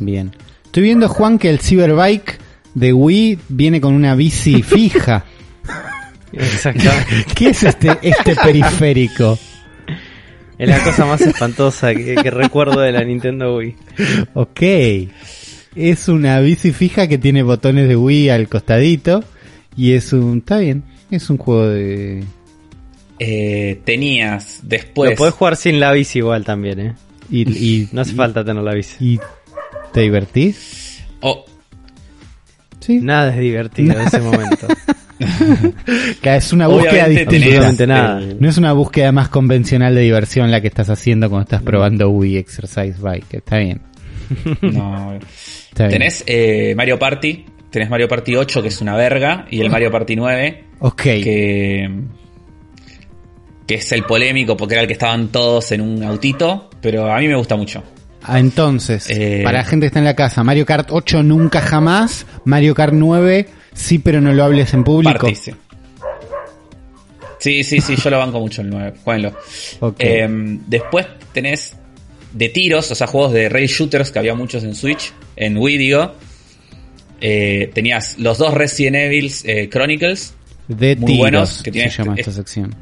Bien. Estoy viendo, Juan, que el Cyberbike de Wii viene con una bici fija. Exactamente. ¿Qué es este, este periférico? es la cosa más espantosa que, que recuerdo de la Nintendo Wii. Ok. Es una bici fija que tiene botones de Wii al costadito. Y es un... Está bien. Es un juego de... Eh, tenías después... Lo podés jugar sin la bici igual también, ¿eh? Y, y- No hace y- falta tener la bici. ¿Y te divertís? Oh, Sí. Nada es divertido en ese momento. Que es una búsqueda distinta. Absolutamente nada. eh, No es una búsqueda más convencional de diversión la que estás haciendo cuando estás probando Wii Exercise Bike. Está bien. no. Está bien. Tenés eh, Mario Party, tenés Mario Party 8 que es una verga y el Mario Party 9 Ok. que que es el polémico porque era el que estaban todos en un autito, pero a mí me gusta mucho. Ah, Entonces, Eh, para la gente que está en la casa, Mario Kart 8 nunca jamás, Mario Kart 9 sí, pero no lo hables en público. Sí. Sí, sí, yo lo banco mucho el 9, jueguenlo. Eh, después tenés de tiros, o sea, juegos de rail shooters que había muchos en Switch, en Wii digo. Eh, tenías los dos Resident Evil eh, Chronicles, de muy tiros, buenos, que se llama esta es- sección.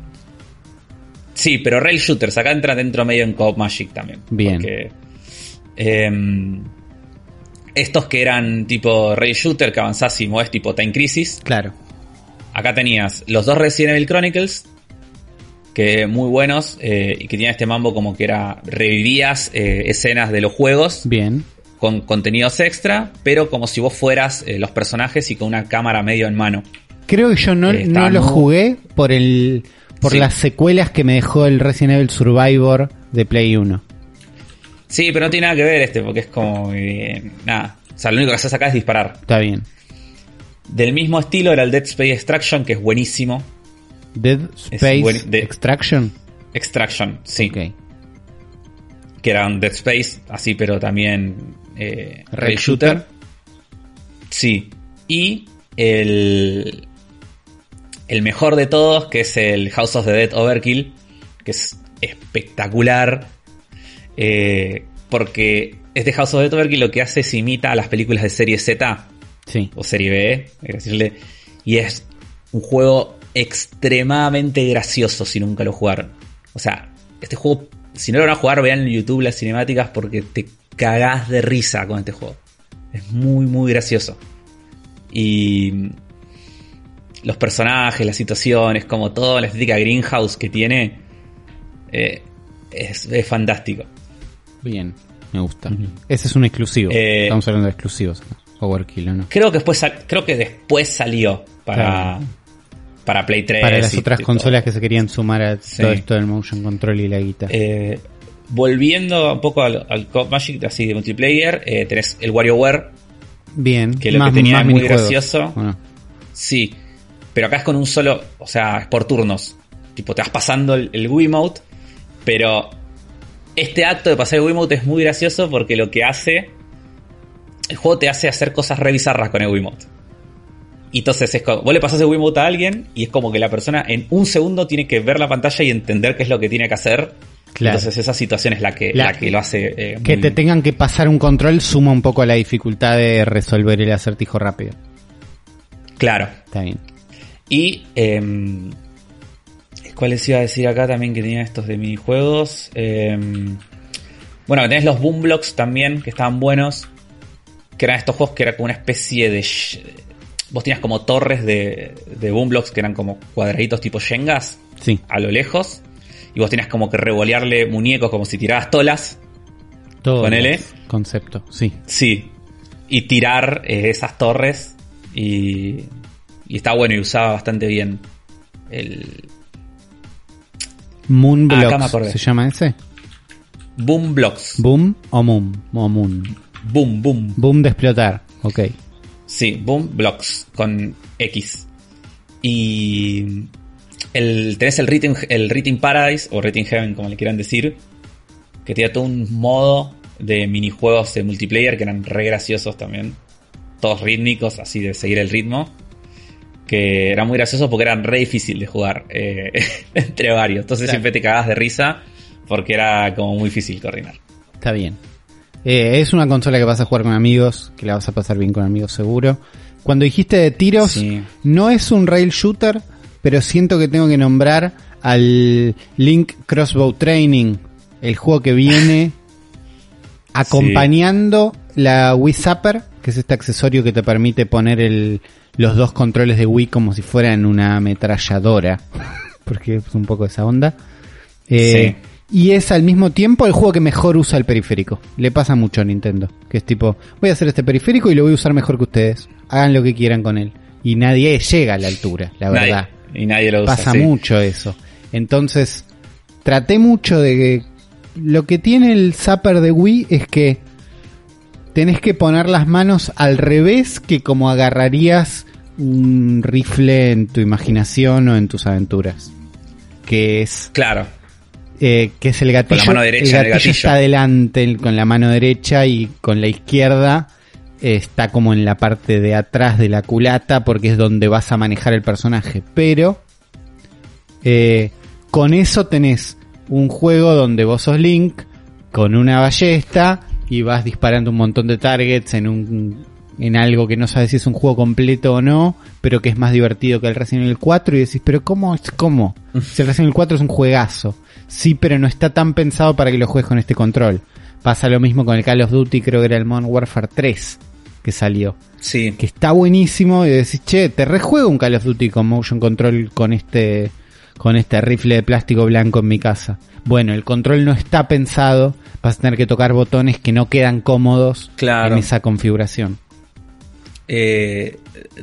Sí, pero Rail Shooters, acá entra dentro medio en Co-op Magic también. Bien. Porque, em, estos que eran tipo Rail Shooter, que avanzás y mueves tipo Time Crisis. Claro. Acá tenías los dos Resident Evil Chronicles, que muy buenos, eh, y que tenían este mambo como que era, revivías eh, escenas de los juegos Bien. con contenidos extra, pero como si vos fueras eh, los personajes y con una cámara medio en mano. Creo que yo no, no lo jugué por el por Sí. las secuelas que me dejó el Resident Evil Survivor de Play 1. Sí, pero no tiene nada que ver este, porque es como... eh, nada. O sea, lo único que haces acá es disparar. Está bien. Del mismo estilo era el Dead Space Extraction, que es buenísimo. Dead Space buen- de- Extraction. Extraction, sí. Que era un Dead Space, así, pero también eh, shooter. Sí. Y el, el mejor de todos, que es el House of the Dead Overkill, que es espectacular. eh, porque este House of the Dead Overkill lo que hace es imita a las películas de serie Z Sí. o serie B, hay que decirle, y es un juego extremadamente gracioso si nunca lo jugaron. O sea, este juego, si no lo van a jugar, vean en YouTube las cinemáticas porque te cagás de risa con este juego. Es muy, muy gracioso. Y los personajes, las situaciones, como toda la estética greenhouse que tiene, eh, es, es fantástico. Bien. Me gusta. Ese es un exclusivo. Eh, Estamos hablando de exclusivos. Overkill, ¿o ¿no? Creo que después, creo que después salió para, Claro. para Play 3. Para las y- otras y consolas todo. que se querían sumar a Sí. todo esto del motion control y la guita. Eh, volviendo un poco al, al Co-op Magic, así de multiplayer, eh, tenés el WarioWare, Bien. que lo que tenía es muy gracioso. sí, pero acá es con un solo, o sea, es por turnos. Tipo, te vas pasando el, el Wiimote, pero este acto de pasar el Wiimote es muy gracioso porque lo que hace, el juego te hace hacer cosas re bizarras con el Wiimote. Y entonces es como, vos le pasás el Wiimote a alguien y es como que la persona en un segundo tiene que ver la pantalla y entender qué es lo que tiene que hacer. Claro. Entonces esa situación es la que, La- la que lo hace... eh, Que muy- te tengan que pasar un control suma un poco la dificultad de resolver el acertijo rápido. Claro. Está bien. Y... em, ¿Cuál les iba a decir acá también que tenía estos de minijuegos? Em, bueno, tenés los boom blocks también, que estaban buenos. Que eran estos juegos que era como una especie de... Vos tenías como torres de, de boom blocks que eran como cuadraditos tipo Shengas Sí. a lo lejos. Y vos tenías como que revolearle muñecos como si tirabas tolas. Todo Ponele. es concepto, sí. Sí. Y tirar eh, esas torres. Y, y está bueno y usaba bastante bien el Moon Ah, acá me. ¿se llama ese? boom blocks. Boom o Moon. O Moon. Boom, boom. Boom de explotar. Ok. Sí, boom blocks con X. Y el, tenés el Written, el Written Paradise o Written Heaven, como le quieran decir, que tenía todo un modo de minijuegos de multiplayer que eran re graciosos también. Todos rítmicos, así de seguir el ritmo. Que eran muy graciosos porque eran re difícil de jugar eh, entre varios. Entonces Claro. siempre te cagabas de risa porque era como muy difícil coordinar. Está bien. Eh, es una consola que vas a jugar con amigos, que la vas a pasar bien con amigos seguro. Cuando dijiste de tiros, Sí. no es un rail shooter, pero siento que tengo que nombrar al Link Crossbow Training, el juego que viene acompañando la Wii Zapper, que es este accesorio que te permite poner el, los dos controles de Wii como si fueran una ametralladora, porque es un poco esa onda. Eh, Y es al mismo tiempo el juego que mejor usa el periférico. Le pasa mucho a Nintendo. Que es tipo, voy a hacer este periférico y lo voy a usar mejor que ustedes. Hagan lo que quieran con él. Y nadie llega a la altura, la Nadie- verdad. y nadie lo usa. Pasa sí. mucho eso. Entonces, traté mucho de que lo que tiene el Zapper de Wii es que tenés que poner las manos al revés que como agarrarías un rifle en tu imaginación o en tus aventuras. Que es Claro. eh, que es el gatillo. Con la mano derecha el gatillo, el gatillo. está adelante el- con la mano derecha y con la izquierda eh, está como en la parte de atrás de la culata porque es donde vas a manejar el personaje. Pero eh, con eso tenés un juego donde vos sos Link con una ballesta y vas disparando un montón de targets en un en algo que no sabes si es un juego completo o no, pero que es más divertido que el Resident Evil 4 y decís, pero ¿cómo es cómo? Si el Resident Evil 4 es un juegazo. Sí, pero no está tan pensado para que lo juegues con este control. Pasa lo mismo con el Call of Duty, creo que era el Modern Warfare 3 que salió Sí. que está buenísimo y decís, che, te rejuego un Call of Duty con motion control con este con este rifle de plástico blanco en mi casa. Bueno, el control no está pensado, vas a tener que tocar botones que no quedan cómodos Claro. en esa configuración. Eh,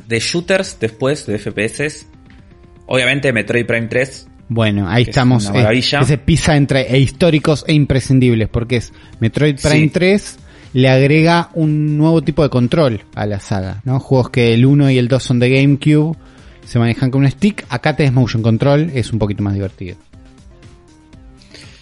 de shooters después, de FPS, obviamente Metroid Prime 3. Bueno, ahí Que es estamos. una maravilla. eh, ese pisa entre e históricos e imprescindibles, porque es Metroid Prime Sí. 3 le agrega un nuevo tipo de control a la saga, ¿no? Juegos que el 1 y el 2 son de GameCube, se manejan con un stick, acá tenés motion control, es un poquito más divertido.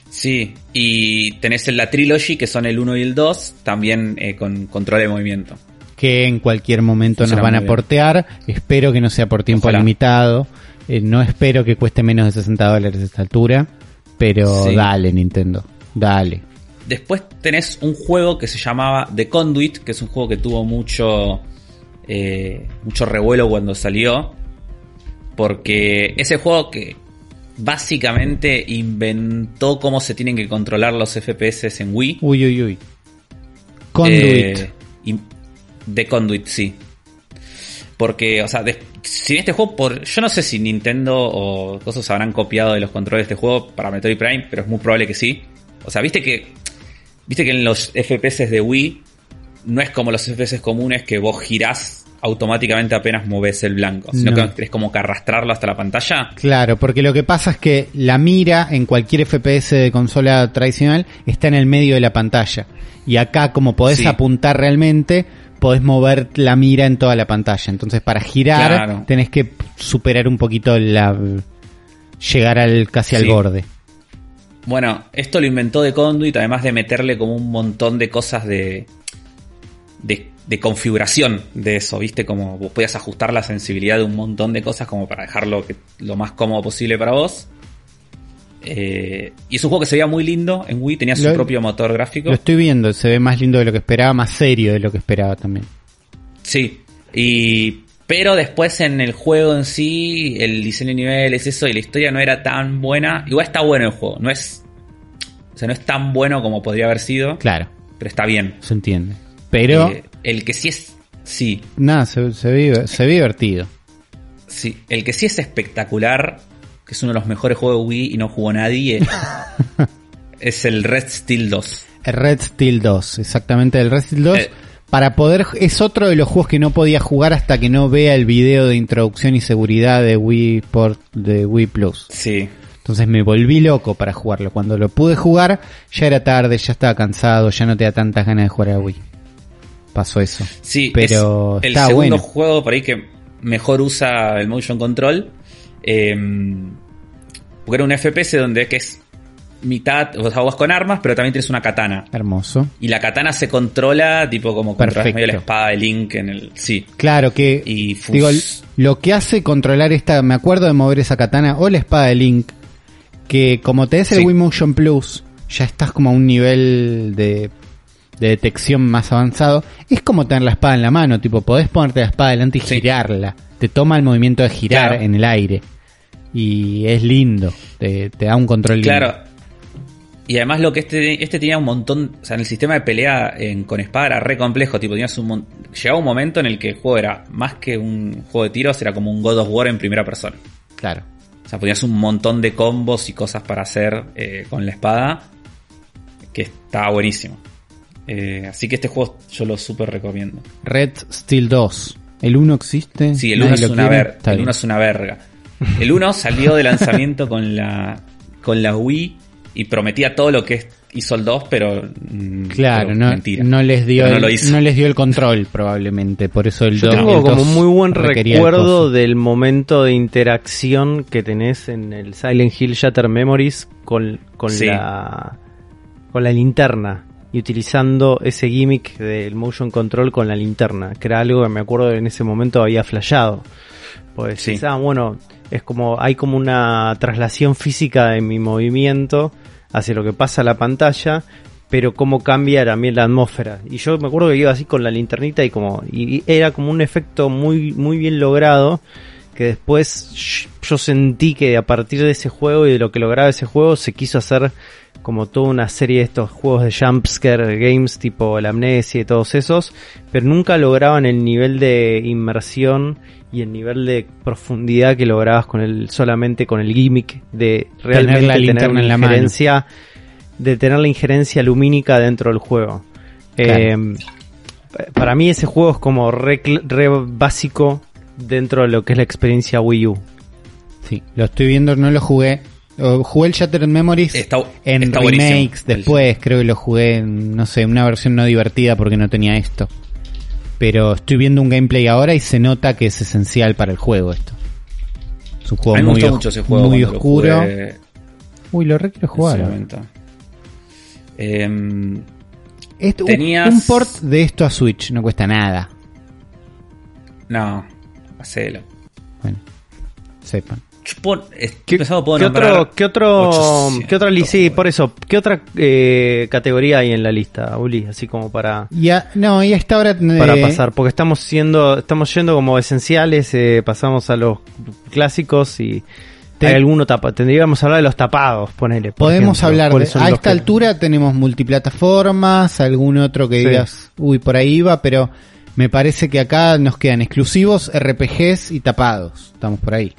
Sí, y tenés la Trilogy, que son el 1 y el 2, también eh, con control de movimiento. que en cualquier momento nos van a bien. portear. Espero que no sea por tiempo Ojalá. limitado. Eh, no espero que cueste menos de 60 dólares a esta altura. Pero Sí. dale, Nintendo. Dale. Después tenés un juego que se llamaba The Conduit, que es un juego que tuvo mucho, eh, mucho revuelo cuando salió. Porque ese juego que básicamente inventó cómo se tienen que controlar los FPS en Wii. Uy, uy, uy. Conduit. Eh, de Conduit, sí. Porque, o sea, de- si en este juego, por, yo no sé si Nintendo o cosas habrán copiado de los controles de este juego para Metroid Prime, pero es muy probable que sí. O sea, viste que, viste que en los FPS de Wii no es como los FPS comunes que vos girás automáticamente apenas moves el blanco, sino No. que tenés como que arrastrarlo hasta la pantalla. Claro, porque lo que pasa es que la mira en cualquier FPS de consola tradicional está en el medio de la pantalla. Y acá, como podés Sí. apuntar realmente, podés mover la mira en toda la pantalla. Entonces, para girar, Claro. tenés que superar un poquito la. llegar al casi al borde. Bueno, esto lo inventó de Conduit, además de meterle como un montón de cosas de, de, de configuración de eso, ¿viste? Como vos podías ajustar la sensibilidad de un montón de cosas como para dejarlo que- lo más cómodo posible para vos. Eh, y es un juego que se veía muy lindo en Wii, tenía su Lo- propio motor gráfico. Lo estoy viendo, se ve más lindo de lo que esperaba, más serio de lo que esperaba también. Sí, y pero después en el juego en sí, el diseño de niveles, eso y la historia no era tan buena. Igual está bueno el juego, no es o sea, no es tan bueno como podría haber sido, Claro, pero está bien. se entiende. Pero, Eh, el que sí es sí, nada, se, se ve, se ve divertido. sí, el que sí es espectacular, que es uno de los mejores juegos de Wii y no jugó nadie, es el Red Steel 2. El Red Steel 2, exactamente, el Red Steel 2. Eh. Para poder, es otro de los juegos que no podía jugar hasta que no vea el video de introducción y seguridad de Wii Port, de Wii Plus. Sí. Entonces me volví loco para jugarlo. Cuando lo pude jugar, ya era tarde, ya estaba cansado, ya no tenía tantas ganas de jugar a Wii. Pasó eso. Sí, Pero es el está segundo bueno. juego por ahí que mejor usa el motion control. eh, porque era un FPS donde que es mitad, o sea, vos con armas, pero también tienes una katana. Hermoso. Y la katana se controla tipo como controlas medio la espada de Link en el. Sí. Claro que, Y digo, lo que hace controlar esta, me acuerdo de mover esa katana o la espada de Link, que como te des el Sí. Wii Motion Plus, ya estás como a un nivel de, de detección más avanzado. Es como tener la espada en la mano, tipo, podés ponerte la espada delante y Sí. girarla. Te toma el movimiento de girar Claro. en el aire. Y es lindo, te, te da un control lindo. Claro. Y además lo que este, este tenía un montón, o sea, en el sistema de pelea en- con espada era re complejo, tipo, tenías un llegaba un momento en el que el juego era más que un juego de tiros, era como un God of War en primera persona. Claro. O sea, ponías un montón de combos y cosas para hacer eh, con la espada, que estaba buenísimo. Eh, así que este juego yo lo súper recomiendo. Red Steel 2. ¿El 1 existe? Sí, el ¿Nadie 1 es una El. 1 es una verga. El 1 salió de lanzamiento con la con la Wii y prometía todo lo que hizo el 2, pero mm, Claro, pero no, mentira. no les dio Pero no el, lo hizo. no les dio el control probablemente, por eso el Yo 2 tengo el como 2 muy buen recuerdo del momento de interacción que tenés en el Silent Hill Shatter Memories con, con Sí. la con la linterna y utilizando ese gimmick del motion control con la linterna, que era algo que me acuerdo en ese momento había flashado. Pues Sí. ah, bueno, es como hay como una traslación física de mi movimiento hacia lo que pasa a la pantalla, pero cómo cambia también la atmósfera. Y yo me acuerdo que iba así con la linternita y como y era como un efecto muy muy bien logrado que después yo sentí que a partir de ese juego y de lo que lograba ese juego se quiso hacer como toda una serie de estos juegos de jumpscare games tipo la amnesia y todos esos, pero nunca lograban el nivel de inmersión y el nivel de profundidad que lograbas con el solamente con el gimmick de realmente la tener linterna una en la mano. de tener la injerencia lumínica dentro del juego. Claro. Eh, para mí ese juego es como re, re básico dentro de lo que es la experiencia Wii U. Sí, lo estoy viendo, no lo jugué. Jugué el Shattered Memories Está- en está remakes buenísimo. después, creo que lo jugué en, no sé, una versión no divertida porque no tenía esto. Pero estoy viendo un gameplay ahora y se nota que es esencial para el juego esto. Es un juego muy, mucho ese juego. muy lo oscuro. jugué Uy, lo re quiero jugar. Esto- un- Tenías- Un port de esto a Switch no cuesta nada. no, hacelo. Bueno, sepan. Puedo- ¿Qué, pensando, puedo qué otro, qué otro, 800 qué otra sí, por eso, qué otra eh, categoría hay en la lista, Uli? Así como para, Ya, no, y a esta hora para eh, pasar, porque estamos siendo, estamos yendo como esenciales, eh, pasamos a los clásicos y hay alguno tapa, tendríamos que hablar de los tapados, ponele. Podemos ejemplo. hablar de, ¿Cuáles son a esta que- altura tenemos multiplataformas, algún otro que Sí. digas, uy, por ahí va, pero me parece que acá nos quedan exclusivos, RPGs y tapados. Estamos por ahí.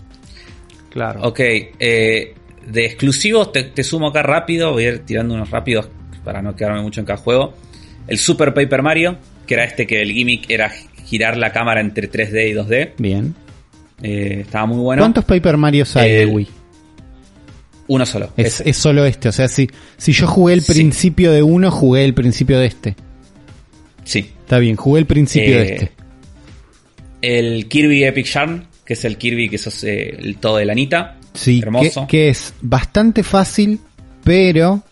Claro. Ok, eh, de exclusivos te, te sumo acá rápido, voy a ir tirando unos rápidos para no quedarme mucho en cada juego. El Super Paper Mario, que era este que el gimmick era girar la cámara entre 3D y 2D. Bien. Eh, estaba muy bueno. ¿Cuántos Paper Marios hay de El- Wii? Uno solo. Es, solo este, o sea, si, si yo jugué el Sí. principio de uno, jugué el principio de este. Sí. Está bien, jugué el principio de Eh, este. El Kirby Epic Yarn, que es el Kirby que es eh, el todo de lanita. Sí, hermoso. que es bastante fácil, pero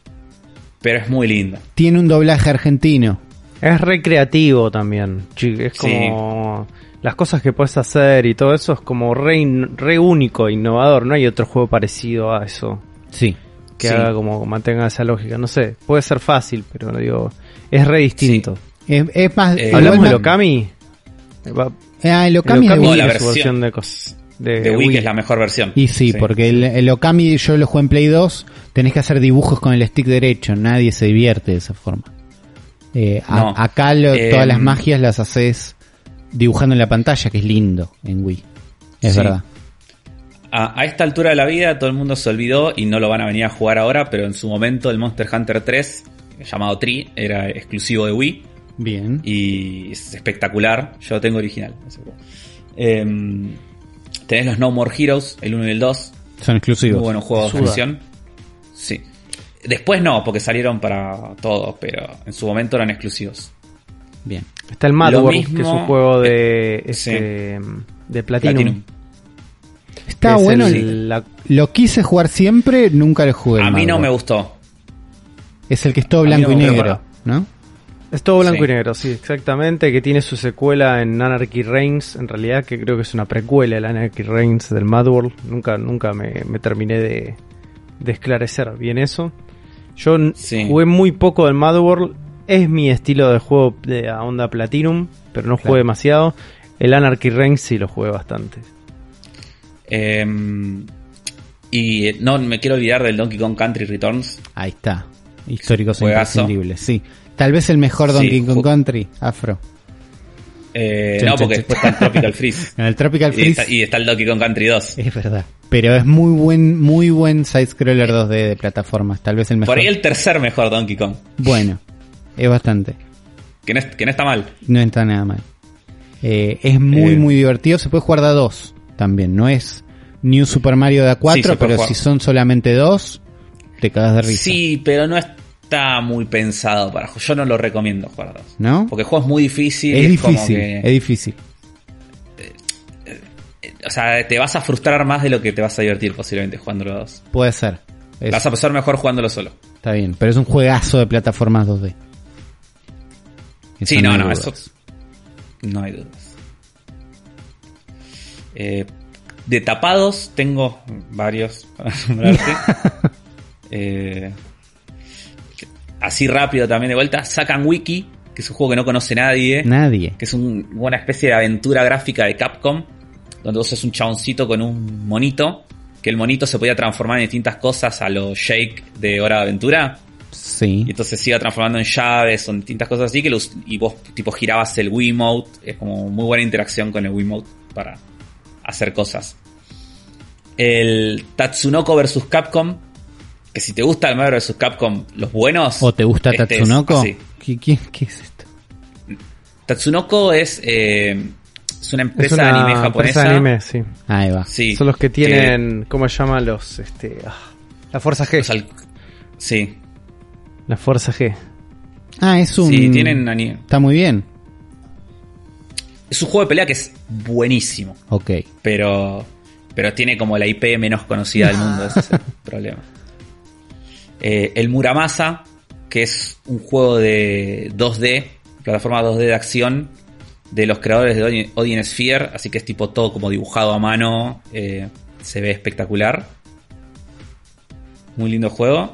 Pero es muy lindo. tiene un doblaje argentino. Es recreativo también. Es Sí. como las cosas que puedes hacer y todo eso es como re, re único, innovador. No hay otro juego parecido a eso. Sí. que Sí. haga como mantenga esa lógica. No sé, puede ser fácil, pero digo, es re distinto. Es, es más. Eh, Hablamos Okami. Va- Ah, el el Okami, Okami de Wii. la versión. versión de cosas. De, De Wii, Wii. que es la mejor versión. Y sí, porque el, el Okami yo lo jugué en Play 2, tenés que hacer dibujos con el stick derecho, nadie se divierte de esa forma. Eh, a- No. acá lo- Eh, todas las magias las haces dibujando en la pantalla, que es lindo en Wii. Es Sí. verdad. A, a esta altura de la vida todo el mundo se olvidó y no lo van a venir a jugar ahora, pero en su momento el Monster Hunter 3, llamado Tree, era exclusivo de Wii Bien. y es espectacular. Yo lo tengo original. Em, tenés los No More Heroes, el 1 y el 2. Son Muy exclusivos. buenos juegos de Suda. acción. Sí. Después no, porque salieron para todos, pero en su momento eran exclusivos. Bien. Está el Mad que es un juego de, eh, sí. este, de Platinum. Platinum. Está es bueno. el- el- la- Lo quise jugar siempre, nunca lo jugué. A mí no me gustó. Es el que es todo blanco no y negro, ¿no? Es todo blanco Sí. y negro, sí, exactamente. Que tiene su secuela en Anarchy Reigns, en realidad, que creo que es una precuela, el Anarchy Reigns del Mad World. Nunca, nunca me, me terminé de, de esclarecer bien eso. Yo Sí. jugué muy poco del Mad World. Es mi estilo de juego de onda Platinum, pero no Claro. jugué demasiado. El Anarchy Reigns sí lo jugué bastante. Em, y eh, no me quiero olvidar del Donkey Kong Country Returns. Ahí está. Históricos e imprescindibles, sí. Tal vez el mejor Donkey Kong Country, Afro. Eh, no, porque chan. después está el Tropical Freeze. En el Tropical y, Freeze está, y está el Donkey Kong Country 2. es verdad. Pero es muy buen, muy buen side-scroller 2D de plataformas. Tal vez el mejor. Por ahí el tercer mejor Donkey Kong. Bueno, es bastante. Que no, es- que no está mal. No está nada mal. Eh, es muy, Eh. muy divertido. Se puede jugar de a dos también. No es New Super Mario de a cuatro, pero jugar. si son solamente dos, te cagas de risa. Sí, pero no está muy pensado para Yo no lo recomiendo jugar dos. ¿No? Porque el juego es muy difícil. es como difícil, que- es difícil. O sea, te vas a frustrar más de lo que te vas a divertir posiblemente jugándolo a dos. Puede ser. Es- Vas a pasar mejor jugándolo solo. Está bien, pero es un juegazo de plataformas 2D. Eso Sí, no, no, dudas. eso. No hay dudas. Eh, de tapados tengo varios para nombrarte. Eh, así rápido también de vuelta. Sacan Wiki, que es un juego que no conoce nadie. Nadie. Que es un- una especie de aventura gráfica de Capcom. Donde vos sos un chaboncito con un monito. Que el monito se podía transformar en distintas cosas a los Shake de Hora de Aventura. Sí. Y entonces se iba transformando en llaves o en distintas cosas así que los, y vos tipo girabas el Wiimote. Es como muy buena interacción con el Wiimote para hacer cosas. El Tatsunoko vs Capcom. Que si te gusta el Mario vs Capcom, los buenos. ¿O te gusta este es Tatsunoko? ¿Qué, qué, qué es esto? Tatsunoko es, eh, es una Es empresa una de anime empresa japonesa. de anime, sí. Ahí va. Sí, Son los que tienen, ¿cómo se llama? Los, este, ah, la Fuerza G. al- sí, La Fuerza G. Ah, es un... sí, tienen anime. Está muy bien. Es un juego de pelea que es buenísimo. Ok. pero pero tiene como la IP menos conocida del mundo, ese es el problema. Eh, el Muramasa, que es un juego de 2D, plataforma 2D de acción, de los creadores de Odin, Sphere, así que es tipo todo como dibujado a mano, eh, se ve espectacular. Muy lindo juego.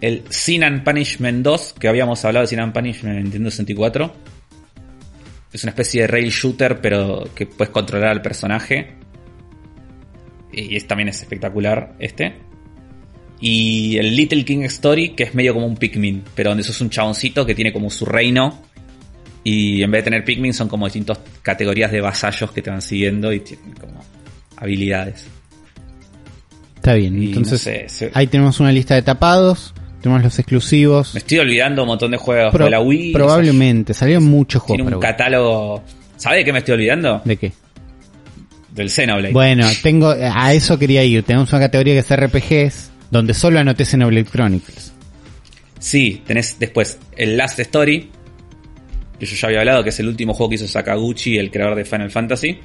El Sin and Punishment 2, que habíamos hablado de Sin and Punishment en Nintendo 64. Es una especie de rail shooter, pero que puedes controlar al personaje. Y también es espectacular este. Y el Little King Story, que es medio como un Pikmin, pero donde sos un chaboncito que tiene como su reino. Y en vez de tener Pikmin son como distintas categorías de vasallos que te van siguiendo y tienen como habilidades. Está bien. Y Entonces, no sé, se- ahí tenemos una lista de tapados. Tenemos los exclusivos. me estoy olvidando un montón de juegos Pro- de la Wii. probablemente. Salieron muchos sea, tiene juegos un para catálogo. ¿Sabe de qué me estoy olvidando? ¿De qué? Del Xenoblade. Bueno, tengo a eso quería ir. Tenemos una categoría que es RPGs, donde solo anoté Xenoblade Chronicles. Sí, tenés después el Last Story, que yo ya había hablado, que es el último juego que hizo Sakaguchi, el creador de Final Fantasy.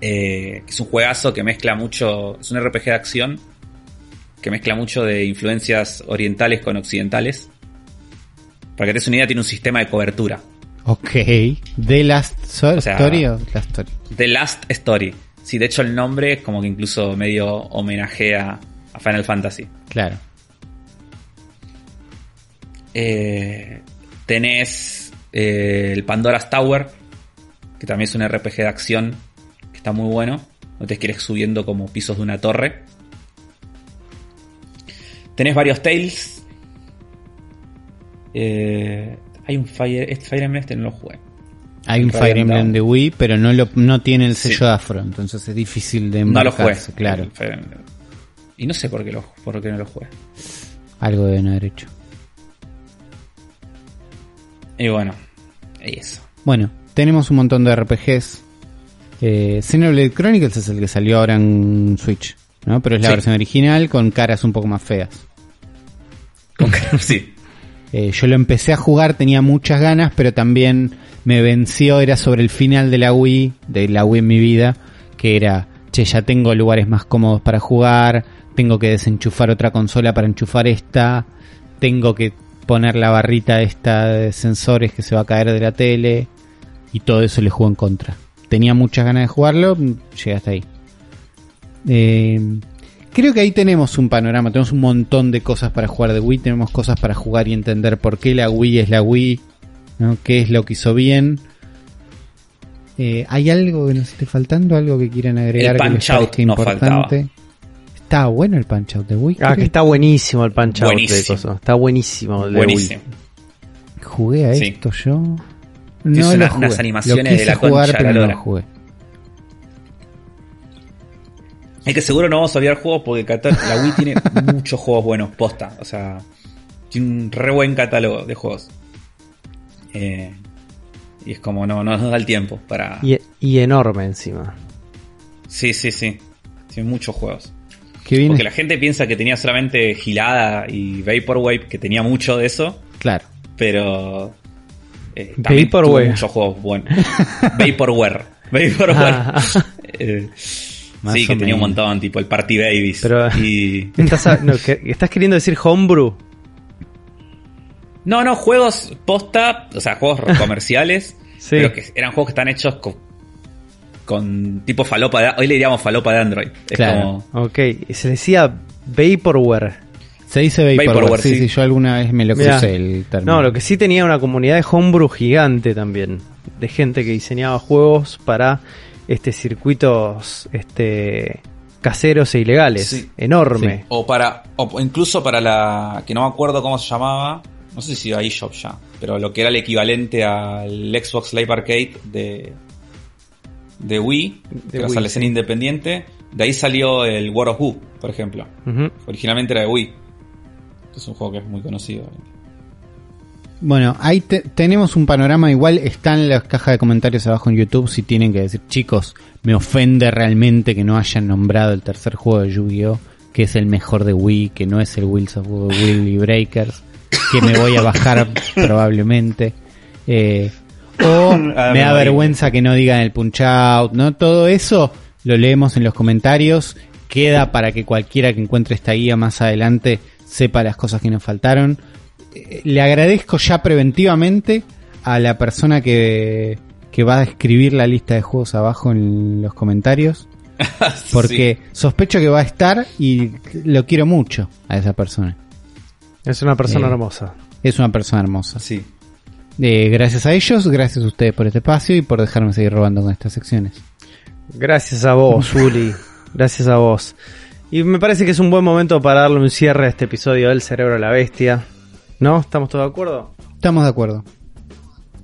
Eh, que es un juegazo que mezcla mucho, es un RPG de acción, que mezcla mucho de influencias orientales con occidentales. Para que te des una idea, tiene un sistema de cobertura. Ok. ¿The Last So- O sea- Story o Last Story? The Last Story. Sí, de hecho el nombre como que incluso medio homenajea a Final Fantasy. Claro. Eh, tenés eh, el Pandora's Tower, que también es un RPG de acción que está muy bueno. No te quieres subiendo como pisos de una torre. Tenés varios Tales. Eh, hay un Fire, este Fire Emblem este no lo jugué. Hay un Fire Emblem de Wii, pero no lo no tiene el Sí. sello de Afro, entonces es difícil de No lo jugué. claro. el Fire Emblem. Y no sé por qué, lo, por qué no lo jugué. Algo deben haber hecho. Y bueno, eso. Bueno, tenemos un montón de RPGs. Eh, Xenoblade Chronicles es el que salió ahora en Switch, ¿no? Pero es la Sí. versión original con caras un poco más feas. Con que- sí. Eh, yo lo empecé a jugar, tenía muchas ganas, pero también me venció, era sobre el final de la Wii, de la Wii en mi vida, que era, che, ya tengo lugares más cómodos para jugar, tengo que desenchufar otra consola para enchufar esta, tengo que poner la barrita esta de sensores que se va a caer de la tele, y todo eso le jugó en contra. Tenía muchas ganas de jugarlo, llegué hasta ahí. Eh, creo que ahí tenemos un panorama, tenemos un montón de cosas para jugar de Wii, tenemos cosas para jugar y entender por qué la Wii es la Wii, ¿no? qué es lo que hizo bien. Eh, ¿Hay algo que nos esté faltando? ¿Algo que quieran agregar El que Punch Out nos importante? Está bueno el Punch Out de Wii. Ah, que está buenísimo el punch out de Buenísimo. coso. Está buenísimo el de Buenísimo. Jugué a Sí. esto yo. No lo jugué. unas animaciones lo quise de la jugar, concha pero la no lo lora. jugué. Es que seguro no vamos a olvidar juegos porque la Wii tiene muchos juegos buenos, posta. O sea, tiene un re buen catálogo de juegos. Eh, y es como, no, no nos da el tiempo para... Y, y enorme encima. Sí, sí, sí. Tiene muchos juegos. Qué bien. Porque la gente piensa que tenía solamente Gilada y Vaporwave, que tenía mucho de eso, Claro. pero... eh, también Vaporwave. tuvo muchos juegos buenos. Vaporware. Vaporware. Ah, Eh, Más sí, que tenía un montón, tipo el Party Babies. Pero- y... ¿Estás, a- no, que- ¿Estás queriendo decir homebrew? No, no, juegos posta, o sea, juegos comerciales, Sí. pero que eran juegos que están hechos con, con tipo falopa de... Hoy le diríamos falopa de Android. Es Claro. como... Ok, se decía Vaporware. Se dice Vaporware. Vaporware, sí, sí. sí, yo alguna vez me lo Mirá. crucé el término. No, lo que sí tenía una comunidad de homebrew gigante también. De gente que diseñaba juegos para este circuitos este caseros e ilegales. Sí. Enorme. O para, o incluso para la, que no me acuerdo cómo se llamaba, no sé si iba a eShop ya, pero lo que era el equivalente al Xbox Live Arcade de, de Wii, De Wii, la escena sí. independiente, de ahí salió el World of Who, por ejemplo. Originalmente era de Wii. Es un juego que es muy conocido. Bueno, ahí te- tenemos un panorama. Igual está en la caja de comentarios abajo en YouTube si tienen que decir, chicos, me ofende realmente que no hayan nombrado el tercer juego de Yu-Gi-Oh! que es el mejor de Wii, que no es el Wheels of Willy Breakers, que me voy a bajar probablemente. Eh, o me da vergüenza que no digan el Punch Out, ¿no? Todo eso lo leemos en los comentarios. Queda para que cualquiera que encuentre esta guía más adelante sepa las cosas que nos faltaron. Eh, Le agradezco ya preventivamente a la persona que, que va a escribir la lista de juegos abajo en los comentarios. Porque sospecho que va a estar y lo quiero mucho a esa persona. Es una persona Eh, hermosa. Es una persona hermosa. Sí. Eh, gracias a ellos, gracias a ustedes por este espacio y por dejarme seguir robando con estas secciones. Gracias a vos, Uli. Gracias a vos. Y me parece que es un buen momento para darle un cierre a este episodio del Cerebro de la Bestia. ¿No? ¿Estamos todos de acuerdo? Estamos de acuerdo.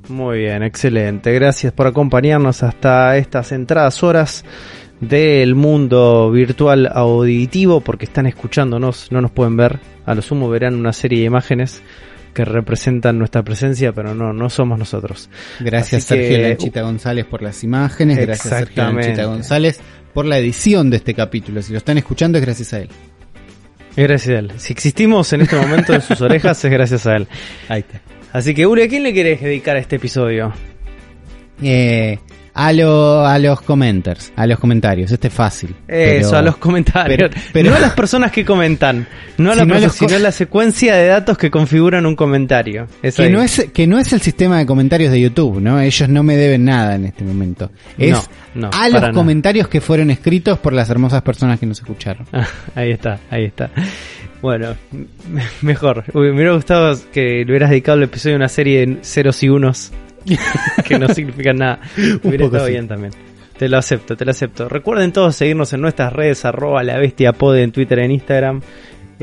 Muy bien, excelente. Gracias por acompañarnos hasta estas entradas horas del mundo virtual auditivo, porque están escuchándonos, no nos pueden ver. A lo sumo verán una serie de imágenes que representan nuestra presencia, pero no, no somos nosotros. Gracias Así que- Sergio Lanchita González por las imágenes, gracias Sergio. Lanchita González por la edición de este capítulo. Si lo están escuchando es gracias a él. Es gracias a él. Si existimos en este momento en sus orejas, es gracias a él. Ahí está. Así que, Uli, ¿a quién le querés dedicar este episodio? Eh, A, lo, a los commenters, a los comentarios, este es fácil. Eso, Pero- a los comentarios. pero- pero- no a las personas que comentan. No a la Sino a sino la secuencia de datos que configuran un comentario. Eso Que ahí. no, es, que no es el sistema de comentarios de YouTube, ¿no? Ellos no me deben nada en este momento. Es No, no, a los nada. comentarios que fueron escritos por las hermosas personas que nos escucharon. Ah, ahí está, ahí está. Bueno, mejor. Uy, me hubiera gustado que le hubieras dedicado el episodio a una serie de ceros y unos que no significan nada. Hubiera estado sí. bien también. Te lo acepto, te lo acepto. Recuerden todos seguirnos en nuestras redes, arroba la bestia pod en Twitter, en Instagram.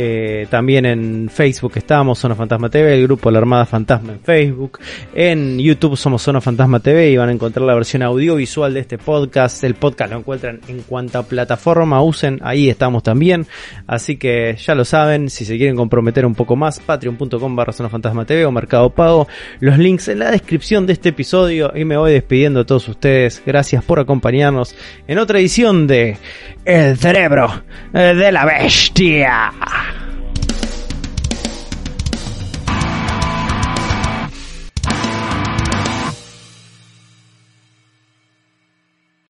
Eh, también en Facebook estamos, Zona Fantasma TV, el grupo La Armada Fantasma en Facebook. En YouTube somos Zona Fantasma TV y van a encontrar la versión audiovisual de este podcast. El podcast lo encuentran en cuanta plataforma usen, ahí estamos también. Así que ya lo saben, si se quieren comprometer un poco más, patreon.com barra Zona Fantasma TV o Mercado Pago. Los links en la descripción de este episodio y me voy despidiendo a todos ustedes. Gracias por acompañarnos en otra edición de El Cerebro de la Bestia.